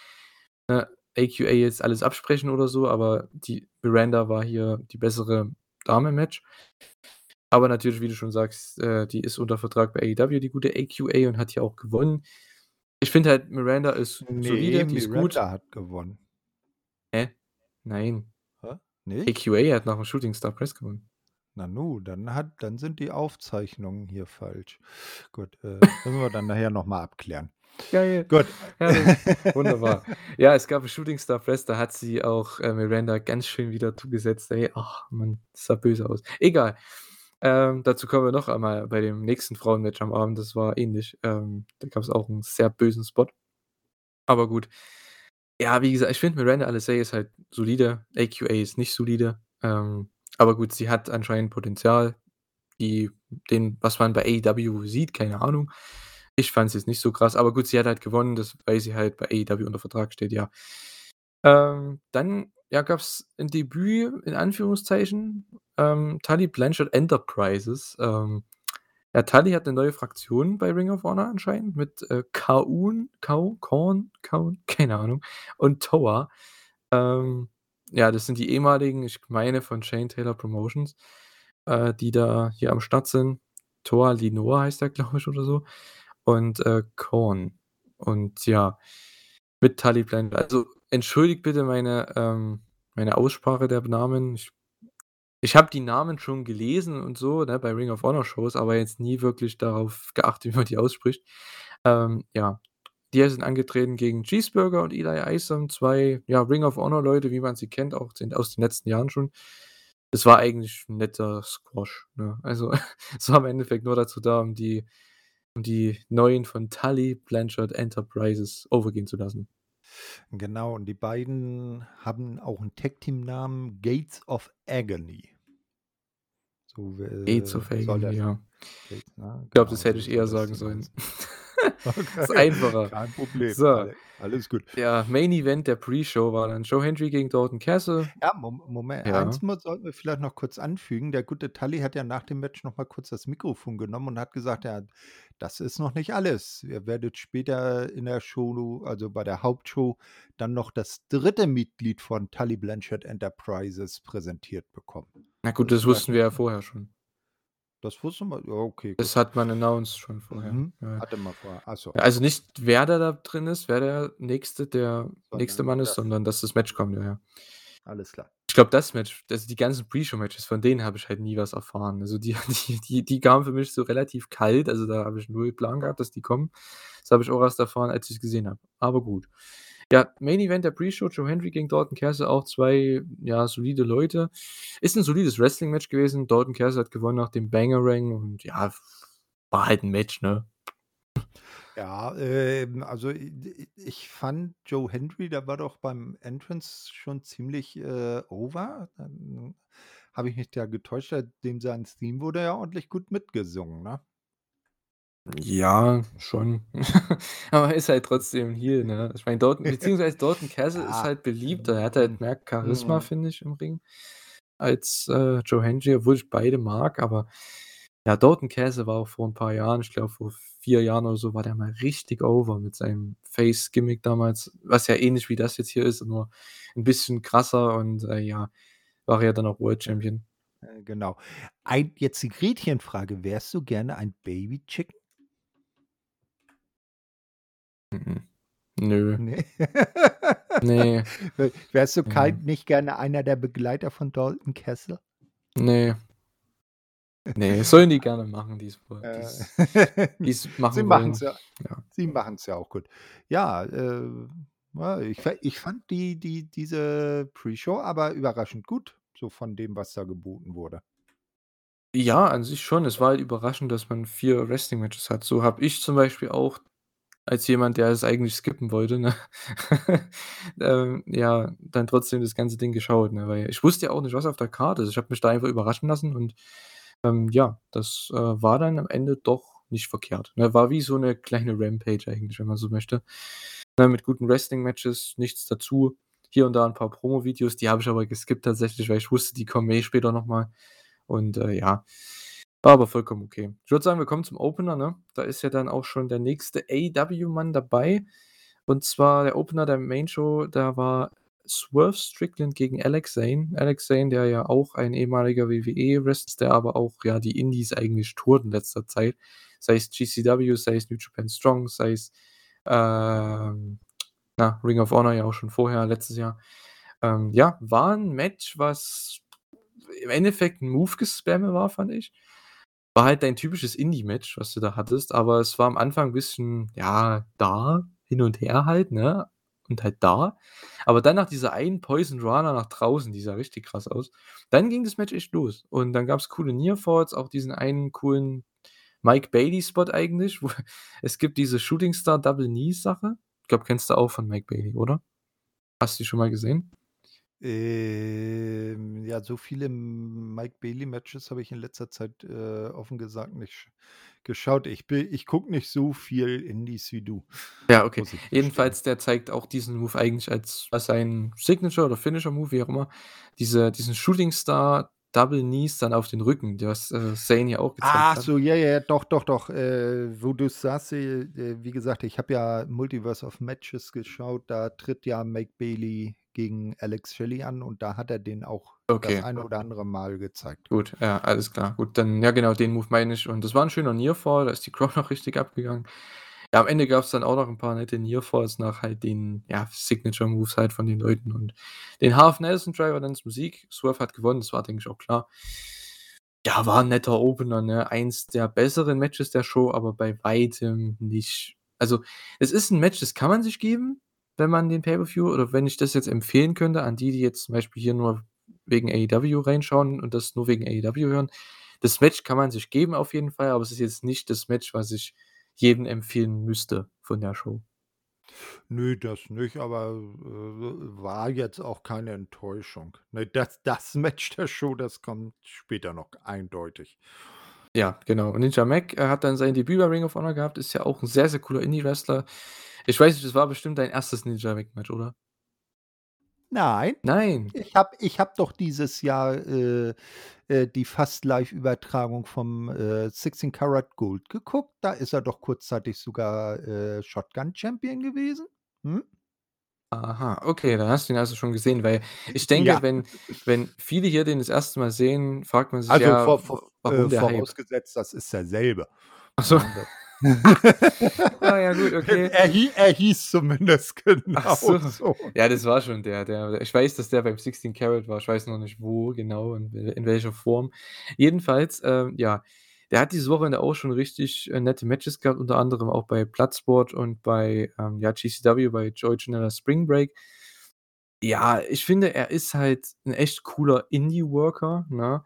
ne, AQA jetzt alles absprechen oder so, aber die Miranda war hier die bessere Dame im Match. Aber natürlich, wie du schon sagst, äh, die ist unter Vertrag bei AEW, die gute AQA und hat hier auch gewonnen. Ich finde halt, Miranda ist Ne, solide, die ist gut. Miranda hat gewonnen. Hä? Nein. Hä? Nicht? AQA hat nach dem Shooting Star Press gewonnen. Nanu, dann hat dann sind die Aufzeichnungen hier falsch. Gut, äh, müssen wir dann nachher noch mal abklären. Geil. Gut. Herrlich. Wunderbar. Ja, es gab 'n Shooting Star Press, da hat sie auch, äh, Miranda ganz schön wieder zugesetzt, ey. Ach Mann, das sah böse aus. Egal. Ähm, dazu kommen wir noch einmal bei dem nächsten Frauenmatch am Abend, das war ähnlich. Ähm, da gab's auch 'n sehr bösen Spot. Aber gut. Ja, wie gesagt, ich finde, Miranda Alizé ist halt solide. AQA ist nicht solide. Ähm, aber gut, sie hat anscheinend Potenzial, die den was man bei AEW sieht, keine Ahnung. Ich fand's jetzt nicht so krass, aber gut, sie hat halt gewonnen, das weil sie halt bei AEW unter Vertrag steht, ja. Ähm, dann, ja, gab's 'n Debüt in Anführungszeichen, ähm, Tully Blanchard Enterprises. Ähm, ja, Tully hat 'ne neue Fraktion bei Ring of Honor anscheinend mit, äh, K-Un, Kau Korn, Kaun, keine Ahnung, und Toa. Ähm, ja, das sind die ehemaligen, ich meine von Shane Taylor Promotions, äh, die da hier am Start sind. Toa Linoa heißt der, glaube ich, oder so und, äh, Korn. Und ja, mit Tully Blanchard. Also, entschuldigt bitte meine, ähm meine Aussprache der Namen. Ich ich habe die Namen schon gelesen und so, ne, bei Ring of Honor Shows, aber jetzt nie wirklich darauf geachtet, wie man die ausspricht. Ähm, ja, die sind angetreten gegen Cheeseburger und Eli Isom, 2, ja, Ring of Honor Leute, wie man sie kennt, auch aus den letzten Jahren schon. Es war eigentlich 'n netter Squash, ne? Also, es war im Endeffekt nur dazu da, um die um die Neuen von Tully Blanchard Enterprises overgehen zu lassen. Genau, und die beiden haben auch 'n Tag-Team-Namen, Gates of Agony. So, Gates äh, of soll Agony, das ja. Gates, ne? Ich glaube, das Genau, hätte so ich eher das sagen sollen. heißen. Ist Okay, einfacher. kein Problem. So. Alle alles gut. Ja, Main Event der Pre-Show war dann Joe Hendry gegen Dalton Castle. Ja, Mom Moment, Ja. eins muss sollten wir vielleicht noch kurz anfügen. Der gute Tully hat ja nach dem Match noch mal kurz das Mikrofon genommen und hat gesagt: „Ja, das ist noch nicht alles. Ihr werdet später in der Show, also bei der Hauptshow, dann noch das 3. Mitglied von Tully Blanchard Enterprises präsentiert bekommen.“ Na gut, Das das vielleicht wussten wir ja vorher schon. Das wusste man? Ja, okay, Das gut. hat man announced schon vorher. Mhm. Ja. Hatte man vorher. Ach so. Ja, also nicht, wer da da drin ist, wer der nächste der nächste Sondern Mann ist, das. sondern dass das Match kommt, ja. Alles klar. Ich glaube, das Match also die ganzen Pre-Show-Matches, von denen habe ich halt nie was erfahren. Also die die die die kamen für mich so relativ kalt, also da habe ich null Plan gehabt, dass die kommen. Das habe ich auch erst erfahren, als ich's gesehen habe. Aber gut. Ja, Main Event der Pre-Show, Joe Hendry gegen Dalton Castle, auch 2, ja, solide Leute. Ist 'n solides Wrestling-Match gewesen. Dalton Castle hat gewonnen nach dem Bangarang und ja, war halt 'n Match, ne? Ja, ähm, also ich fand Joe Hendry, der war doch beim Entrance schon ziemlich, äh, over. Dann habe ich mich da getäuscht, dem sein Theme wurde ja ordentlich gut mitgesungen, ne? Ja, schon. Aber er ist halt trotzdem Heel, ne? Ich meine, Dalton beziehungsweise Dalton Castle ist Ja, halt beliebter. Er hat halt mehr Charisma, mhm. finde ich, im Ring als, äh, Joe Hendry, obwohl ich beide mag. Aber ja, Dalton Castle war auch vor 'n paar Jahren ich glaube, vor 4 Jahren oder so war der mal richtig over mit seinem Face-Gimmick damals, was ja ähnlich wie das jetzt hier ist, nur 'n bisschen krasser und, äh, ja, war ja dann auch World. Champion. Äh, genau. Ein jetzt die Gretchenfrage: Wärst du gerne ein Baby Chicken? Nö. Ne? Ne. W wärst du kein nicht gerne einer der Begleiter von Dalton Castle? Ne. Ne, sollen die gerne machen, woll Äh, die's die's sie machen wollen. ja Ja. sie machen's ja auch gut. Ja, äh, ich ich fand die die diese Pre-Show aber überraschend gut, so von dem, was da geboten wurde. Ja, an sich schon. Es war halt überraschend, dass man 4 Wrestling-Matches hat. So habe ich zum Beispiel auch als jemand, der es eigentlich skippen wollte, ne, ähm, ja, dann trotzdem das ganze Ding geschaut, ne? Weil ich wusste ja auch nicht, was auf der Karte ist. Ich habe mich da einfach überraschen lassen und, ähm, ja, das, äh, war dann am Ende doch nicht verkehrt, ne? War wie so 'ne kleine Rampage eigentlich, wenn man so möchte, ne, mit guten Wrestling-Matches, nichts dazu. Hier und da 'n paar Promo-Videos, die habe ich aber geskippt tatsächlich, weil ich wusste, die kommen eh später noch mal und, äh, ja, aber vollkommen okay. Ich würde sagen, wir kommen zum Opener, ne? Da ist ja dann auch schon der nächste AEW-Mann dabei und zwar der Opener der Main-Show, da war Swerve Strickland gegen Alex Zane. Alex Zane, der ja auch ein ehemaliger WWE-Wrestler der aber auch, ja, die Indies eigentlich tourt in letzter Zeit, sei es GCW, sei es New Japan Strong, sei es, ähm, na, Ring of Honor ja auch schon vorher, letztes Jahr. Ähm, ja, war 'n Match, was im Endeffekt 'n Move-Gespamme war, fand ich. War halt dein typisches Indie-Match, was du da hattest, aber es war am Anfang 'n bisschen, ja, da, hin und her halt, ne, und halt da. Aber dann nach dieser einen Poisonrana nach draußen, die sah richtig krass aus. Dann ging das Match echt los und dann gab's coole Near-Falls, auch diesen einen coolen Mike Bailey-Spot eigentlich, wo es gibt diese Shooting Star Double Knee-Sache. Ich glaube, kennst du auch von Mike Bailey, oder? Hast du die schon mal gesehen? Ähm, ja, so viele Mike Bailey-Matches habe ich in letzter Zeit, äh, offen gesagt nicht sch geschaut. Ich ich gucke nicht so viel Indies wie du, Ja, okay. Jedenfalls, der zeigt auch diesen Move eigentlich als als seinen Signature oder Finisher-Move, wie auch immer. Diese diesen Shooting Star Double Knees dann auf den Rücken, was, äh, Zane ja auch gezeigt Ach hat. so, ja, ja, doch, doch, doch, äh, wo du's sagst, äh, äh, wie gesagt, ich habe ja Multiverse of Matches geschaut, da tritt ja Mike Bailey gegen Alex Shelley an und da hat er den auch das Okay. eine oder andere Mal gezeigt. Gut, ja, alles klar. Gut, dann ja genau, den Move meine ich und das war 'n schöner Near-Fall, da ist die Crowd auch richtig abgegangen. Ja, am Ende gab's dann auch noch 'n paar nette Near-Falls nach halt den, ja, Signature-Moves halt von den Leuten und den Half Nelson Driver dann zum Sieg. Swerve hat gewonnen, das war, denke ich, auch klar. Ja, war 'n netter Opener, ne? Eins der besseren Matches der Show, aber bei weitem nicht also, es ist 'n Match, das kann man sich geben, wenn man den Pay-per-View oder wenn ich das jetzt empfehlen könnte an die, die jetzt zum Beispiel hier nur wegen AEW reinschauen und das nur wegen AEW hören. Das Match kann man sich geben auf jeden Fall, aber es ist jetzt nicht das Match, was ich jedem empfehlen müsste von der Show. Nö, das nicht, aber, äh, war jetzt auch keine Enttäuschung. Ne, das das Match der Show, das kommt später noch eindeutig. Ja, genau. Und Ninja Mac, er hat dann sein Debüt bei Ring of Honor gehabt, ist ja auch 'n sehr, sehr cooler Indie-Wrestler. Ich weiß nicht, das war bestimmt dein 1. Ninja Mac-Match, oder? Nein, Nein. ich habe ich habe doch dieses Jahr, äh, äh, die Fast-Live-Übertragung vom, äh, 16 Carat Gold geguckt. Da ist er doch kurzzeitig sogar, äh, Shotgun Champion gewesen. Mhm. Aha, okay, dann hast du ihn also schon gesehen, weil ich denke, Ja. wenn wenn viele hier den das 1. Mal sehen, fragt man sich Also, ja, vo w vo äh, warum der Hype? vorausgesetzt, das ist derselbe, Ach so. Das Ah ja, gut, okay. Er er hieß zumindest Ach so. genauso. Ja, das war schon der der ich weiß, dass der beim 16 Carat war. Ich weiß noch nicht, wo genau, in wel in welcher Form. Jedenfalls, ähm, ja, der hat dieses Wochenende auch schon richtig, äh, nette Matches gehabt, unter anderem auch bei Bloodsport und bei, ähm, ja, GCW, bei Joey Janela Spring Break. Ja, ich finde, er ist halt 'n echt cooler Indie-Worker, ne,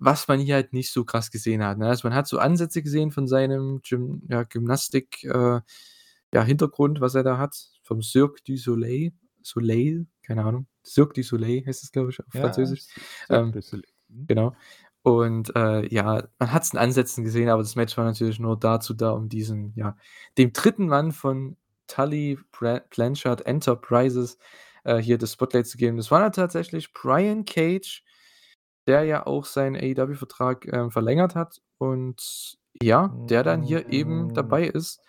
was man hier halt nicht so krass gesehen hat, ne? Also, man hat so Ansätze gesehen von seinem Gym ja, Gymnastik äh, ja, Hintergrund, was er da hat, vom Cirque du Soleil Soleil, keine Ahnung. Cirque du Soleil heißt es, glaube ich, auf Ja, Französisch. Ähm, genau. Und, äh, ja, man hat's in Ansätzen gesehen, aber das Match war natürlich nur dazu da, um diesen ja, dem 3. Mann von Tully Blanchard Enterprises, äh, hier das Spotlight zu geben. Das war dann tatsächlich Brian Cage, der ja auch seinen AEW-Vertrag, ähm, verlängert hat und ja, der dann hier eben Hm. dabei ist,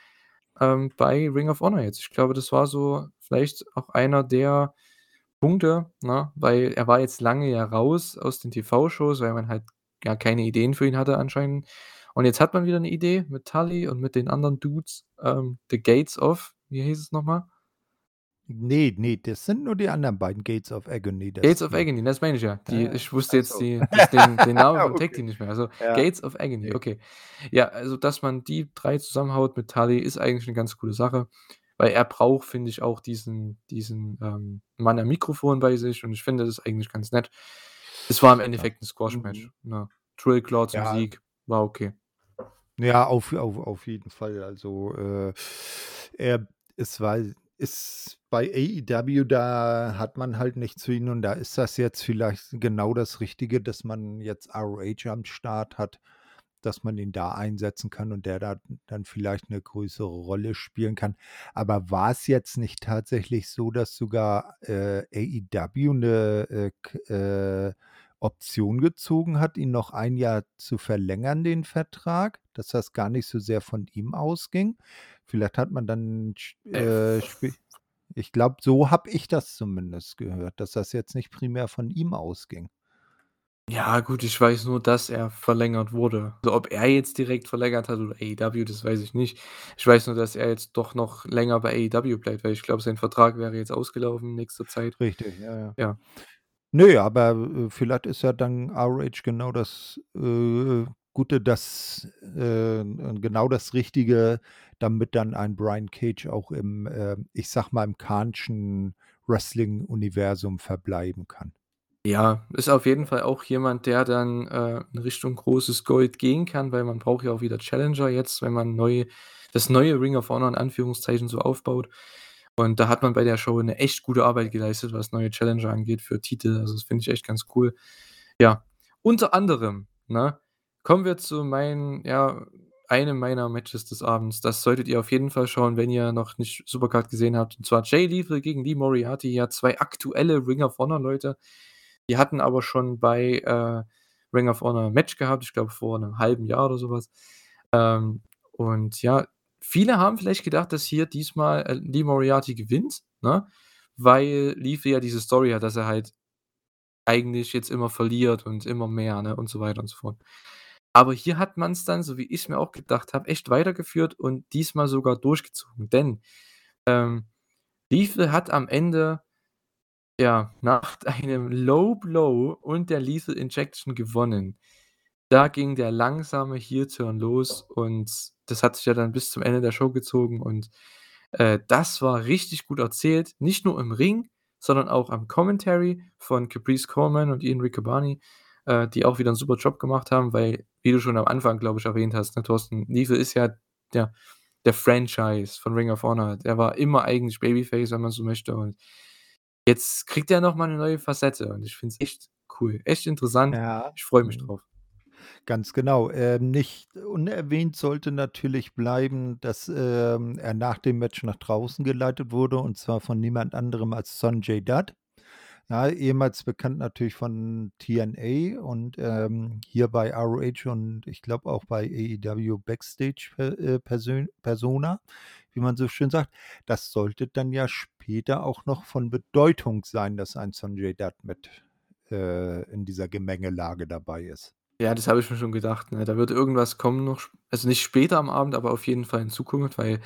ähm, bei Ring of Honor jetzt. Ich glaube, das war so vielleicht auch einer der Punkte, ne, weil er war jetzt lange ja raus aus den TV-Shows, weil man halt, ja, keine Ideen für ihn hatte anscheinend. Und jetzt hat man wieder 'ne Idee mit Tully und mit den anderen Dudes, ähm, The Gates of Wie hieß es noch mal? Ne, ne, das sind nur die anderen beiden, Gates of Agony, das Gates of. Agony, das meine ich ja. Die Ah, ich wusste jetzt so. die das den den Namen vom Tag Okay. Team nicht mehr. Also, Ja. Gates of Agony, okay. Ja, also, dass man die 3 zusammenhaut mit Tully ist eigentlich 'ne ganz coole Sache, weil er braucht, finde ich, auch diesen diesen, ähm, Mann am Mikrofon bei sich und ich finde das eigentlich ganz nett. Es war im Ja. Endeffekt 'n Squash-Match, Mhm. ne? Trill Claw zum Ja. Sieg, war okay. Ja, auf auf auf jeden Fall. Also, äh, er es war ist bei AEW, da hat man halt nichts für ihn und da ist das jetzt vielleicht genau das Richtige, dass man jetzt ROH am Start hat, dass man ihn da einsetzen kann und der da dann vielleicht 'ne größere Rolle spielen kann. Aber war's jetzt nicht tatsächlich so, dass sogar, äh, AEW 'ne, äh, äh, Option gezogen hat, ihn noch 1 Jahr zu verlängern, den Vertrag, dass das gar nicht so sehr von ihm ausging? Vielleicht hat man dann Äh, äh, ich glaube, so habe ich das zumindest gehört, dass das jetzt nicht primär von ihm ausging. Ja gut, ich weiß nur, dass er verlängert wurde. Also, ob er jetzt direkt verlängert hat oder AEW, das weiß ich nicht. Ich weiß nur, dass er jetzt doch noch länger bei AEW bleibt, weil ich glaube, sein Vertrag wäre jetzt ausgelaufen in nächster Zeit. Richtig, ja, ja. Ja. Ne, aber, äh, vielleicht ist ja dann ROH genau das, äh, Gute, das äh, genau das Richtige, damit dann ein Brian Cage auch im, äh, ich sage mal, im Khan'schen Wrestling-Universum verbleiben kann. Ja, ist auf jeden Fall auch jemand, der dann, äh, in Richtung großes Gold gehen kann, weil man braucht ja auch wieder Challenger jetzt, wenn man neu das neue Ring of Honor in Anführungszeichen so aufbaut. Und da hat man bei der Show 'ne echt gute Arbeit geleistet, was neue Challenger angeht für Titel. Also, das finde ich echt ganz cool. Ja, unter anderem, ne, kommen wir zu meinen ja, einem meiner Matches des Abends. Das solltet ihr auf jeden Fall schauen, wenn ihr noch nicht Supercard gesehen habt. Und zwar Jay Lethal gegen Lee Moriarty, ja, 2 aktuelle Ring of Honor Leute. Die hatten aber schon bei, äh, Ring of Honor 'n Match gehabt, ich glaube, vor 'nem halben Jahr oder so was. Ähm, und ja, viele haben vielleicht gedacht, dass hier diesmal, äh, Lee Moriarty gewinnt, ne, weil Lethal ja diese Story hat, dass er halt eigentlich jetzt immer verliert und immer mehr, ne, und so weiter und so fort. Aber hier hat man's dann, so wie ich's mir auch gedacht habe, echt weitergeführt und diesmal sogar durchgezogen. Denn, ähm, Lethal hat am Ende, ja, nach einem Low Blow und der Lethal Injection gewonnen. Da ging der langsame Heel Turn los und das hat sich ja dann bis zum Ende der Show gezogen und, äh, das war richtig gut erzählt, nicht nur im Ring, sondern auch am Commentary von Caprice Coleman und Ian Riccaboni, äh, die auch wieder 'n super Job gemacht haben, weil, wie du schon am Anfang, glaube ich, erwähnt hast, ne, Thorsten, Lethal ist ja der der Franchise von Ring of Honor. Der war immer eigentlich Babyface, wenn man so möchte und jetzt kriegt er noch mal 'ne neue Facette und ich finde es echt cool, echt interessant. Ja, Ich freue mich drauf. Ganz genau. Ähm, nicht unerwähnt sollte natürlich bleiben, dass, ähm, er nach dem Match nach draußen geleitet wurde und zwar von niemand anderem als Sonjay Dutt. Ja, ehemals bekannt natürlich von TNA und, ähm, hier bei ROH und ich glaube auch bei AEW Backstage äh, Persona, wie man so schön sagt. Das sollte dann ja später auch noch von Bedeutung sein, dass ein Sonjay Dutt mit, äh, in dieser Gemengelage dabei ist. Ja, das habe ich mir schon gedacht, ne? Da wird irgendwas kommen noch also, nicht später am Abend, aber auf jeden Fall in Zukunft, weil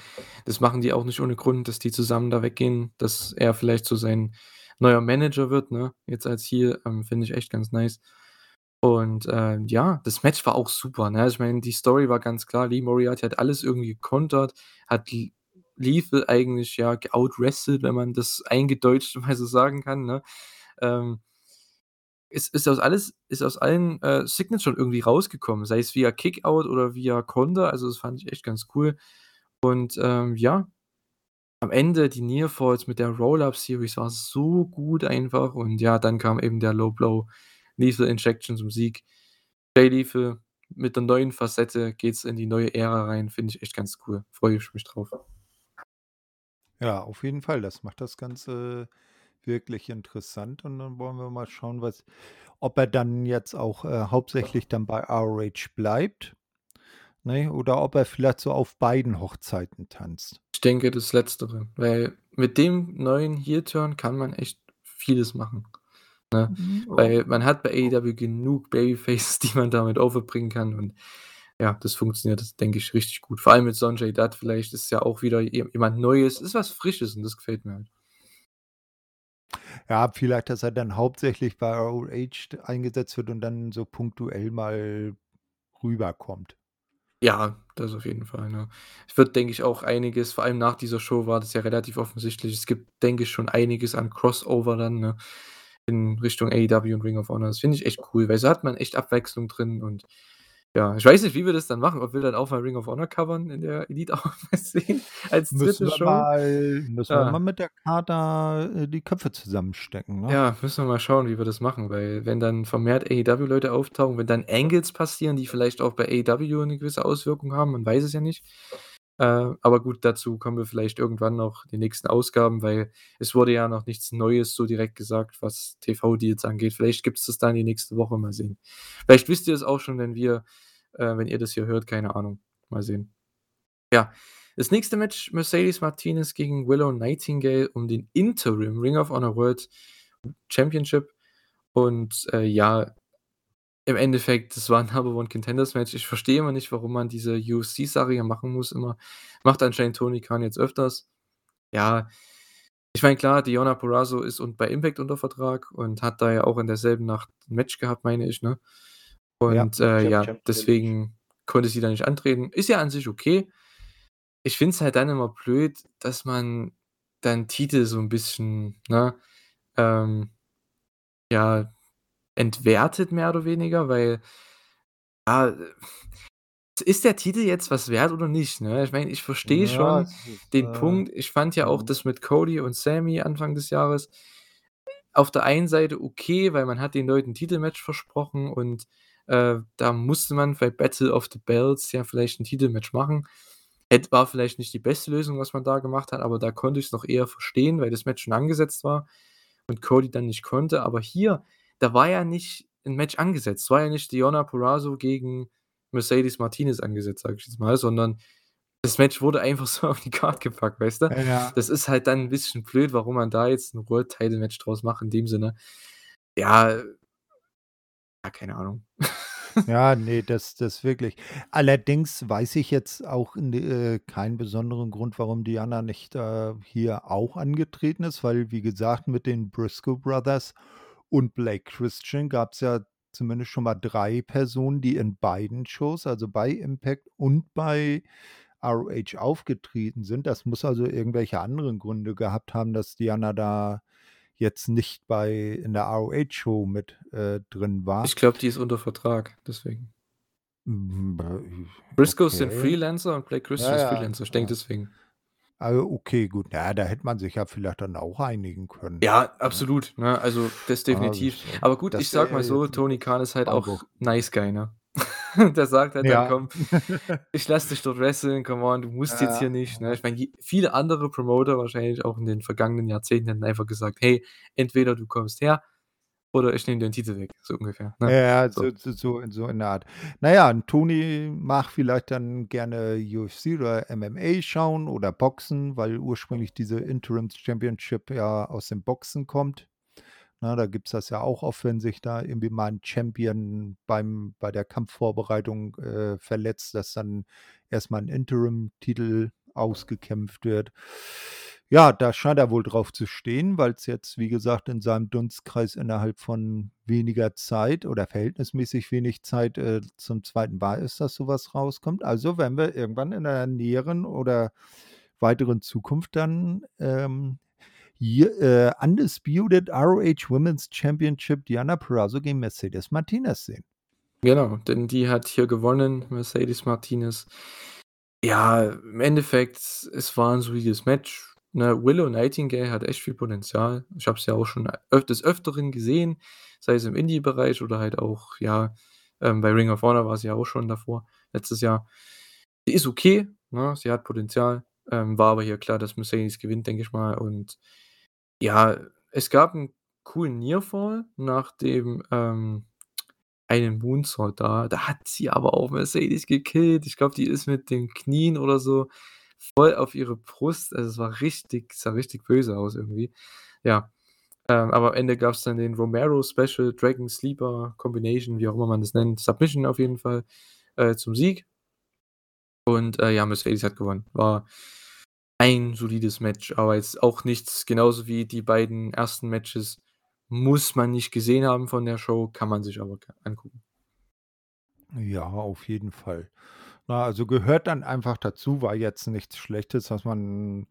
das machen die auch nicht ohne Grund, dass die zusammen da weggehen, dass er vielleicht so sein neuer Manager wird, ne, jetzt als Heel, ähm, finde ich echt ganz nice. Und, äh, ja, das Match war auch super, ne? Ich meine, die Story war ganz klar, Lee Moriarty hat alles irgendwie gekontert, hat Lethal eigentlich, ja, geoutwrestelt, wenn man das eingedeutscht mal so sagen kann, ne? Ähm ist ist aus alles ist aus allen, äh, Signaturen irgendwie rausgekommen, sei es via Kickout oder via Konter, also, das fand ich echt ganz cool. Und, ähm, ja, am Ende die Near Falls mit der Roll-Up Series war so gut einfach und ja, dann kam eben der Low Blow, Lethal Injection zum Sieg. Jay Lethal mit der neuen Facette geht's in die neue Ära rein, finde ich echt ganz cool. Freue ich mich drauf. Ja, auf jeden Fall. Das macht das Ganze wirklich interessant und dann wollen wir mal schauen, was ob er dann jetzt auch, äh, hauptsächlich dann bei ROH bleibt, ne, oder ob er vielleicht so auf beiden Hochzeiten tanzt. Ich denke, das Letztere, weil mit dem neuen Heel Turn kann man echt vieles machen, ne? Mhm, o Weil man hat bei AEW genug Babyfaces, die man damit overbringen kann und ja, das funktioniert, das denke ich, richtig gut. Vor allem mit Sonjay Dutt vielleicht ist ja auch wieder je jemand Neues, ist was Frisches und das gefällt mir halt. Ja, vielleicht, dass er dann hauptsächlich bei ROH eingesetzt wird und dann so punktuell mal rüberkommt. Ja, das auf jeden Fall, ne? Es wird, denke ich, auch einiges vor allem nach dieser Show war das ja relativ offensichtlich. Es gibt, denke ich, schon einiges an Crossover dann, ne, in Richtung AEW und Ring of Honor. Das finde ich echt cool, weil so hat man echt Abwechslung drin und ja, ich weiß nicht, wie wir das dann machen, ob wir dann auch mal Ring of Honor covern in der Elite sehen als Müssen 3. wir Show. mal müssen wir mal Ja. mit der Kader, äh, die Köpfe zusammenstecken, ne? Ja, müssen wir mal schauen, wie wir das machen, weil wenn dann vermehrt AEW-Leute auftauchen, wenn dann Angles passieren, die vielleicht auch bei AEW 'ne gewisse Auswirkung haben, man weiß es ja nicht. Äh, aber gut, dazu kommen wir vielleicht irgendwann noch in den nächsten Ausgaben, weil es wurde ja noch nichts Neues so direkt gesagt, was TV-Deals angeht. Vielleicht gibt's das dann die nächste Woche, mal sehen. Vielleicht wisst ihr es auch schon, wenn wir äh, wenn ihr das hier hört, keine Ahnung. Mal sehen. Ja, das nächste Match Mercedes Martinez gegen Willow Nightingale um den Interim Ring of Honor World Championship und, äh, ja, im Endeffekt, das war 'n Number One Contenders Match. Ich verstehe immer nicht, warum man diese UFC-Sache hier machen muss immer. Macht anscheinend Tony Khan jetzt öfters. Ja, ich meine, klar, Deonna Purrazzo ist und bei Impact unter Vertrag und hat da ja auch in derselben Nacht 'n Match gehabt, meine ich, ne? Ja, Und, äh, ja, Champ Challenge. deswegen konnte sie da nicht antreten. Ist ja an sich okay. Ich finde es halt dann immer blöd, dass man dann Titel so 'n bisschen, ne, ähm, ja, entwertet mehr oder weniger, weil ja, äh, ist der Titel jetzt was wert oder nicht, ne? Ich meine, ich verstehe Ja, schon ist, den äh Punkt. Ich fand ja auch mhm. das mit Cody und Sammy Anfang des Jahres auf der einen Seite okay, weil man hat den Leuten 'n Titelmatch versprochen und, äh, da musste man bei Battle of the Belts ja vielleicht 'n Titelmatch machen. Hätt war vielleicht nicht die beste Lösung, was man da gemacht hat, aber da konnte ich's noch eher verstehen, weil das Match schon angesetzt war und Cody dann nicht konnte. Aber hier, da war ja nicht 'n Match angesetzt. Es war ja nicht Deonna Purrazzo gegen Mercedes Martinez angesetzt, sage ich jetzt mal, sondern das Match wurde einfach so auf die Card gepackt, weißt du? Ja. Das ist halt dann 'n bisschen blöd, warum man da jetzt 'n World Title Match draus macht in dem Sinne. Ja ja, keine Ahnung. Ja, ne, das das wirklich. Allerdings weiß ich jetzt auch äh, keinen besonderen Grund, warum Deonna nicht, äh, hier auch angetreten ist, weil, wie gesagt, mit den Briscoe Brothers und Blake Christian gab's ja zumindest schon mal 3 Personen, die in beiden Shows, also bei Impact und bei ROH aufgetreten sind. Das muss also irgendwelche anderen Gründe gehabt haben, dass Deonna da jetzt nicht bei in der ROH-Show mit, äh, drin war. Ich glaube, die ist unter Vertrag, deswegen. Hm, Briscoes sind okay. Freelancer und Blake Ja, Christian ist ja, Freelancer. Ich denke ja. deswegen. Also, okay, gut. Na ja, da hätte man sich ja vielleicht dann auch einigen können, Ja, ne? absolut, ne? Also, das definitiv. äh Aber gut, ich sage mal so, Tony Khan ist halt auch nice Guy, ne? Der sagt halt dann: Ja. „Komm, ich lasse dich dort wresteln, come on, du musst jetzt Ja, hier nicht“, ne? Ich meine, viele andere Promoter wahrscheinlich auch in den vergangenen Jahrzehnten hätten einfach gesagt: „Hey, entweder du kommst her oder ich nehme dir den Titel weg“, so ungefähr, Ja, ne? ja, So. so so so in der Art. Na ja, 'n Tony mag vielleicht dann gerne UFC oder MMA schauen oder Boxen, weil ursprünglich diese Interims Championship ja aus dem Boxen kommt. Ne, da gibt's das ja auch oft, wenn sich da irgendwie mal 'n Champion beim bei der Kampfvorbereitung, äh, verletzt, dass dann erst mal 'n Interim-Titel ausgekämpft wird. Ja, da scheint er wohl drauf zu stehen, weil's jetzt, wie gesagt, in seinem Dunstkreis innerhalb von weniger Zeit oder verhältnismäßig wenig Zeit, äh, zum 2. Mal ist, dass so was rauskommt. Also, werden wir irgendwann in der näheren oder weiteren Zukunft dann, ähm, äh, Undisputed ROH Women's Championship Deonna Purrazzo gegen Mercedes Martinez sehen. Genau, denn die hat hier gewonnen, Mercedes Martinez. Ja, im Endeffekt, es war 'n solides Match, ne? Willow Nightingale hat echt viel Potenzial. Ich habe es ja auch schon öf des Öfteren gesehen, sei es im Indie-Bereich oder halt auch, ja, ähm, bei Ring of Honor war sie ja auch schon davor, letztes Jahr. Sie ist okay, ne? Sie hat Potenzial, ähm, war aber hier klar, dass Mercedes gewinnt, denke ich mal. Und ja, es gab 'n coolen Nearfall nach dem, ähm, einen Moonsault da. Da hat sie aber auch Mercedes gekillt. Ich glaube, die ist mit den Knien oder so voll auf ihre Brust. Also, es war richtig sah richtig böse aus irgendwie. Ja, ähm, aber am Ende gab's dann den Romero Special Dragon Sleeper Combination, wie auch immer man das nennt, Submission auf jeden Fall. äh, zum Sieg. Und, äh, ja, Mercedes hat gewonnen. War ein solides Match, aber jetzt auch nichts genauso wie die beiden ersten Matches muss man nicht gesehen haben von der Show, kann man sich aber angucken. Ja, auf jeden Fall. Na, also gehört dann einfach dazu, war jetzt nichts Schlechtes, dass man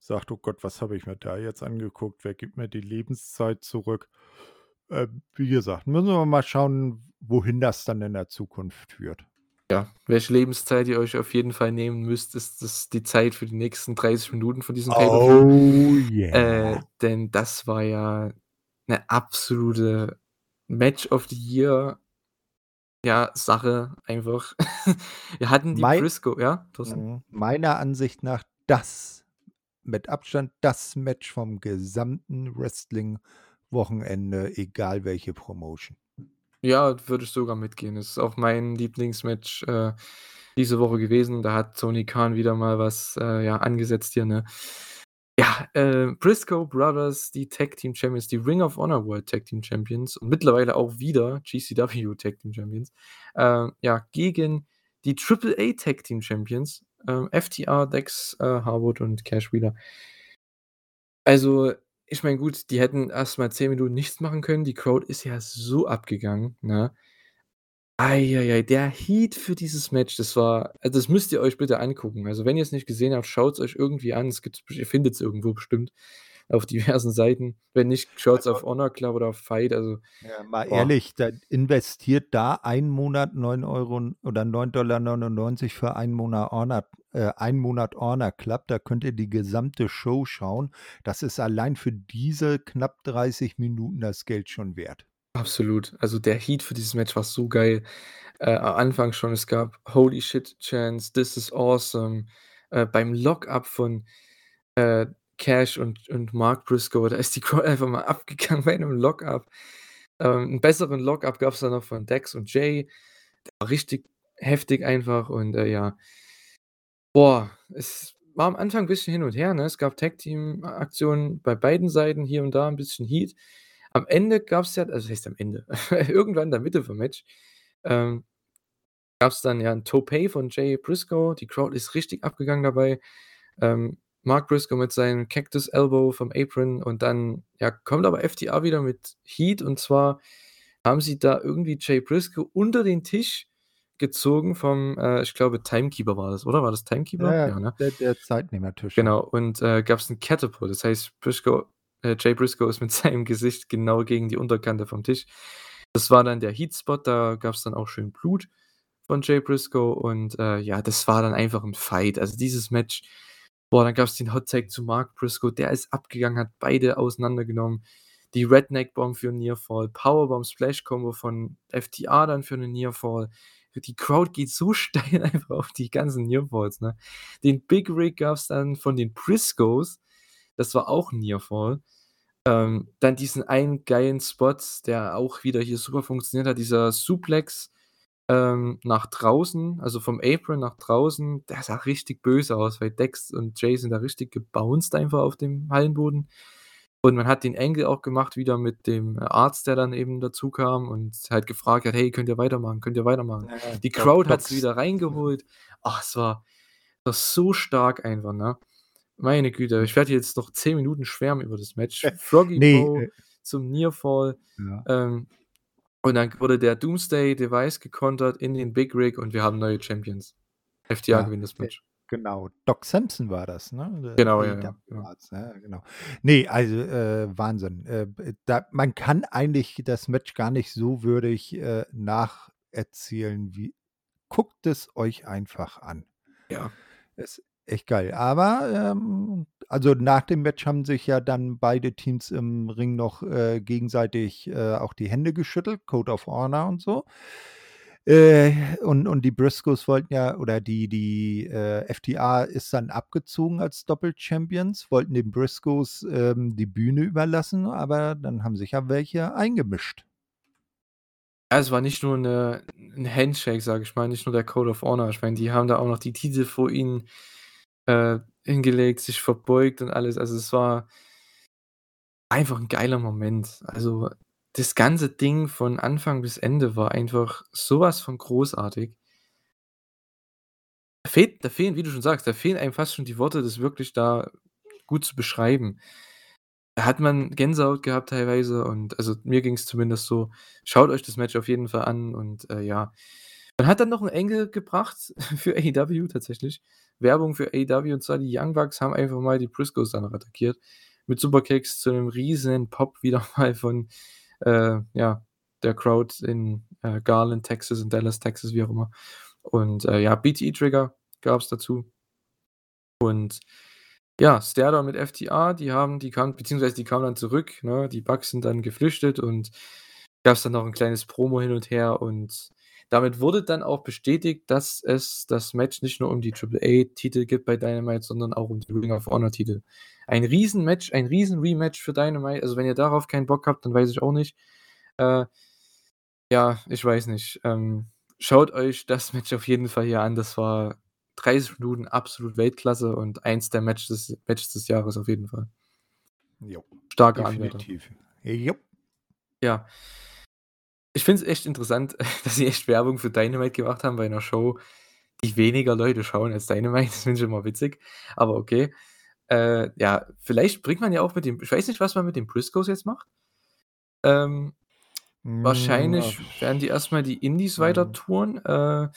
sagt: „Oh Gott, was habe ich mir da jetzt angeguckt? Wer gibt mir die Lebenszeit zurück?“ Äh, wie gesagt, müssen wir mal schauen, wohin das dann in der Zukunft führt. Ja, welche Lebenszeit ihr euch auf jeden Fall nehmen müsst, ist das die Zeit für die nächsten 30 Minuten von diesem Pay-per-View. Oh Äh, yeah. denn das war ja 'ne absolute Match of the Year ja, Sache einfach. Wir hatten die Mei Briscoe ja, Thorsten? mhm, meiner Ansicht nach das mit Abstand das Match vom gesamten Wrestling-Wochenende, egal welche Promotion. Ja, würde ich sogar mitgehen. Das ist auch mein Lieblingsmatch, äh, diese Woche gewesen. Da hat Tony Khan wieder mal was, äh, ja, angesetzt hier, ne? Ja, äh, Briscoe Brothers, die Tag Team Champions, die Ring of Honor World Tag Team Champions und mittlerweile auch wieder GCW Tag Team Champions, äh, ja, gegen die Triple A Tag Team Champions, ähm, FTR, Dex, äh, Harwood und Cash Wheeler. Also, ich meine, gut, die hätten erst mal 10 Minuten nichts machen können. Die Crowd ist ja so abgegangen, ne? Ei, ei, ei, der Heat für dieses Match, das war also, das müsst ihr euch bitte angucken. Also, wenn ihr's nicht gesehen habt, schaut's euch irgendwie an. Es gibt's ihr findet's irgendwo bestimmt auf diversen Seiten. Wenn nicht, schaut's Also auf Honor Club oder auf FITE, also Ja, mal boah. ehrlich, da investiert da einen Monat 9 € oder 9,99 $ für einen Monat Honor äh, einen Monat Honor Club. Da könnt ihr die gesamte Show schauen. Das ist allein für diese knapp 30 Minuten das Geld schon wert. Absolut. Also, der Heat für dieses Match war so geil. Äh, am Anfang schon, es gab „Holy shit Chants“, „This is awesome“, äh, beim Lock-up von, äh, Cash und und Mark Briscoe, da ist die Crowd einfach mal abgegangen bei 'nem Lock-up. Ähm, 'n besseren Lock-up gab's dann noch von Dex und Jay. Der war richtig heftig einfach und, äh, ja. Boah, es war am Anfang 'n bisschen hin und her, ne? Es gab Tag-Team-Aktionen bei beiden Seiten, hier und da 'n bisschen Heat. Am Ende gab's ja also, was heißt am Ende? Irgendwann in der Mitte vom Match, ähm, gab's dann ja 'n Tope von Jay Briscoe. Die Crowd ist richtig abgegangen dabei. Ähm, Mark Briscoe mit seinem Cactus Elbow vom Apron und dann, ja, kommt aber FTR wieder mit Heat und zwar haben sie da irgendwie Jay Briscoe unter den Tisch gezogen vom, äh, ich glaube, Timekeeper war das, oder? War das Timekeeper? Ja, Ja, ne? der der Zeitnehmertisch. Genau, und, äh, gab's 'n Catapult. Das heißt, Briscoe äh, Jay Briscoe ist mit seinem Gesicht genau gegen die Unterkante vom Tisch. Das war dann der Heat-Spot, da gab's dann auch schön Blut von Jay Briscoe und, äh, ja, das war dann einfach 'n Fight. Also, dieses Match boah, dann gab's den Hot Tag zu Mark Briscoe, der ist abgegangen, hat beide auseinandergenommen. Die Redneck Bomb für 'n Nearfall, Powerbomb Splash Combo von FTR dann für 'nen Nearfall. Die Crowd geht so steil einfach auf die ganzen Nearfalls, ne? Den Big Rig gab's dann von den Briscoes, das war auch 'n Nearfall. Ähm, dann diesen einen geilen Spot, der auch wieder hier super funktioniert hat, dieser Suplex, ähm, nach draußen, also, vom Apron nach draußen, der sah richtig böse aus, weil Dex und Jay sind da richtig gebounced einfach auf dem Hallenboden. Und man hat den Angle auch gemacht wieder mit dem Arzt, der dann eben dazukam und halt gefragt hat: „Hey, könnt ihr weitermachen? Könnt ihr weitermachen?“ Ja, Die Crowd hat's Docs wieder reingeholt. Ach, es war das so stark einfach, ne? Meine Güte, ich werde jetzt noch 10 Minuten schwärmen über das Match. Froggy Ne, Bow äh zum Nearfall, Ja. ähm, und dann wurde der Doomsday Device gekontert in den Big Rig und wir haben neue Champions. FTR Ja, gewinnt das äh, Match. genau. Doc Sampson war das, ne? Genau, ja, ja. AEW-Arzt, ja, genau. Ne, also, äh, Wahnsinn. Äh, da man kann eigentlich das Match gar nicht so würdig, äh, nacherzählen wie guckt es euch einfach an. Ja. Ist echt geil. Aber, ähm, also, nach dem Match haben sich ja dann beide Teams im Ring noch, äh, gegenseitig, äh, auch die Hände geschüttelt, Code of Honor und so. Äh, und und die Briscoes wollten ja oder die die, äh, FTR ist dann abgezogen als Doppel-Champions, wollten den Briscoes, ähm, die Bühne überlassen, aber dann haben sich ja welche eingemischt. Ja, es war nicht nur 'ne 'n Handshake, sage ich mal, nicht nur der Code of Honor. Ich meine, die haben da auch noch die Titel vor ihn, äh, hingelegt, sich verbeugt und alles. Also, es war einfach 'n geiler Moment. Also, das ganze Ding von Anfang bis Ende war einfach so was von großartig. Fehlt da fehlen, wie du schon sagst, da fehlen einem fast schon die Worte, das wirklich da gut zu beschreiben. Da hat man Gänsehaut gehabt teilweise und also, mir ging's zumindest so. Schaut euch das Match auf jeden Fall an und, äh, ja. Man hat dann noch 'n Engel gebracht für AEW tatsächlich. Werbung für AEW und zwar die Young Bucks haben einfach mal die Briscoes dann noch attackiert mit Superkicks zu 'nem riesen Pop wieder mal von, äh, ja, der Crowd in, äh, Garland, Texas, in Dallas, Texas, wie auch immer. Und, äh, ja, BTE Trigger gab's dazu. Und ja, Stare-Down mit FTR, die haben die kamen beziehungsweise die kamen dann zurück, ne? Die Bucks sind dann geflüchtet und gab's dann noch 'n kleines Promo hin und her und damit wurde dann auch bestätigt, dass es das Match nicht nur um die Triple-A-Titel gibt bei Dynamite, sondern auch um die Ring of Honor-Titel. Ein Riesenmatch, ein Riesen-Rematch für Dynamite. Also, wenn ihr darauf keinen Bock habt, dann weiß ich auch nicht. Äh, ja, ich weiß nicht. Ähm, schaut euch das Match auf jeden Fall hier an. Das war 30 Minuten absolut Weltklasse und eins der Match des Matches des Jahres auf jeden Fall. Jo, Starke Anwärter. definitiv. Jop. Ja. Ich finde es echt interessant, dass sie echt Werbung für Dynamite gemacht haben bei 'ner Show, die weniger Leute schauen als Dynamite. Das finde ich immer witzig, aber okay. Äh, ja, vielleicht bringt man ja auch mit dem ich weiß nicht, was man mit den Briscoes jetzt macht. Ähm, Hm, wahrscheinlich ach, werden die erst mal die Indies weiter mhm. touren, äh,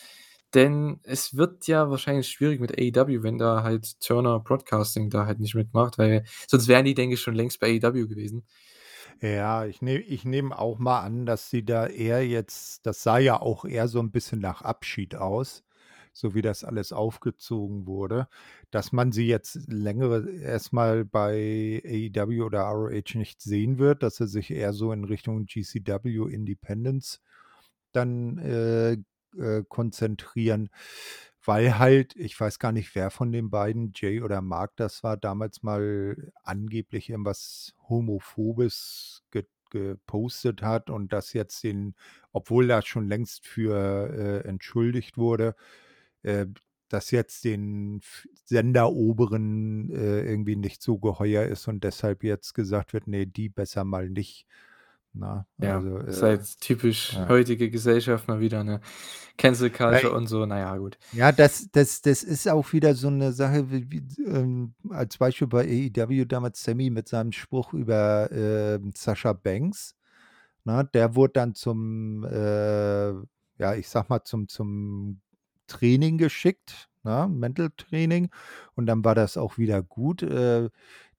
denn es wird ja wahrscheinlich schwierig mit AEW, wenn da halt Turner Broadcasting da halt nicht mitmacht, weil sonst wären die, denke ich, schon längst bei AEW gewesen. Ja, ich nehme ich nehme auch mal an, dass sie da eher jetzt das sah ja auch eher so 'n bisschen nach Abschied aus, so wie das alles aufgezogen wurde, dass man sie jetzt längere erst mal bei AEW oder ROH nicht sehen wird, dass sie sich eher so in Richtung GCW Independence dann, äh, äh, konzentrieren, weil halt ich weiß gar nicht, wer von den beiden, Jay oder Mark das war, damals mal angeblich irgendwas Homophobes ge gepostet hat und das jetzt den obwohl das schon längst für, äh, entschuldigt wurde, äh, das jetzt den Senderoberen, äh, irgendwie nicht so geheuer ist und deshalb jetzt gesagt wird: „Ne, die besser mal nicht“, ne? Ja, Also, ist äh, halt typisch ja. heutige Gesellschaft mal wieder, ne? Cancel Culture und so, na ja, gut. Ja, das das das ist auch wieder so 'ne Sache wie wie ähm, als Beispiel bei AEW damals Sammy mit seinem Spruch über, ähm, Sasha Banks, ne? Der wurde dann zum, äh, ja, ich sage mal, zum zum Training geschickt, ne, Mental Training und dann war das auch wieder gut. Äh,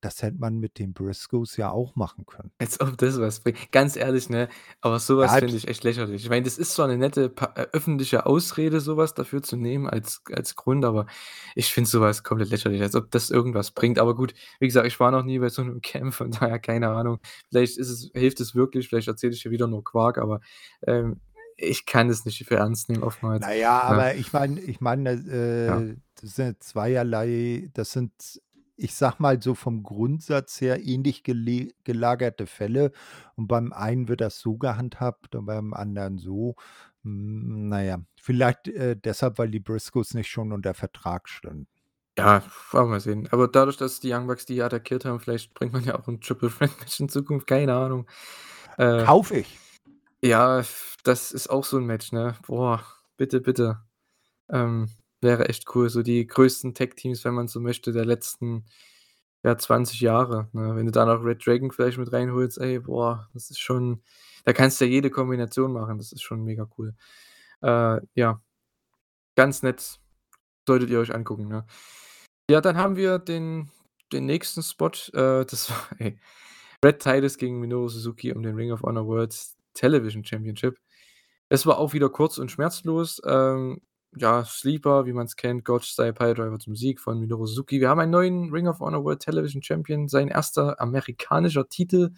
das hätte man mit den Briscoes ja auch machen können. Als ob das was bringt. Ganz ehrlich, ne? Aber so was Ja, finde ich echt lächerlich. Ich meine, das ist zwar 'ne nette pa äh, öffentliche Ausrede, so was dafür zu nehmen als als Grund, aber ich finde so was komplett lächerlich, als ob das irgendwas bringt. Aber gut, wie gesagt, ich war noch nie bei so 'nem Camp, von daher keine Ahnung. Vielleicht ist es hilft es wirklich, vielleicht erzähle ich hier wieder nur Quark, aber, ähm, ich kann es nicht für ernst nehmen oftmals, Na ja, aber ich meine ich meine, Ja. äh, das sind zweierlei das sind, ich sage mal so vom Grundsatz her ähnlich gelagerte Fälle und beim einen wird das so gehandhabt und beim anderen so. Hm, na ja, vielleicht, äh, deshalb, weil die Briscoes nicht schon unter Vertrag standen. Ja, wollen wir mal sehen. Aber dadurch, dass die Young Bucks die attackiert haben, vielleicht bringt man ja auch 'n Triple Threat Match in Zukunft, keine Ahnung. Äh Kaufe ich. Ja, das ist auch so 'n Match, ne? Boah, bitte, bitte. Ähm, wäre echt cool, so die größten Tag-Teams, wenn man so möchte, der letzten, ja, 20 Jahre, ne? Wenn du da noch Red Dragon vielleicht mit reinholst, ey, boah, das ist schon da kannst du ja jede Kombination machen, das ist schon mega cool. Äh, ja. Ganz nett, solltet ihr euch angucken, ne? Ja, dann haben wir den den nächsten Spot, äh, das war ey, Red Titus gegen Minoru Suzuki um den Ring of Honor World Television Championship. Es war auch wieder kurz und schmerzlos. Ähm, ja, Sleeper, wie man's kennt, Gotch Style Piledriver zum Sieg von Minoru Suzuki. Wir haben einen neuen Ring of Honor World Television Champion, sein 1. amerikanischer Titel,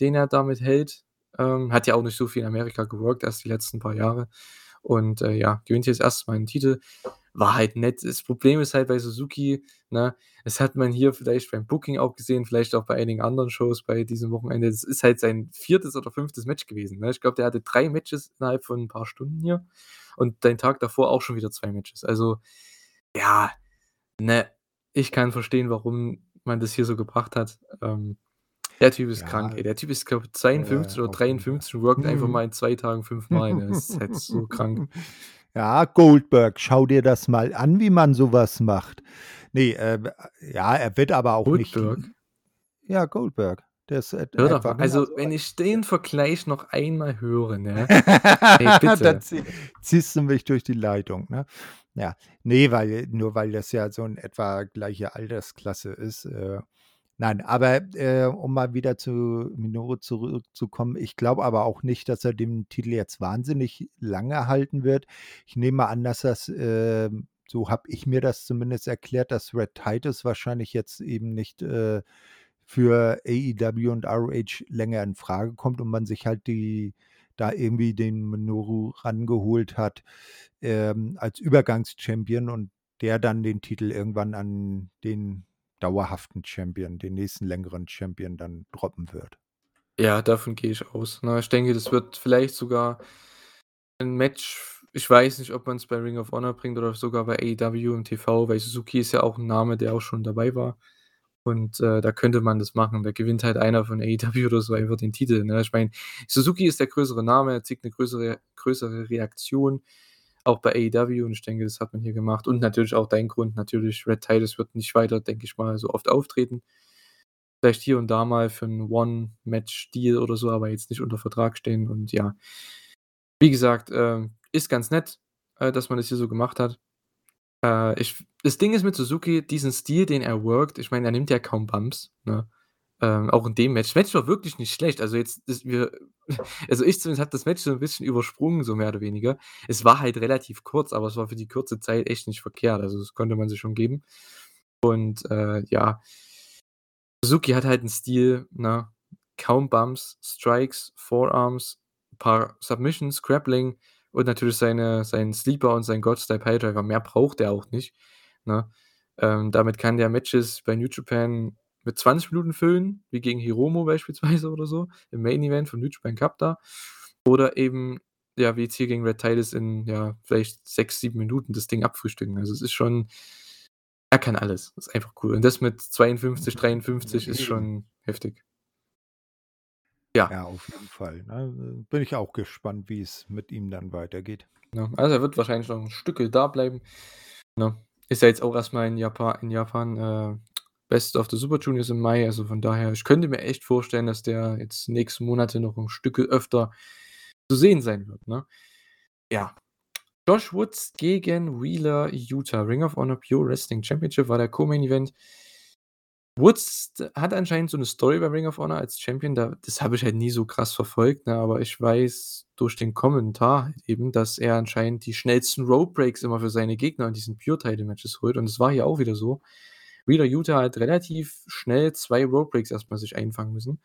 den er damit hält. Ähm, hat ja auch nicht so viel in Amerika geworkt, erst die letzten paar Jahre und, äh, ja, gewinnt jetzt erst mal 'n Titel. War halt nett. Das Problem ist halt bei Suzuki, ne, das hat man hier vielleicht beim Booking auch gesehen, vielleicht auch bei einigen anderen Shows bei diesem Wochenende. Das ist halt sein 4. oder 5. Match gewesen, ne? Ich glaube, der hatte 3 Matches innerhalb von 'n paar Stunden hier und den Tag davor auch schon wieder 2 Matches. Also, ja, ne, ich kann verstehen, warum man das hier so gebracht hat. Ähm, der Typ ist krank, Ja. ey. Der Typ ist, glaube ich, Äh, 52 oder auf jeden Fall. 53 und workt einfach mal in 2 Tagen 5 Mal, ne? Das ist halt so krank. Ja, Goldberg, schau dir das mal an, wie man so was macht. Ne, ähm, ja, er wird aber auch nicht Goldberg? ja, Goldberg. Etwa mal, also, wenn ich den Vergleich noch einmal höre, ne? Ey, Da bitte. zieh ziehst du mich durch die Leitung, ne? Ja, ne, weil nur weil das ja so in etwa gleiche Altersklasse ist, äh nein, aber, äh, um mal wieder zu Minoru zurückzukommen, ich glaube aber auch nicht, dass er den Titel jetzt wahnsinnig lange halten wird. Ich nehme mal an, dass das, ähm so habe ich mir das zumindest erklärt, dass Red Titus wahrscheinlich jetzt eben nicht, äh, für AEW und ROH länger in Frage kommt und man sich halt die da irgendwie den Minoru rangeholt hat, ähm, als Übergangs-Champion und der dann den Titel irgendwann an den dauerhaften Champion, den nächsten längeren Champion dann droppen wird. Ja, davon gehe ich aus, ne? Ich denke, das wird vielleicht sogar 'n Match ich weiß nicht, ob man's bei Ring of Honor bringt oder sogar bei AEW im TV, weil Suzuki ist ja auch 'n Name, der auch schon dabei war. Und, äh, da könnte man das machen. Da gewinnt halt einer von AEW oder so einfach den Titel, ne? Ich meine, Suzuki ist der größere Name, er zieht 'ne größere größere Reaktion, auch bei AEW und ich denke, das hat man hier gemacht. Und natürlich auch dein Grund natürlich, Red Titus wird nicht weiter, denke ich mal, so oft auftreten. Vielleicht hier und da mal für 'n One-Match-Deal oder so, aber jetzt nicht unter Vertrag stehen und ja. Wie gesagt, ähm, ist ganz nett, äh, dass man das hier so gemacht hat. Äh, ich das Ding ist mit Suzuki, diesen Stil, den er workt ich meine, er nimmt ja kaum Bumps, ne? Ähm, auch in dem Match. Das Match war wirklich nicht schlecht. Also, jetzt ist wir also, ich zumindest habe das Match so 'n bisschen übersprungen, so mehr oder weniger. Es war halt relativ kurz, aber es war für die kurze Zeit echt nicht verkehrt. Also, das konnte man sich schon geben. Und, äh, ja Suzuki hat halt 'n Stil, ne? Kaum Bumps, Strikes, Forearms, paar Submissions, Grappling und natürlich seine seinen Sleeper und seinen God-Style Piledriver. Mehr braucht er auch nicht, ne? Ähm, damit kann der Matches bei New Japan mit 20 Minuten füllen, wie gegen Hiromu beispielsweise oder so im Main Event vom New Japan Cup da. Oder eben, ja, wie jetzt hier gegen Red Titus in, ja, vielleicht 6, 7 Minuten das Ding abfrühstücken. Also, es ist schon er kann alles. Ist einfach cool. Und das mit 52, 53 ist schon heftig. Ja. Ja, auf jeden Fall, ne? Bin ich auch gespannt, wie's mit ihm dann weitergeht. Ne? Also, er wird wahrscheinlich noch 'n Stückel da bleiben, ne? Ist ja jetzt auch erst mal in Japa in Japan, äh, Best of the Super Juniors im Mai, also, von daher ich könnte mir echt vorstellen, dass der jetzt nächsten Monate noch 'n Stückel öfter zu sehen sein wird, ne? Ja. Josh Woods gegen Wheeler Yuta. Ring of Honor Pure Wrestling Championship war der Co-Main Event. Woods hat anscheinend so 'ne Story bei Ring of Honor als Champion, da das habe ich halt nie so krass verfolgt, ne, aber ich weiß durch den Kommentar eben, dass er anscheinend die schnellsten Rope Breaks immer für seine Gegner in diesen Pure Title Matches holt und das war hier auch wieder so. Wheeler Yuta hat relativ schnell 2 Rope Breaks erst mal sich einfangen müssen.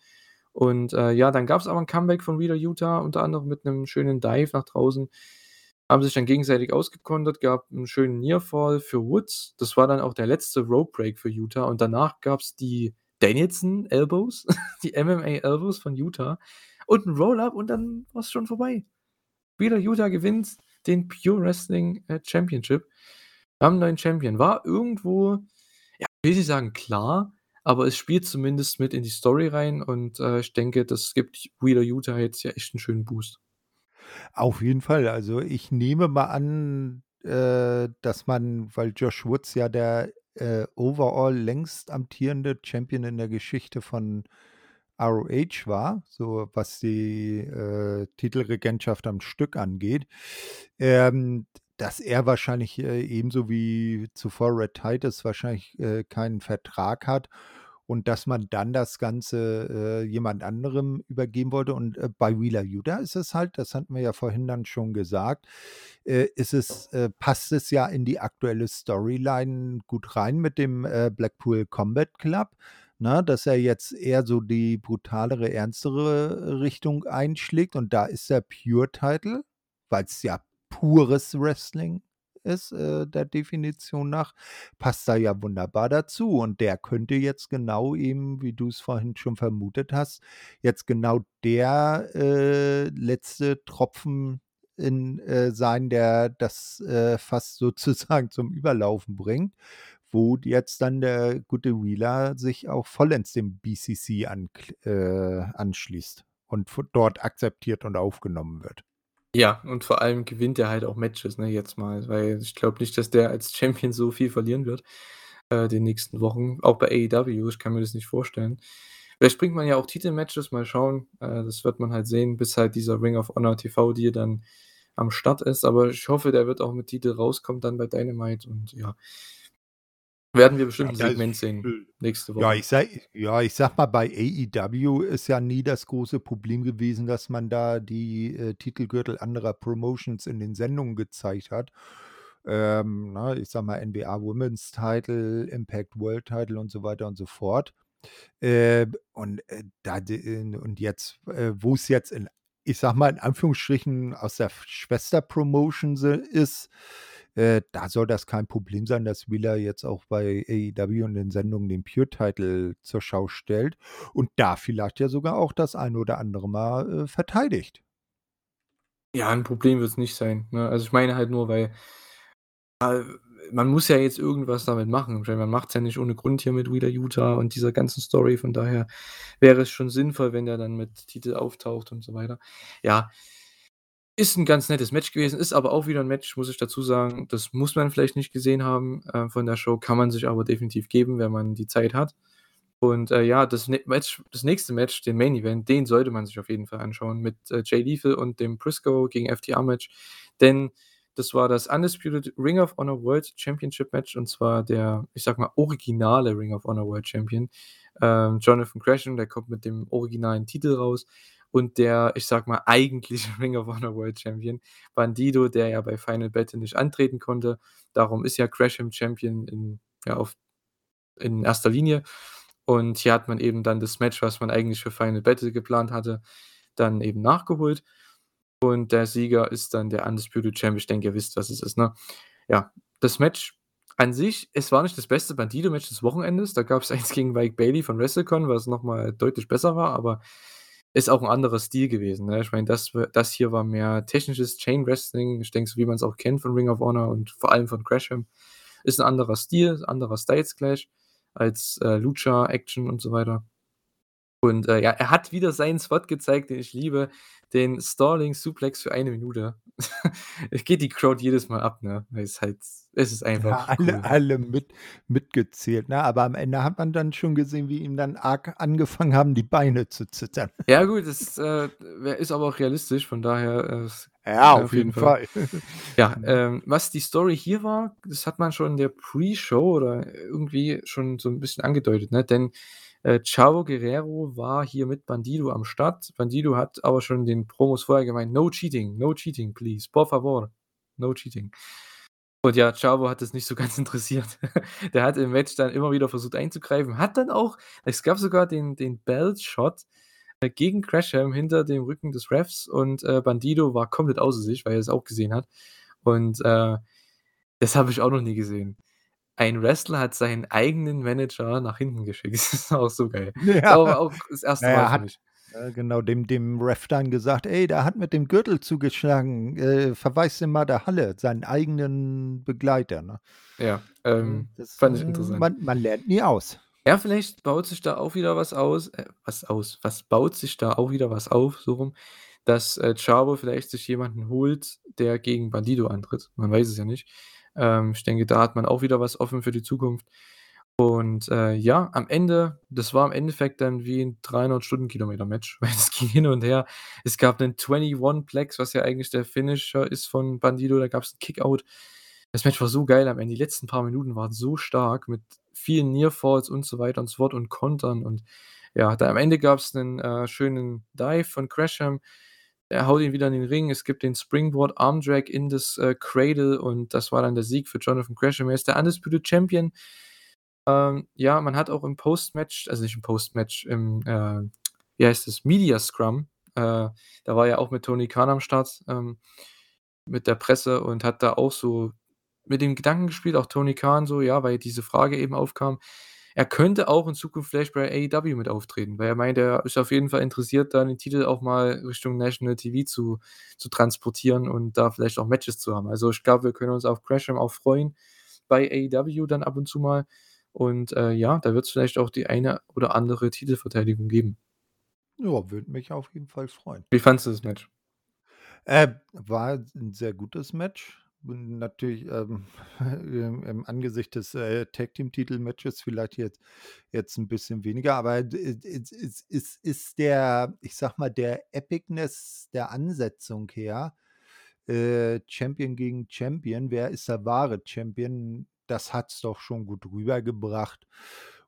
Und, äh, ja, dann gab's aber 'n Comeback von Wheeler Yuta, unter anderem mit 'nem schönen Dive nach draußen. Haben sich dann gegenseitig ausgekontert, gab 'n schönen Nearfall für Woods. Das war dann auch der letzte Rope Break für Yuta und danach gab's die Danielson Elbows, die MMA Elbows von Yuta und 'n Roll-Up und dann war's schon vorbei. Wheeler Yuta gewinnt den Pure Wrestling, äh, Championship. Haben 'n neuen Champion. War irgendwo, ja, will nicht sagen klar, aber es spielt zumindest mit in die Story rein und, äh, ich denke, das gibt Wheeler Yuta jetzt ja echt 'n schönen Boost. Auf jeden Fall. Also, ich nehme mal an, äh, dass man weil Josh Woods ja der, äh, overall längst amtierende Champion in der Geschichte von ROH war, so was die, äh, Titelregentschaft am Stück angeht, ähm, dass er wahrscheinlich, äh, ebenso wie zuvor Red Titus wahrscheinlich, äh, keinen Vertrag hat und dass man dann das Ganze, äh, jemand anderem übergeben wollte. Und, äh, bei Wheeler Yuta ist es halt, das hatten wir ja vorhin dann schon gesagt, äh, ist es äh, passt es ja in die aktuelle Storyline gut rein mit dem, äh, Blackpool Combat Club, ne, dass er jetzt eher so die brutalere, ernstere Richtung einschlägt und da ist der Pure Title, weil's ja pures Wrestling ist, äh, der Definition nach, passt da ja wunderbar dazu und der könnte jetzt genau eben, wie du's vorhin schon vermutet hast, jetzt genau der, äh, letzte Tropfen in äh, sein, der das, äh, Fass sozusagen zum Überlaufen bringt, wo jetzt dann der gute Wheeler sich auch vollends dem BCC ankl äh, anschließt und dort akzeptiert und aufgenommen wird. Ja, und vor allem gewinnt er halt auch Matches, ne, jetzt mal, weil ich glaube nicht, dass der als Champion so viel verlieren wird, äh, die nächsten Wochen, auch bei AEW, ich kann mir das nicht vorstellen. Vielleicht bringt man ja auch Titelmatches, mal schauen. Äh, das wird man halt sehen, bis halt dieser Ring of Honor TV-Deal dann am Start ist. Aber ich hoffe, der wird auch mit Titel rauskommen dann bei Dynamite und ja. Werden wir bestimmt Ja, 'n das Segment sehen nächste ja, Woche. ich sage ja, ich sage mal, bei AEW ist ja nie das große Problem gewesen, dass man da die, äh, Titelgürtel anderer Promotions in den Sendungen gezeigt hat. Ähm, ne, ich sage mal, NBA Women's Title, Impact World Title und so weiter und so fort. Ähm, und, äh, da und jetzt, äh, wo's jetzt in ich sage mal, in Anführungsstrichen aus der Schwester-Promotion ist, äh, da soll das kein Problem sein, dass Wheeler jetzt auch bei AEW in den Sendungen den Pure-Title zur Schau stellt und da vielleicht ja sogar auch das eine oder andere Mal, äh, verteidigt. Ja, 'n Problem wird's nicht sein, ne? Also, ich meine halt nur, weil äh, man muss ja jetzt irgendwas damit machen. Man macht's ja nicht ohne Grund hier mit Wheeler Yuta und dieser ganzen Story. Von daher wäre es schon sinnvoll, wenn der dann mit Titel auftaucht und so weiter. Ja ist 'n ganz nettes Match gewesen, ist aber auch wieder 'n Match, muss ich dazu sagen, das muss man vielleicht nicht gesehen haben, äh, von der Show, kann man sich aber definitiv geben, wenn man die Zeit hat. Und, äh, ja, das nä Match das nächste Match, den Main Event, den sollte man sich auf jeden Fall anschauen mit, äh, Jay Lethal und dem Briscoe gegen FTR Match, denn das war das Undisputed Ring of Honor World Championship Match und zwar der, ich sage mal, originale Ring of Honor World Champion, ähm, Jonathan Gresham, der kommt mit dem originalen Titel raus und der, ich sage mal, eigentliche Ring of Honor World Champion, Bandido, der ja bei Final Battle nicht antreten konnte. Darum ist ja Gresham Champion in ja, auf in 1. Linie. Und hier hat man eben dann das Match, was man eigentlich für Final Battle geplant hatte, dann eben nachgeholt. Und der Sieger ist dann der Undisputed Champ. Ich denke, ihr wisst, was es ist, ne? Ja, das Match an sich, es war nicht das beste Bandido-Match des Wochenendes. Da gab's eins gegen Mike Bailey von WrestleCon, was noch mal deutlich besser war, aber ist auch 'n anderer Stil gewesen, ne? Ich meine, das das hier war mehr technisches Chain Wrestling. Ich denke, so wie man's auch kennt von Ring of Honor und vor allem von Gresham. Ist 'n anderer Stil, anderer Styles Clash als, äh, Lucha Action und so weiter. Und, äh, ja, er hat wieder seinen Spot gezeigt, den ich liebe, den Stalling Suplex für 1 Minute. Geht die Crowd jedes Mal ab, ne? Weil es halt es ist Ja, einfach alle cool. alle mit mitgezählt, ne? Aber am Ende hat man dann schon gesehen, wie ihm dann arg angefangen haben, die Beine zu zittern. Ja gut, das, äh, ist aber auch realistisch, von daher, äh, Ja, ja, auf auf jeden jeden Fall. Fall. Ja, ähm, was die Story hier war, das hat man schon in der Pre-Show oder irgendwie schon so 'n bisschen angedeutet, ne? Denn, äh, Chavo Guerrero war hier mit Bandido am Start. Bandido hat aber schon den Promos vorher gemeint: „No cheating, no cheating, please, por favor, no cheating.“ Und ja, Chavo hat das nicht so ganz interessiert. Der hat im Match dann immer wieder versucht einzugreifen, hat dann auch es gab sogar den den Belt Shot, äh, gegen Gresham hinter dem Rücken des Refs und, äh, Bandido war komplett außer sich, weil er es auch gesehen hat. Und, äh, das habe ich auch noch nie gesehen. Ein Wrestler hat seinen eigenen Manager nach hinten geschickt. Das ist auch so geil. Ja. Auch auch das Na 1. Mal für hat äh, genau, dem dem Ref dann gesagt: „Ey, der hat mit dem Gürtel zugeschlagen, äh, verweis den mal der Halle“, seinen eigenen Begleiter, ne? Ja, ähm, das, fand ich interessant. man man lernt nie aus. Ja, vielleicht baut sich da auch wieder was aus äh, was aus was baut sich da auch wieder was auf, so rum, dass, äh, Chavo vielleicht sich jemanden holt, der gegen Bandido antritt. Man weiß es ja nicht. Ähm, ich denke, da hat man auch wieder was offen für die Zukunft. Und, äh, ja, am Ende das war im Endeffekt dann wie 'n 300 Stundenkilometer-Match, weil es ging hin und her. Es gab 'nen 21 Plex, was ja eigentlich der Finisher ist von Bandido, da gab's 'n Kickout. Das Match war so geil am Ende. Die letzten paar Minuten waren so stark mit vielen Near Falls und so weiter und so fort und Kontern und ja, da am Ende gab's 'nen, äh, schönen Dive von Gresham. Er haut ihn wieder in den Ring. Es gibt den Springboard Arm Drag in das, äh, Cradle und das war dann der Sieg für Jonathan Gresham. Er ist der Undisputed Champion. Ähm, ja, man hat auch im Post-Match also nicht im Post-Match, im, äh, wie heißt das, Media Scrum, äh, da war er auch mit Tony Khan am Start, ähm, mit der Presse und hat da auch so mit dem Gedanken gespielt, auch Tony Khan so, ja, weil diese Frage eben aufkam. Er könnte auch in Zukunft vielleicht bei AEW mit auftreten, weil er meinte, er ist auf jeden Fall interessiert, da den Titel auch mal Richtung National TV zu zu transportieren und da vielleicht auch Matches zu haben. Also, ich glaube, wir können uns auf Gresham auch freuen bei AEW dann ab und zu mal. Und, äh, ja, da wird's vielleicht auch die eine oder andere Titelverteidigung geben. Ja, würde mich auf jeden Fall freuen. Wie fandest du das Match? Äh, war 'n sehr gutes Match. Natürlich, ähm, im Angesicht des, äh, Tag-Team-Titel-Matches vielleicht jetzt jetzt 'n bisschen weniger, aber d äh, es es es ist der ich sage mal, der Epicness der Ansetzung her, äh, Champion gegen Champion, wer ist der wahre Champion? Das hat's doch schon gut rübergebracht.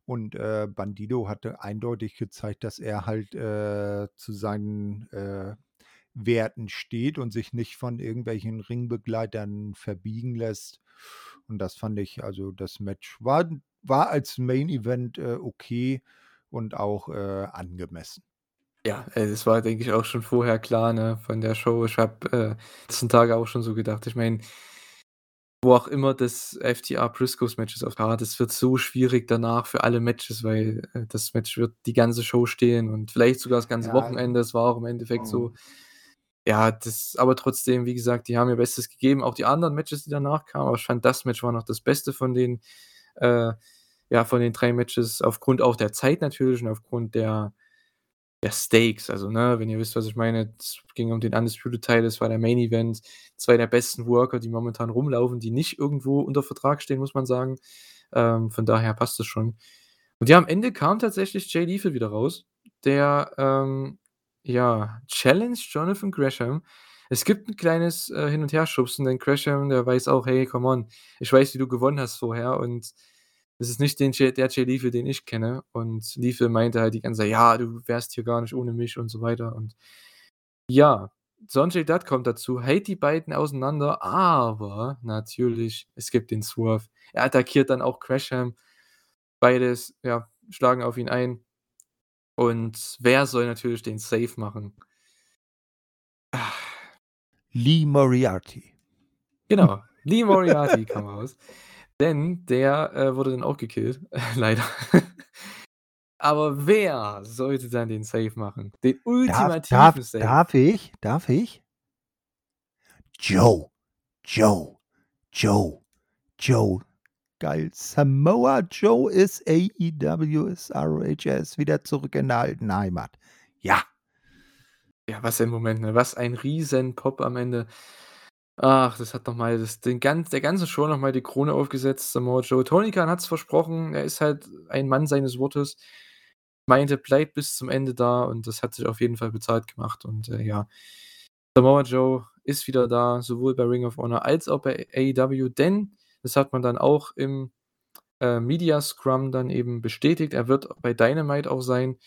Und, äh, Bandido hatte eindeutig gezeigt, dass er halt, äh, zu seinen, äh, Werten steht und sich nicht von irgendwelchen Ringbegleitern verbiegen lässt. Und das fand ich also das Match war war als Main Event, äh, okay und auch, äh, angemessen. Ja, das war, denke ich, auch schon vorher klar, ne, von der Show. Ich habe, äh, letzten Tage auch schon so gedacht. Ich meine wo auch immer das FTR-Briscoes-Match ist auf Card, das wird so schwierig danach für alle Matches, weil, äh, das Match wird die ganze Show stehen und vielleicht sogar das ganze Ja. Wochenende. Es war auch im Endeffekt Mhm. so. Ja, das aber trotzdem, wie gesagt, die haben ihr Bestes gegeben. Auch die anderen Matches, die danach kamen, aber ich fand, das Match war noch das Beste von den äh, ja, von den 3 Matches aufgrund auch der Zeit natürlich und aufgrund der der Stakes. Also, ne, wenn ihr wisst, was ich meine, es ging um den Undisputed Title, es war der Main Event. 2 der besten Worker, die momentan rumlaufen, die nicht irgendwo unter Vertrag stehen, muss man sagen. Ähm, von daher passt das schon. Und ja, am Ende kam tatsächlich Jay Lethal wieder raus, der, ähm, ja, challenged Jonathan Gresham. Es gibt 'n kleines, äh, Hin und Herschubsen, denn Gresham, der weiß auch: „Hey, come on, ich weiß, wie du gewonnen hast vorher und das ist nicht den der Jay Lethal, den ich kenne.“ Und Lethal meinte halt die ganze Zeit: „Ja, du wärst hier gar nicht ohne mich“ und so weiter. Und ja, Sonjay Dutt kommt dazu, hält die beiden auseinander, aber natürlich, es gibt den Swerve. Er attackiert dann auch Gresham. Beides, ja, schlagen auf ihn ein. Und wer soll natürlich den Save machen? Lee Moriarty. Genau, Lee Moriarty kam raus, denn der, äh, wurde dann auch gekillt, leider. Aber wer sollte dann den Save machen? Den Darf darf ultimativen Save? darf ich? Darf ich? Joe, Joe, Joe, Joe. Geil. Samoa Joe ist AEW, er wieder zurück in der alten Heimat. Ja. Ja, was ein Moment, ne? Was ein Riesen-Pop am Ende. Ach, das hat noch mal das den ganz der ganzen Show noch mal die Krone aufgesetzt, Samoa Joe. Tony Khan hat's versprochen, er ist halt ein Mann seines Wortes. Meinte, bleibt bis zum Ende da und das hat sich auf jeden Fall bezahlt gemacht und, äh, ja. Samoa Joe ist wieder da, sowohl bei Ring of Honor als auch bei AEW, denn das hat man dann auch im, äh, Media Scrum dann eben bestätigt. Er wird bei Dynamite auch sein,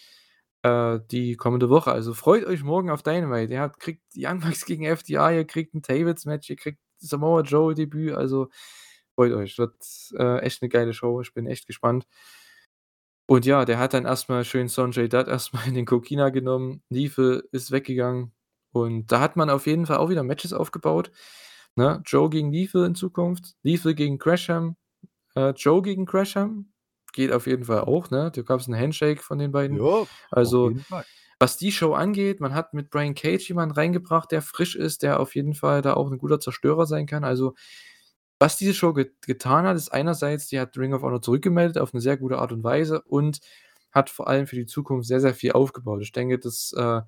äh, die kommende Woche. Also, freut euch morgen auf Dynamite. Ihr habt kriegt Young Bucks gegen FTR, ihr kriegt 'n Tables-Match, ihr kriegt Samoa Joe-Debüt, also freut euch. Wird, äh, echt 'ne geile Show. Ich bin echt gespannt. Und ja, der hat dann erst mal schön Sonjay Dutt erst mal in den Kokina genommen. Lethal ist weggegangen und da hat man auf jeden Fall auch wieder Matches aufgebaut, ne? Joe gegen Lethal in Zukunft, Lethal gegen Gresham, äh, Joe gegen Gresham geht auf jeden Fall auch, ne? Da gab's 'n Handshake von den beiden. Auf Also, was die Show angeht, man hat mit Brian Cage jemanden reingebracht, der frisch ist, der auf jeden Fall da auch 'n guter Zerstörer sein kann. Also, was diese Show get getan hat, ist einerseits, die hat Ring of Honor zurückgemeldet auf 'ne sehr gute Art und Weise und hat vor allem für die Zukunft sehr, sehr viel aufgebaut. Ich denke, das, äh,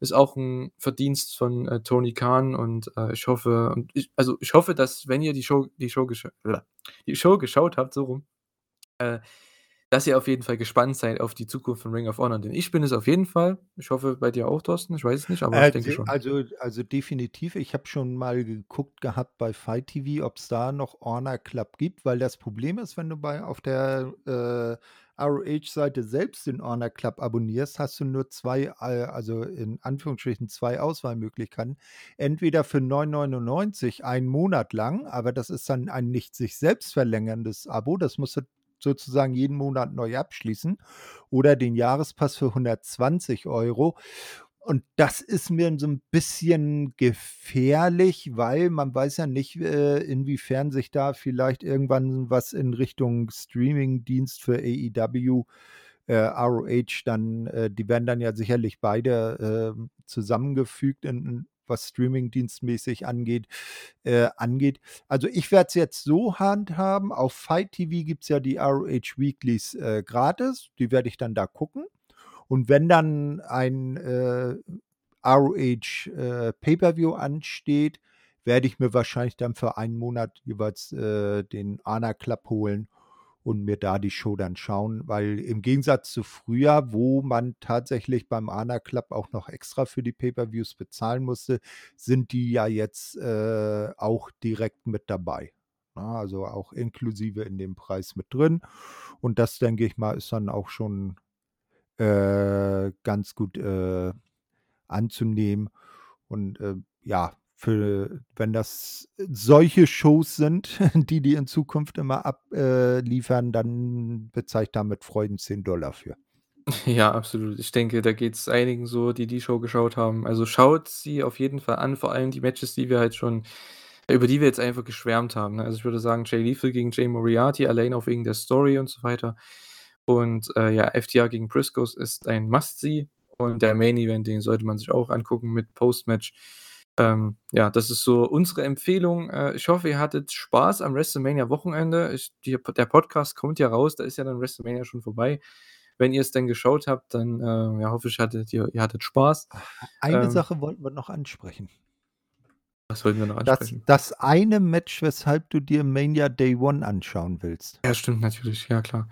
ist auch 'n Verdienst von, äh, Tony Khan und, äh, ich hoffe und ich also, ich hoffe, dass, wenn ihr die Show die Show die Show geschaut habt, so rum, äh, dass ihr auf jeden Fall gespannt seid auf die Zukunft von Ring of Honor, denn ich bin es auf jeden Fall. Ich hoffe, bei dir auch, Thorsten. Ich weiß es nicht, aber ich Äh, denke de schon. also also, definitiv. Ich habe schon mal geguckt gehabt bei FIGHT TV, ob's da noch Honor Club gibt, weil das Problem ist, wenn du bei auf der, äh, ROH-Seite selbst den Honor Club abonnierst, hast du nur 2, äh, also, in Anführungsstrichen 2 Auswahlmöglichkeiten. Entweder für 9,99 einen Monat lang, aber das ist dann ein nicht sich selbst verlängerndes Abo. Das musst du sozusagen jeden Monat neu abschließen oder den Jahrespass für 120 €. Und das ist mir so 'n bisschen gefährlich, weil man weiß ja nicht, äh, inwiefern sich da vielleicht irgendwann was in Richtung Streamingdienst für AEW, äh, ROH dann äh, die werden dann ja sicherlich beide, ähm, zusammengefügt in was streamingdienstmäßig angeht äh, angeht. Also, ich werde es jetzt so handhaben, auf FIGHT TV gibt's ja die ROH Weeklies, äh, gratis, die werde ich dann da gucken. Und wenn dann ein, äh, ROH, äh, Pay-per-View ansteht, werde ich mir wahrscheinlich dann für einen Monat jeweils, äh, den Ana Club holen und mir da die Show dann schauen, weil im Gegensatz zu früher, wo man tatsächlich beim Ana Club auch noch extra für die Pay-per-Views bezahlen musste, sind die ja jetzt, äh, auch direkt mit dabei? Also, auch inklusive in dem Preis mit drin. Und das, denke ich mal, ist dann auch schon, äh, ganz gut, äh, anzunehmen. Und, äh, ja, für wenn das solche Shows sind, die die in Zukunft immer abliefern, liefern, dann bezahle ich da mit Freuden 10 für. Ja, absolut. Ich denke, da geht's einigen so, die die Show geschaut haben. Also, schaut sie auf jeden Fall an, vor allem die Matches, die wir halt schon über die wir jetzt einfach geschwärmt haben, ne? Also, ich würde sagen, Jay Lethal gegen Jay Moriarty, allein auch wegen der Story und so weiter. Und, äh, ja, FTR gegen Briscoes ist ein Must-See und der Main Event, den sollte man sich auch angucken mit Post-Match. Ähm, ja, das ist so unsere Empfehlung. Äh, ich hoffe, ihr hattet Spaß am WrestleMania-Wochenende. Der Podcast kommt ja raus, da ist ja dann WrestleMania schon vorbei. Wenn ihr's denn geschaut habt, dann, äh, ja, hoffe ich, hattet ihr ihr hattet Spaß. Eine Ähm Sache wollten wir noch ansprechen. Was wollten wir noch Das ansprechen? das eine Match, weshalb du dir Mania Day One anschauen willst. Ja, stimmt natürlich, ja klar.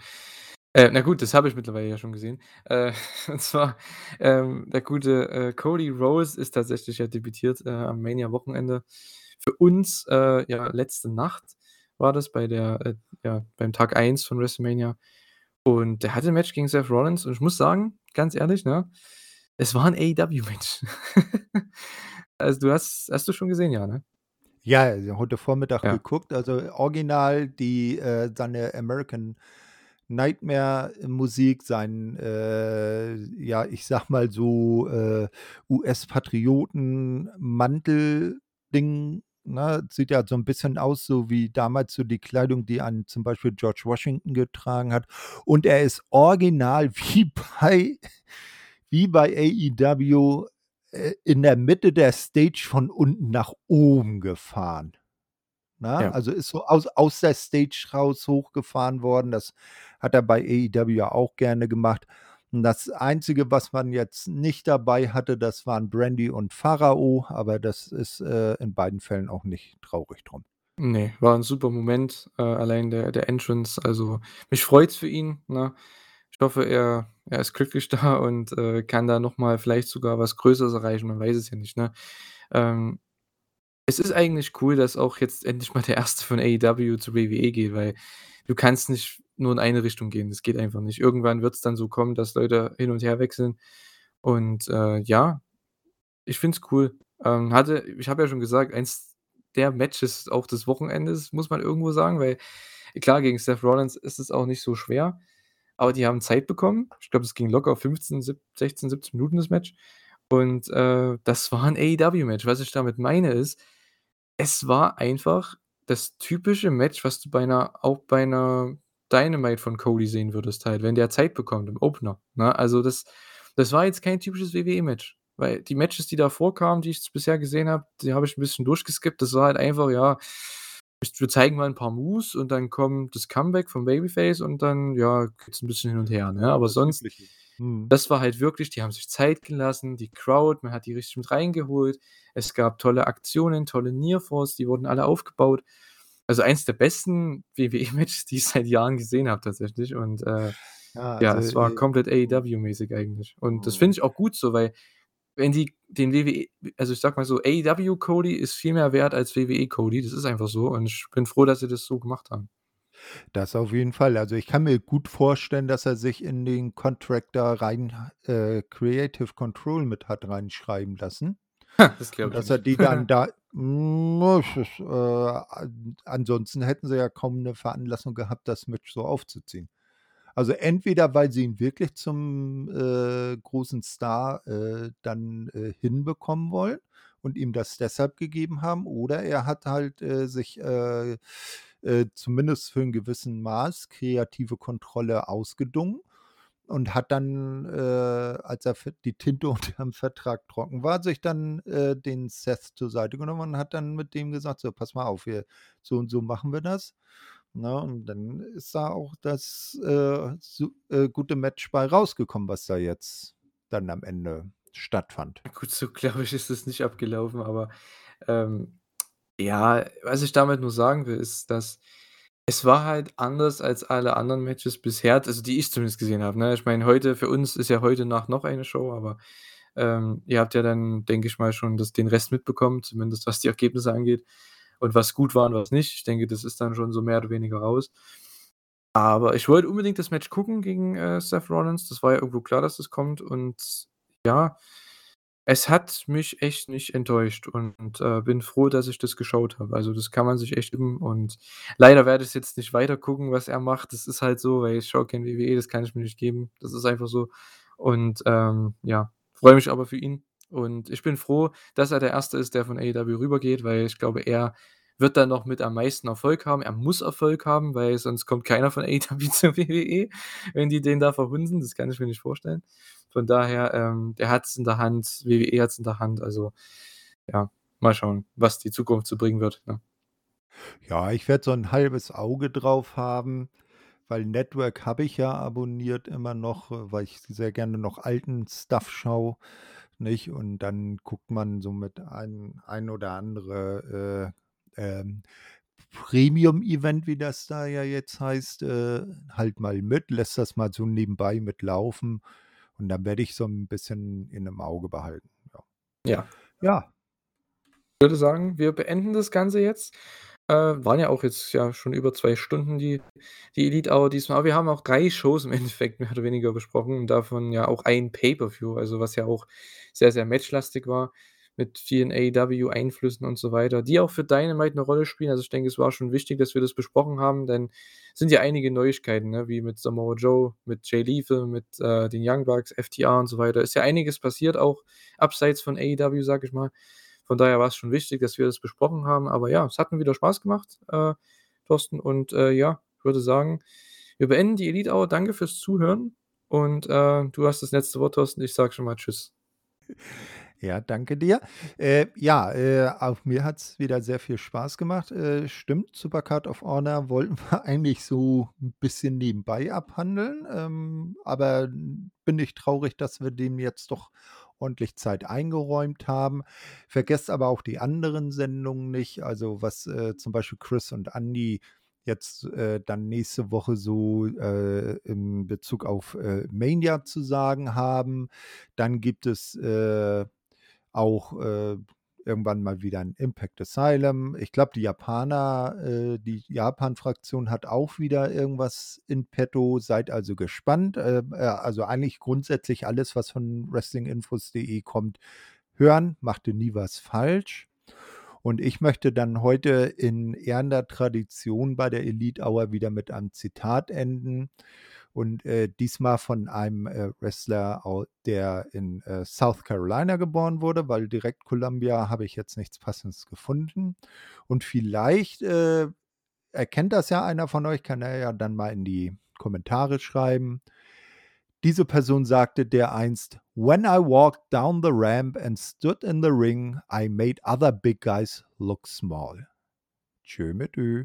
Äh, na gut, das habe ich mittlerweile ja schon gesehen. Äh, und zwar, ähm, der gute, äh, Cody Rhodes ist tatsächlich ja debütiert, äh, am Mania-Wochenende. Für uns, äh, ja, letzte Nacht war das bei der, äh ja, beim Tag 1 von WrestleMania. Und der hatte 'n Match gegen Seth Rollins und ich muss sagen, ganz ehrlich, ne, es war 'n AEW-Match. Also, du hast hast du schon gesehen, ja, ne? Ja, heute Vormittag Ja. geguckt. Also, original die seine American Musik, sein, äh, ja, ich sage mal so, äh, US-Patrioten-Mantelding, ne? Sieht ja so 'n bisschen aus, so wie damals so die Kleidung, die ein zum Beispiel George Washington getragen hat. Und er ist original wie bei wie bei AEW, äh, in der Mitte der Stage von unten nach oben gefahren, ne? Ja. Also, ist so aus aus der Stage raus hochgefahren worden. Das hat er bei AEW ja auch gerne gemacht. Und das Einzige, was man jetzt nicht dabei hatte, das waren Brandi und Pharao, aber das ist, äh, in beiden Fällen auch nicht traurig drum. Ne, war 'n super Moment, äh, allein der der Entrance. Also, mich freut's für ihn, ne? Ich hoffe, er er ist glücklich da und, äh, kann da noch mal vielleicht sogar was Größeres erreichen, man weiß es ja nicht, ne? Ähm, es ist eigentlich cool, dass auch jetzt endlich mal der Erste von AEW zu WWE geht, weil du kannst nicht nur in eine Richtung gehen. Das geht einfach nicht. Irgendwann wird's dann so kommen, dass Leute hin und her wechseln. Und, äh, ja, ich finde es cool. Ähm, hatte ich habe ja schon gesagt, eins der Matches auch des Wochenendes, muss man irgendwo sagen, weil klar, gegen Seth Rollins ist es auch nicht so schwer, aber die haben Zeit bekommen. Ich glaube, es ging locker 15, sieb 16, 17 Minuten das Match. Und, äh, das war 'n AEW-Match. Was ich damit meine, ist, es war einfach das typische Match, was du bei 'ner auch bei 'ner Dynamite von Cody sehen würdest halt, wenn der Zeit bekommt im Opener, ne? Also, das das war jetzt kein typisches WWE-Match, weil die Matches, die davor kamen, die ich bisher gesehen habe, die habe ich 'n bisschen durchgeskippt. Das war halt einfach, ja, wir zeigen mal 'n paar Moves und dann kommt das Comeback vom Babyface und dann, ja, geht's 'n bisschen hin und her, ne? Ja, Aber sonst. Mhm. das war halt wirklich die haben sich Zeit gelassen, die Crowd, man hat die richtig mit reingeholt. Es gab tolle Aktionen, tolle Near Falls, die wurden alle aufgebaut. Also, eins der besten WWE-Matches, die ich seit Jahren gesehen habe tatsächlich. Und, äh, Ja, ja, also, es war komplett. AEW-mäßig eigentlich. Und das Mhm. finde ich auch gut so, weil wenn die den WWE also, ich sage mal so, AEW Cody ist viel mehr wert als WWE Cody. Das ist einfach so und ich bin froh, dass sie das so gemacht haben. Das auf jeden Fall. Also, ich kann mir gut vorstellen, dass er sich in den Contract da rein äh, Creative Control mit hat reinschreiben lassen Das glaube ich dass er die dann da äh, an ansonsten hätten sie ja kaum 'ne Veranlassung gehabt, das Match so aufzuziehen. Also, entweder weil sie ihn wirklich zum, äh, großen Star, äh, dann, äh, hinbekommen wollen und ihm das deshalb gegeben haben oder er hat halt, äh, sich, äh, äh, zumindest für 'n gewissen Maß kreative Kontrolle ausgedungen und hat dann, als er die Tinte unterm Vertrag trocken war, sich dann, den Seth zur Seite genommen und hat dann mit dem gesagt: „So, pass mal auf, wir so und so machen wir das“, ne? Und dann ist da auch das, äh, su äh, gute Match bei rausgekommen, was da jetzt dann am Ende stattfand. Gut, so glaube ich, ist es nicht abgelaufen, aber, ähm, ja, was ich damit nur sagen will, ist, dass es war halt anders als alle anderen Matches bisher, also die ich zumindest gesehen habe, ne? Ich meine, heute für uns ist ja heute Nacht noch eine Show, aber, ähm, ihr habt ja dann, denke ich mal, schon das den Rest mitbekommen, zumindest was die Ergebnisse angeht und was gut war und was nicht. Ich denke, das ist dann schon so mehr oder weniger raus. Aber ich wollte unbedingt das Match gucken gegen, äh, Seth Rollins. Das war ja irgendwo klar, dass das kommt und ja, es hat mich echt nicht enttäuscht und, äh, bin froh, dass ich das geschaut habe. Also, das kann man sich echt geben und leider werde ich's jetzt nicht weiter gucken, was er macht. Das ist halt so, weil ich schaue kein WWE, das kann ich mir nicht geben. Das ist einfach so und, ähm, ja, freue mich aber für ihn und ich bin froh, dass er der Erste ist, der von AEW rübergeht, weil ich glaube, er wird da noch mit am meisten Erfolg haben. Er muss Erfolg haben, weil sonst kommt keiner von AEW zur WWE, wenn die den da verhunzen. Das kann ich mir nicht vorstellen. Von daher, ähm, der hat's in der Hand, WWE hat's in der Hand. Also, ja, mal schauen, was die Zukunft so bringen wird, ne? Ja, ich werde so 'n halbes Auge drauf haben, weil Network habe ich ja abonniert immer noch, äh, weil ich sehr gerne noch alten Stuff schaue, nicht? Und dann guckt man so mit ein ein oder andere, äh, ähm, Premium-Event, wie das da ja jetzt heißt, äh, halt mal mit, lässt das mal so nebenbei mitlaufen und dann werde ich so 'n bisschen in 'nem Auge behalten, ja. Ja. Ja. Würde sagen, wir beenden das Ganze jetzt. Äh, waren ja auch jetzt ja schon über 2 Stunden die die Elite Hour diesmal, aber wir haben auch 3 Shows im Endeffekt mehr oder weniger besprochen und davon ja auch ein Pay-per-View, also was ja auch sehr, sehr matchlastig war mit vielen AEW-Einflüssen und so weiter, die auch für Dynamite 'ne Rolle spielen. Also, ich denke, es war schon wichtig, dass wir das besprochen haben, denn sind ja einige Neuigkeiten, ne, wie mit Samoa Joe, mit Jay Lethal, mit, äh, den Young Bucks, FTR und so weiter. Ist ja einiges passiert, auch abseits von AEW, sage ich mal. Von daher war's schon wichtig, dass wir das besprochen haben. Aber ja, es hat mir wieder Spaß gemacht, äh, Thorsten und, äh, ja, ich würde sagen, wir beenden die Elite Hour. Danke fürs Zuhören und, äh, du hast das letzte Wort, Thorsten. Ich sage schon mal tschüss. Ja, danke dir. Äh, ja, äh, auch mir hat's wieder sehr viel Spaß gemacht. Äh, stimmt, Supercard of Honor wollten wir eigentlich so 'n bisschen nebenbei abhandeln, ähm, aber bin ich traurig, dass wir dem jetzt doch ordentlich Zeit eingeräumt haben. Vergesst aber auch die anderen Sendungen nicht, also was, äh, zum Beispiel Chris und Andi jetzt, äh, dann nächste Woche so, äh, in Bezug auf, äh, Mania zu sagen haben. Dann gibt es, äh, auch, äh, irgendwann mal wieder 'n Impact Asylum. Ich glaube, die Japaner äh, die Japan-Fraktion hat auch wieder irgendwas in petto. Seid also gespannt. Äh, äh, also eigentlich grundsätzlich alles, was von wrestlinginfos.de kommt, hören, macht ihr nie was falsch. Und ich möchte dann heute in ehrender Tradition bei der Elite Hour wieder mit einem Zitat enden und, äh, diesmal von einem, äh, Wrestler, der in, äh, South Carolina geboren wurde, weil direkt Columbia habe ich jetzt nichts Passendes gefunden. Und vielleicht, äh, erkennt das ja einer von euch, kann er ja dann mal in die Kommentare schreiben. Diese Person sagte dereinst: „When I walked down the ramp and stood in the ring, I made other big guys look small.“ Tschö mit Ö.